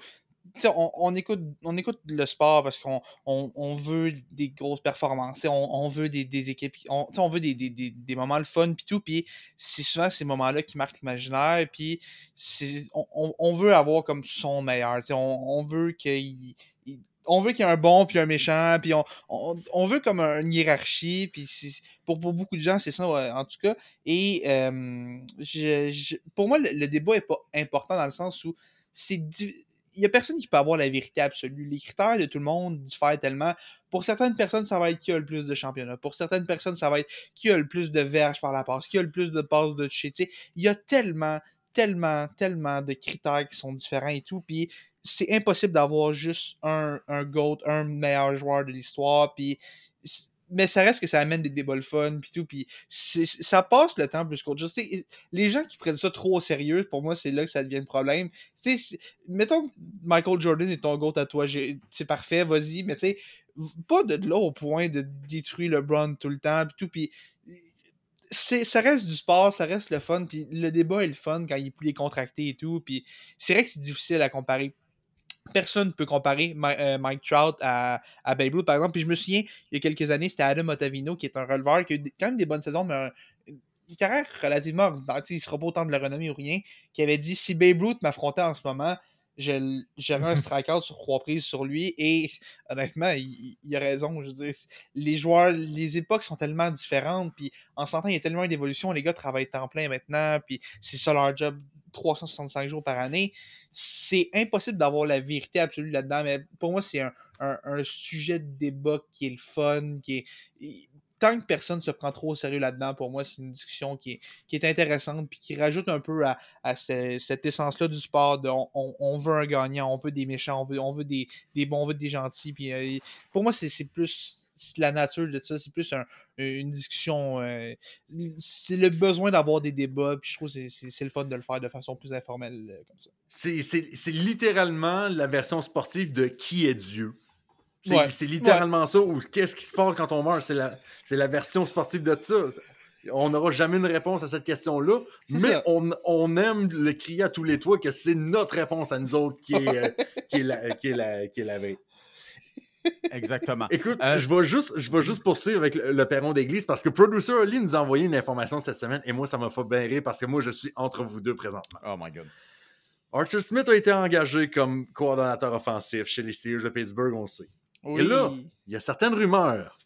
on, écoute, on écoute le sport parce qu'on on, veut des grosses performances, on, veut des, équipes, on, veut des, des, des, moments le fun, puis tout, puis c'est souvent ces moments-là qui marquent l'imaginaire, puis on, veut avoir comme son meilleur, on, veut qu'il il- on veut qu'il y ait un bon puis un méchant, puis on, veut comme une hiérarchie, puis pour, beaucoup de gens, c'est ça en tout cas. Et pour moi, le, le débat est pas important dans le sens où c'est di- il y a personne qui peut avoir la vérité absolue. Les critères de tout le monde diffèrent tellement. Pour certaines personnes, ça va être qui a le plus de championnats. Pour certaines personnes, ça va être qui a le plus de verges par la passe, qui a le plus de passes de toucher. Il y a tellement, tellement, tellement de critères qui sont différents et tout. Puis c'est impossible d'avoir juste un, un GOAT, un meilleur joueur de l'histoire. Puis mais ça reste que ça amène des débats le fun puis tout puis ça passe le temps plus qu'autre chose. Les gens qui prennent ça trop au sérieux pour moi c'est là que ça devient le problème Tu sais, mettons Michael Jordan est ton GOAT à toi c'est parfait vas-y mais tu sais pas de là au point de détruire LeBron tout le temps puis tout puis ça reste du sport ça reste le fun puis le débat est le fun quand il est plus contracté et tout puis c'est vrai que c'est difficile à comparer personne ne peut comparer euh, Mike Trout à, à Babe Ruth, par exemple. Puis je me souviens, il y a quelques années, c'était Adam Ottavino, qui est un releveur, qui a eu quand même des bonnes saisons, mais une carrière relativement ordinaire. Il ne sera pas autant de la renommée ou rien, qui avait dit si Babe Ruth m'affrontait en ce moment, j'aurais un [LAUGHS] strikeout sur trois prises sur lui. Et honnêtement, il, a raison. Je veux dire, les joueurs, les époques sont tellement différentes. Puis en sentant, il y a tellement d'évolution. Les gars travaillent temps plein maintenant. Puis c'est ça leur job 365 jours par année. C'est impossible d'avoir la vérité absolue là-dedans. Mais pour moi, c'est un, un, sujet de débat qui est le fun, qui est tant que personne se prend trop au sérieux là-dedans, pour moi, c'est une discussion qui est, qui est intéressante puis qui rajoute un peu à, cette essence-là du sport de on, veut un gagnant, on veut des méchants, on veut, on veut des, des bons, on veut des gentils. Puis, euh, pour moi, c'est plus la nature de ça, c'est plus une discussion. Euh, c'est le besoin d'avoir des débats, puis je trouve que c'est le fun de le faire de façon plus informelle euh, comme ça. C'est littéralement la version sportive de Qui est Dieu. C'est littéralement ça. Ou qu'est-ce qui se passe quand on meurt? C'est la, la version sportive de ça. On n'aura jamais une réponse à cette question-là, mais on, on, aime le crier à tous les toits que c'est notre réponse à nous autres qui est, [LAUGHS] euh, qui est, la, qui est, la, qui est la veille. Exactement. [LAUGHS] Écoute, euh, je, vais juste, je vais juste poursuivre avec le, perron d'église parce que Producer Ali nous a envoyé une information cette semaine et moi, ça m'a fait bien rire parce que moi, je suis entre vous deux présentement. Oh my God. Archer Smith a été engagé comme coordonnateur offensif chez les Steelers de Pittsburgh, on sait. Et là, il y a certaines rumeurs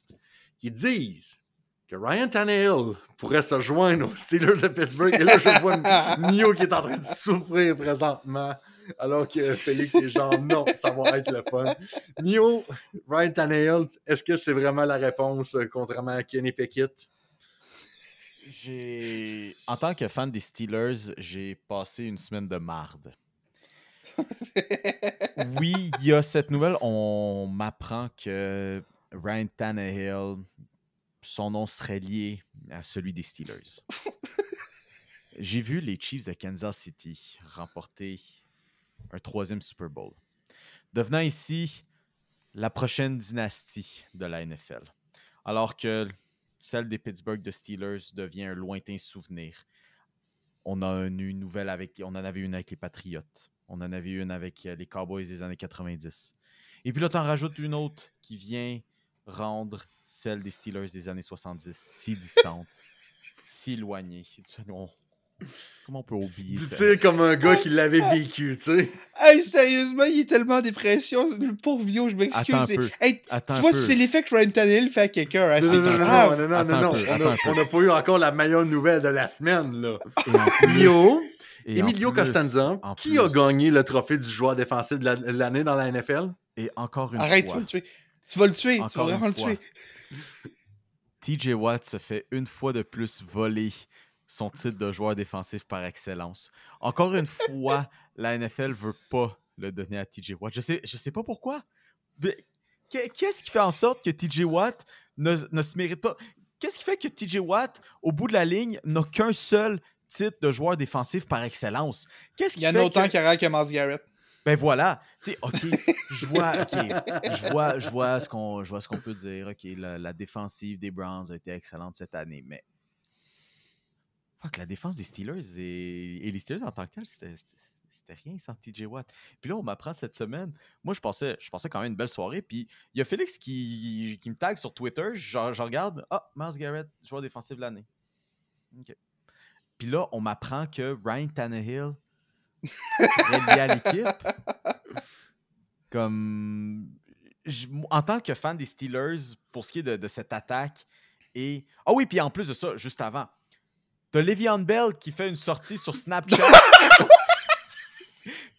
qui disent que Ryan Tannehill pourrait se joindre aux Steelers de Pittsburgh. Et là, je vois [LAUGHS] Nio qui est en train de souffrir présentement. Alors que Félix est genre non, ça va être le fun. Nio, Ryan Tannehill, est-ce que c'est vraiment la réponse euh, contrairement à Kenny Pickett? J'ai. En tant que fan des Steelers, j'ai passé une semaine de marde [LAUGHS] oui, il y a cette nouvelle. On m'apprend que Ryan Tannehill, son nom serait lié à celui des Steelers. [LAUGHS] J'ai vu les Chiefs de Kansas City remporter un troisième Super Bowl, devenant ici la prochaine dynastie de la NFL, alors que celle des Pittsburgh de Steelers devient un lointain souvenir. On a une nouvelle avec, on en avait une avec les Patriotes. On en avait une avec euh, les Cowboys des années 90. Et puis là, tu en rajoutes une autre qui vient rendre celle des Steelers des années 70 si distante, [LAUGHS] si éloignée. Comment on peut oublier ça? Tu sais, comme un gars qui l'avait vécu, tu sais. Hey, sérieusement, il est tellement en dépression. Le pauvre vieux, je m'excuse. Hey, tu vois, c'est l'effet que Ryan Tannehill fait à quelqu'un. Hein, non, non, non, non, non, non, On n'a pas eu encore la meilleure nouvelle de la semaine, là. Yo, Emilio Costanza, qui a gagné le trophée du joueur défensif de l'année dans la NFL? Et encore une Arrête, fois. Arrête, tu vas le tuer. Tu vas le tuer. tu vas vraiment le tuer. [LAUGHS] TJ Watt se fait une fois de plus voler son titre de joueur défensif par excellence. Encore une fois, la NFL veut pas le donner à TJ Watt. Je sais, je sais pas pourquoi. Qu'est-ce qui fait en sorte que TJ Watt ne, ne se mérite pas? Qu'est-ce qui fait que TJ Watt, au bout de la ligne, n'a qu'un seul titre de joueur défensif par excellence? Qu'est-ce Il y en a autant que... que Mars Garrett. Ben voilà, tu sais, ok, je vois, [LAUGHS] je vois, je vois ce qu'on, ce qu'on peut dire. Ok, la, défensive des Browns a été excellente cette année, mais fuck, la défense des Steelers et, les Steelers en tant que tel, c'était, rien sans TJ Watt. Puis là, on m'apprend cette semaine. Moi, je pensais, je pensais quand même une belle soirée. Puis il y a Félix qui, me tag sur Twitter. Je, regarde, ah, Mars Garrett, joueur défensif de l'année. Puis là, on m'apprend que Ryan Tannehill est lié à l'équipe. Comme. en tant que fan des Steelers, pour ce qui est de, cette attaque, et. Ah oui, puis en plus de ça, juste avant, t'as Le'Veon Bell qui fait une sortie sur Snapchat. [LAUGHS]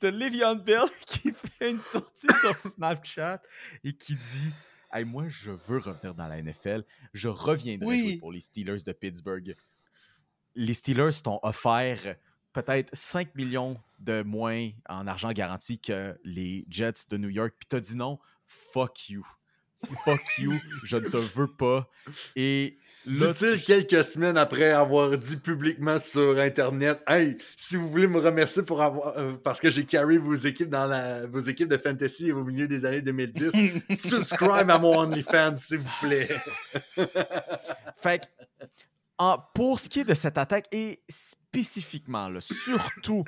t'as Le'Veon Bell qui fait une sortie sur Snapchat et qui dit Hey, moi, je veux revenir dans la NFL. Je reviendrai pour les Steelers de Pittsburgh les Steelers t'ont offert peut-être 5 millions de moins en argent garanti que les Jets de New York, puis t'as dit non, fuck you. Fuck you, je ne te veux pas. Et. Dit-il quelques semaines après avoir dit publiquement sur Internet Hey, si vous voulez me remercier pour avoir. Euh, parce que j'ai carry vos équipes dans la, vos équipes de fantasy au milieu des années 2010, [LAUGHS] subscribe à mon OnlyFans, s'il vous plaît. [LAUGHS] fait que pour ce qui est de cette attaque et spécifiquement, surtout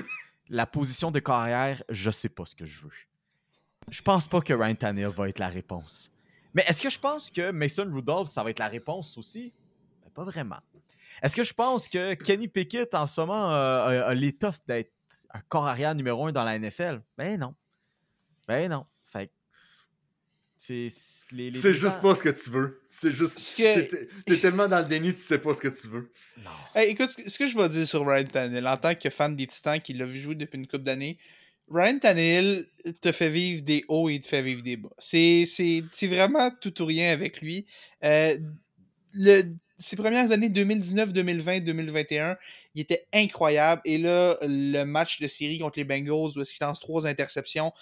la position de carrière, je sais pas ce que je veux. je pense pas que Ryan Tannehill va être la réponse. Mais est-ce que je pense que Mason Rudolph, ça va être la réponse aussi? Pas vraiment. Est-ce que je pense que Kenny Pickett, en ce moment, euh, a, a l'étoffe d'être un corps arrière numéro un dans la NFL? Ben non. Ben non. Fait que c'est les- les C'est défenses- juste pas ce que tu veux. C'est juste. Ce que- T'es- T'es tellement dans le déni, tu sais pas ce que tu veux. Non. Hey, écoute, ce que- que je vais dire sur Ryan Tannehill, en tant que fan des Titans qui l'a vu jouer depuis une couple d'années, Ryan Tannehill te fait vivre des hauts et te fait vivre des bas. C'est c'est- c'est vraiment tout ou rien avec lui. Euh, le, ses premières années 2019, 2020, 2021, il était incroyable. Et là, le match de série contre les Bengals où est-ce qu'il lance trois interceptions,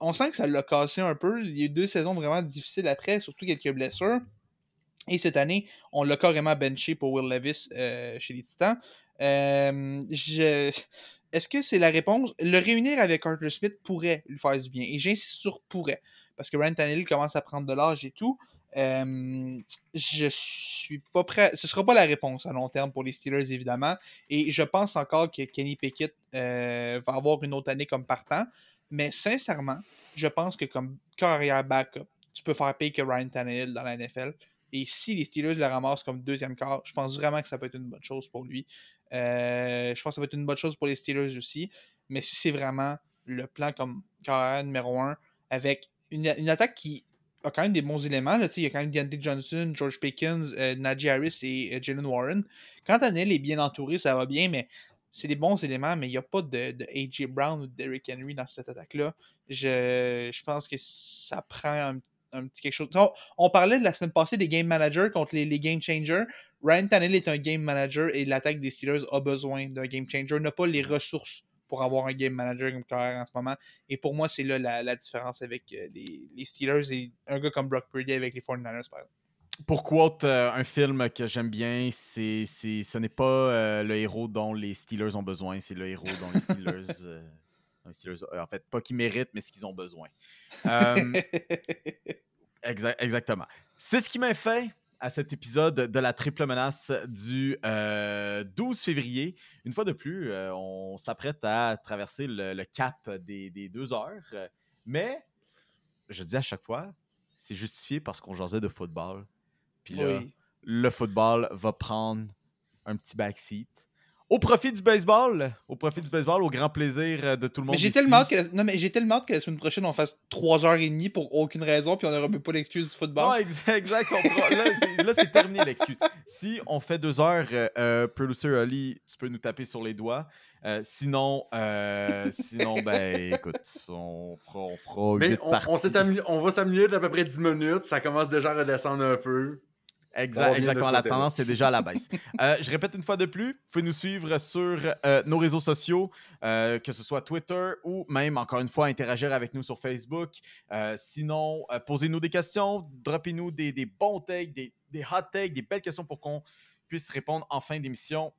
on sent que ça l'a cassé un peu. Il y a eu deux saisons vraiment difficiles après, surtout quelques blessures. Et cette année, on l'a carrément benché pour Will Levis euh, chez les Titans. Euh, je- Est-ce que c'est la réponse? Le réunir avec Arthur Smith pourrait lui faire du bien. Et j'insiste sur pourrait. Parce que Ryan Tannehill commence à prendre de l'âge et tout. Euh, je suis pas prêt. Ce sera pas la réponse à long terme pour les Steelers, évidemment. Et je pense encore que Kenny Pickett euh, va avoir une autre année comme partant. Mais sincèrement, je pense que comme carrière backup, tu peux faire payer que Ryan Tannehill dans la NFL. Et si les Steelers le ramassent comme deuxième quart, je pense vraiment que ça peut être une bonne chose pour lui. Euh, je pense que ça va être une bonne chose pour les Steelers aussi. Mais si c'est vraiment le plan comme carrière numéro un, avec une, une attaque qui a quand même des bons éléments, là, il y a quand même Deontay Johnson, George Pickens, euh, Najee Harris et euh, Jalen Warren. Quand Tannehill est bien entouré, ça va bien, mais c'est des bons éléments, mais il n'y a pas de, de A.J. Brown ou de Derrick Henry dans cette attaque-là. Je, je pense que ça prend un, un petit quelque chose. On, on parlait de la semaine passée des game managers contre les, les game changers. Ryan Tannehill est un game manager et l'attaque des Steelers a besoin d'un game changer, n'a pas les ressources pour avoir un game manager comme carrière en ce moment. Et pour moi, c'est là la, la différence avec euh, les, les Steelers et un gars comme Brock Purdy avec les 49ers, par exemple. Pour quote euh, un film que j'aime bien, c'est, ce n'est pas euh, le héros dont les Steelers ont besoin, c'est le héros dont les Steelers, [LAUGHS] euh, les Steelers, en fait, pas qu'ils méritent, mais ce qu'ils ont besoin. [LAUGHS] Exa- exactement. C'est ce qui m'a fait à cet épisode de la triple menace du euh, 12 février. Une fois de plus, euh, on s'apprête à traverser le, le cap des, des deux heures, euh, mais je dis à chaque fois, c'est justifié parce qu'on jasait de football. Puis là, Oui. le football va prendre un petit backseat. Au profit du baseball, au profit du baseball, au grand plaisir euh, de tout le monde. Mais j'ai tellement, hâte que la... non, mais j'ai tellement hâte que la semaine prochaine on fasse 3h30 pour aucune raison, puis on n'aura même pas l'excuse du football. Ouais, ex- exact. on là, c'est- terminé l'excuse. Si on fait deux heures, euh, euh, producer Ali, tu peux nous taper sur les doigts. Euh, sinon, euh, sinon, ben, écoute, on fera, on fera Mais on, parties. on va s'améliorer d'à peu près 10 minutes. Ça commence déjà à redescendre un peu. Exact, exactement. La tendance est déjà à la baisse. [LAUGHS] Euh, je répète une fois de plus, vous pouvez nous suivre sur euh, nos réseaux sociaux, euh, que ce soit Twitter ou même, encore une fois, interagir avec nous sur Facebook. Sinon, posez-nous des questions, droppez-nous des, des bons takes, des, des hot takes, des belles questions pour qu'on puisse répondre en fin d'émission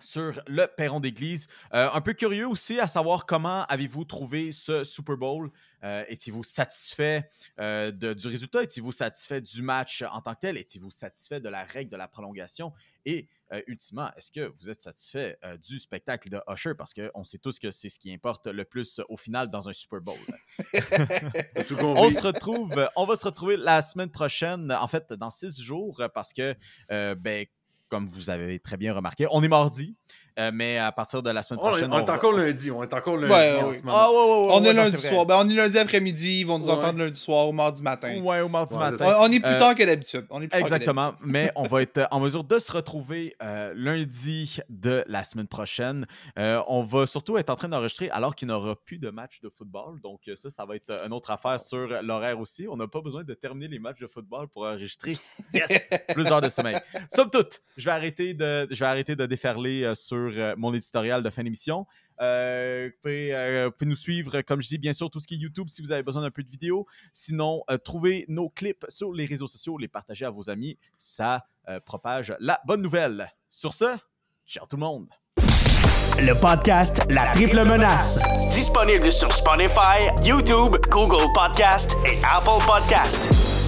sur le perron d'église. Euh, un peu curieux aussi à savoir comment avez-vous trouvé ce Super Bowl? Euh, Étiez-vous satisfait euh, de- du résultat? Étiez-vous satisfait du match en tant que tel? Étiez-vous satisfait de la règle de la prolongation? Et euh, ultimement, est-ce que vous êtes satisfait du spectacle de Usher? Parce qu'on sait tous que c'est ce qui importe le plus au final dans un Super Bowl. [LAUGHS] [LAUGHS] On se retrouve, on va se retrouver la semaine prochaine, en fait, dans six jours, parce que, ben, comme vous avez très bien remarqué, on est mardi, euh, mais à partir de la semaine On, prochaine. on est va- encore lundi. On est encore lundi Ouais, en oui. ce moment. Ah, ouais, ouais, ouais, on ouais, est lundi soir. Ben, on est lundi après-midi. Ils vont nous Ouais. entendre lundi soir ou mardi matin. Ouais, au mardi Ouais, matin. c'est On, on est plus Euh, tard que d'habitude. Que Exactement, mais [LAUGHS] on va être en mesure de se retrouver euh, lundi de la semaine prochaine. Euh, on va surtout être en train d'enregistrer alors qu'il n'y aura plus de matchs de football. Donc euh, ça, ça va être une autre affaire sur l'horaire aussi. On n'a pas besoin de terminer les matchs de football pour enregistrer. Yes! [LAUGHS] Plus d'heures de sommeil. Somme toute, je vais arrêter de, je vais arrêter de déferler euh, sur euh, mon éditorial de fin d'émission. Euh, vous, pouvez, euh, vous pouvez nous suivre, comme je dis, bien sûr, tout ce qui est YouTube si vous avez besoin d'un peu de vidéo. Sinon, euh, trouvez nos clips sur les réseaux sociaux, les partager à vos amis. Ça euh, propage la bonne nouvelle. Sur ce, ciao tout le monde. Le podcast La Triple Menace. Disponible sur Spotify, YouTube, Google Podcast et Apple Podcast.